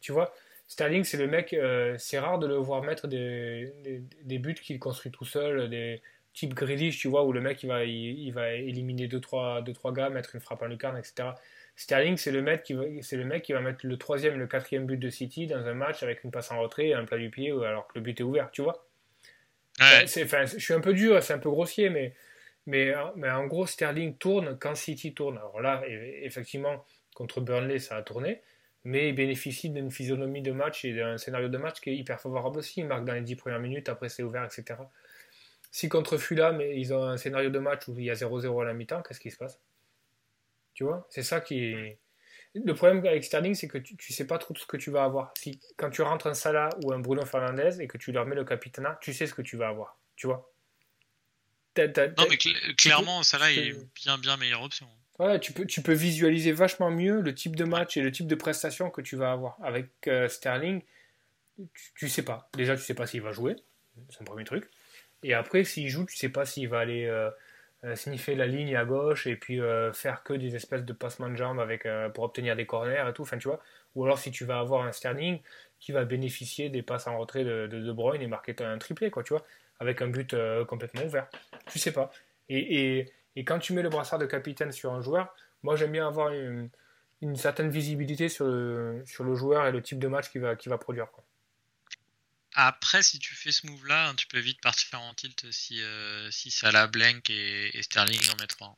tu vois. Sterling, c'est le mec, euh, c'est rare de le voir mettre des, des, des buts qu'il construit tout seul, des, type Grealish, tu vois, où le mec il va, il, va éliminer 2-3 deux, trois, gars, mettre une frappe en lucarne, etc. Sterling, c'est le, mec qui va, c'est le mec qui va mettre le troisième et le quatrième but de City dans un match avec une passe en retrait et un plat du pied alors que le but est ouvert, tu vois. C'est, enfin, je suis un peu dur, c'est un peu grossier, mais, mais, mais en gros, Sterling tourne quand City tourne. Alors là, effectivement, contre Burnley, ça a tourné, mais il bénéficie d'une physionomie de match et d'un scénario de match qui est hyper favorable aussi. Il marque dans les 10 premières minutes, après c'est ouvert, etc. Si contre Fulham, ils ont un scénario de match où il y a 0-0 à la mi-temps, qu'est-ce qui se passe? Tu vois? C'est ça qui est. Le problème avec Sterling, c'est que tu ne sais pas trop ce que tu vas avoir. Si, quand tu rentres un Salah ou un Bruno Fernandez et que tu leur mets le capitana, tu sais ce que tu vas avoir. Tu vois? Non, mais clairement, Salah est bien, bien meilleure option. Ouais, tu peux, tu peux visualiser vachement mieux le type de match et le type de prestation que tu vas avoir. Avec euh, Sterling, tu, ne sais pas. Déjà, tu sais pas s'il va jouer. C'est un premier truc. Et après, s'il joue, tu sais pas s'il va aller euh, euh, sniffer la ligne à gauche et puis euh, faire que des espèces de passements de jambes avec, pour obtenir des corners et tout. Enfin, tu vois. Ou alors si tu vas avoir un Sterling qui va bénéficier des passes en retrait de De, Bruyne et marquer un triplé, quoi, tu vois. Avec un but complètement ouvert. Tu sais pas. Et, et, quand tu mets le brassard de capitaine sur un joueur, moi j'aime bien avoir une, certaine visibilité sur le, sur le joueur et le type de match qu'il va, va produire. Après, si tu fais ce move-là, hein, tu peux vite partir en tilt si, euh, si Salah, Blank et, Sterling en mettent trois.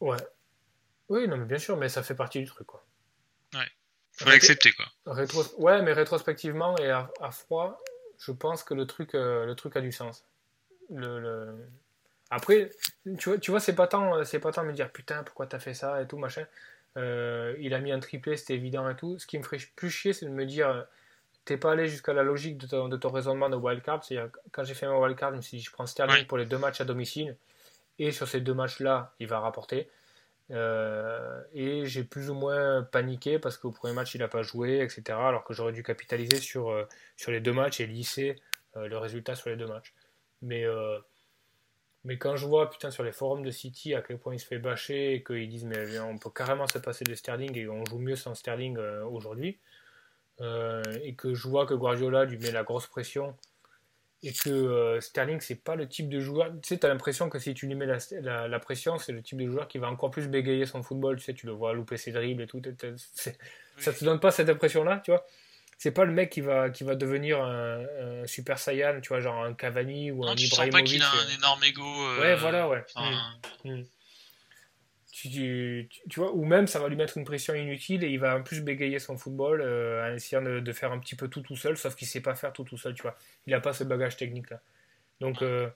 Ouais. Oui, non, mais bien sûr, mais ça fait partie du truc, quoi. Ouais. Faut l'accepter, quoi. Ouais, mais rétrospectivement et à, froid, je pense que le truc, euh, le truc a du sens. Le, Après, tu vois, tu vois c'est pas tant, c'est pas tant me dire putain pourquoi t'as fait ça et tout machin. Euh, il a mis un triplé, c'était évident et tout. Ce qui me ferait plus chier, c'est de me dire t'es pas allé jusqu'à la logique de ton, de ton raisonnement de wildcard. C'est-à-dire, quand j'ai fait mon wildcard, je me suis dit, je prends Sterling pour les deux matchs à domicile. Et sur ces deux matchs-là, il va rapporter. Euh, et j'ai plus ou moins paniqué parce qu'au premier match, il n'a pas joué, etc. Alors que j'aurais dû capitaliser sur, euh, sur les deux matchs et lisser euh, le résultat sur les deux matchs. Mais, mais quand je vois putain, sur les forums de City à quel point il se fait bâcher et qu'ils disent mais on peut carrément se passer de Sterling et on joue mieux sans Sterling aujourd'hui, et que je vois que Guardiola lui met la grosse pression et que euh, Sterling, c'est pas le type de joueur. Tu sais, tu as l'impression que si tu lui mets la, la, pression, c'est le type de joueur qui va encore plus bégayer son football. Tu sais, tu le vois louper ses dribbles et tout. Ça te donne pas cette impression-là, tu vois c'est pas le mec qui va, qui va devenir un, super saiyan, tu vois, genre un Cavani ou un tu Ibrahimovic. Sens pas qu'il a un énorme ego. Euh, ouais, voilà, ouais. Mm. Mm. Tu, tu, vois, ou même ça va lui mettre une pression inutile et il va en plus bégayer son football euh, en essayant de, faire un petit peu tout tout seul, sauf qu'il sait pas faire tout tout seul, tu vois. Il n'a pas ce bagage technique là. Donc, euh,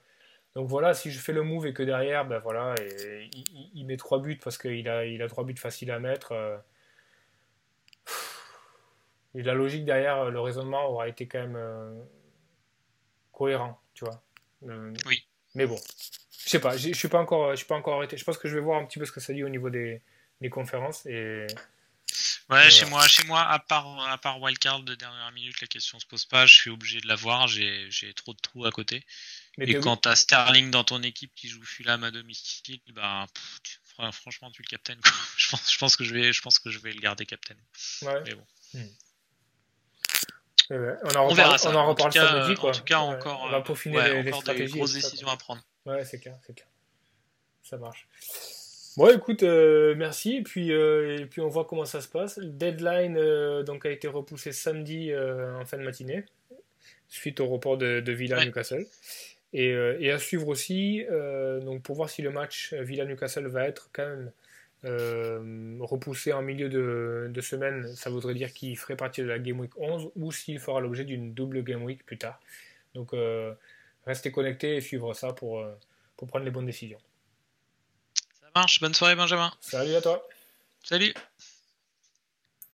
donc voilà, si je fais le move et que derrière, ben voilà, et, il, met trois buts parce qu'il a, il a trois buts faciles à mettre. Euh, et la logique derrière, le raisonnement aura été quand même cohérent, tu vois. oui. Mais bon, je sais pas, je suis pas encore, je suis pas encore arrêté. Je pense que je vais voir un petit peu ce que ça dit au niveau des, des conférences et. Ouais, chez moi, chez moi, à part, à part wildcard de dernière minute, la question se pose pas. Je suis obligé de la voir. J'ai, trop de trous à côté. Mais et quand t'as Sterling dans ton équipe qui joue Fulham à domicile, bah, franchement, tu le captain. je pense, je pense que je vais, je pense que je vais le garder captain. Ouais. Mais bon. Hmm. on en, reparle, on en reparle samedi, quoi. En tout cas, encore, on va peaufiner les, les stratégies. grosses décisions à prendre. Ouais, c'est clair, c'est clair. Ça marche. Bon, écoute, euh, merci. Et puis, euh, et puis, on voit comment ça se passe. Le deadline euh, donc, a été repoussé samedi en fin de matinée, suite au report de, Villa-Newcastle. Et, et, à suivre aussi, donc, pour voir si le match Villa-Newcastle va être quand même repoussé en milieu de, de, semaine, ça voudrait dire qu'il ferait partie de la Game Week 11 ou s'il fera l'objet d'une double Game Week plus tard. Donc, restez connectés et suivre ça pour, euh, pour prendre les bonnes décisions. Ça marche, bonne soirée Benjamin. Salut à toi. Salut.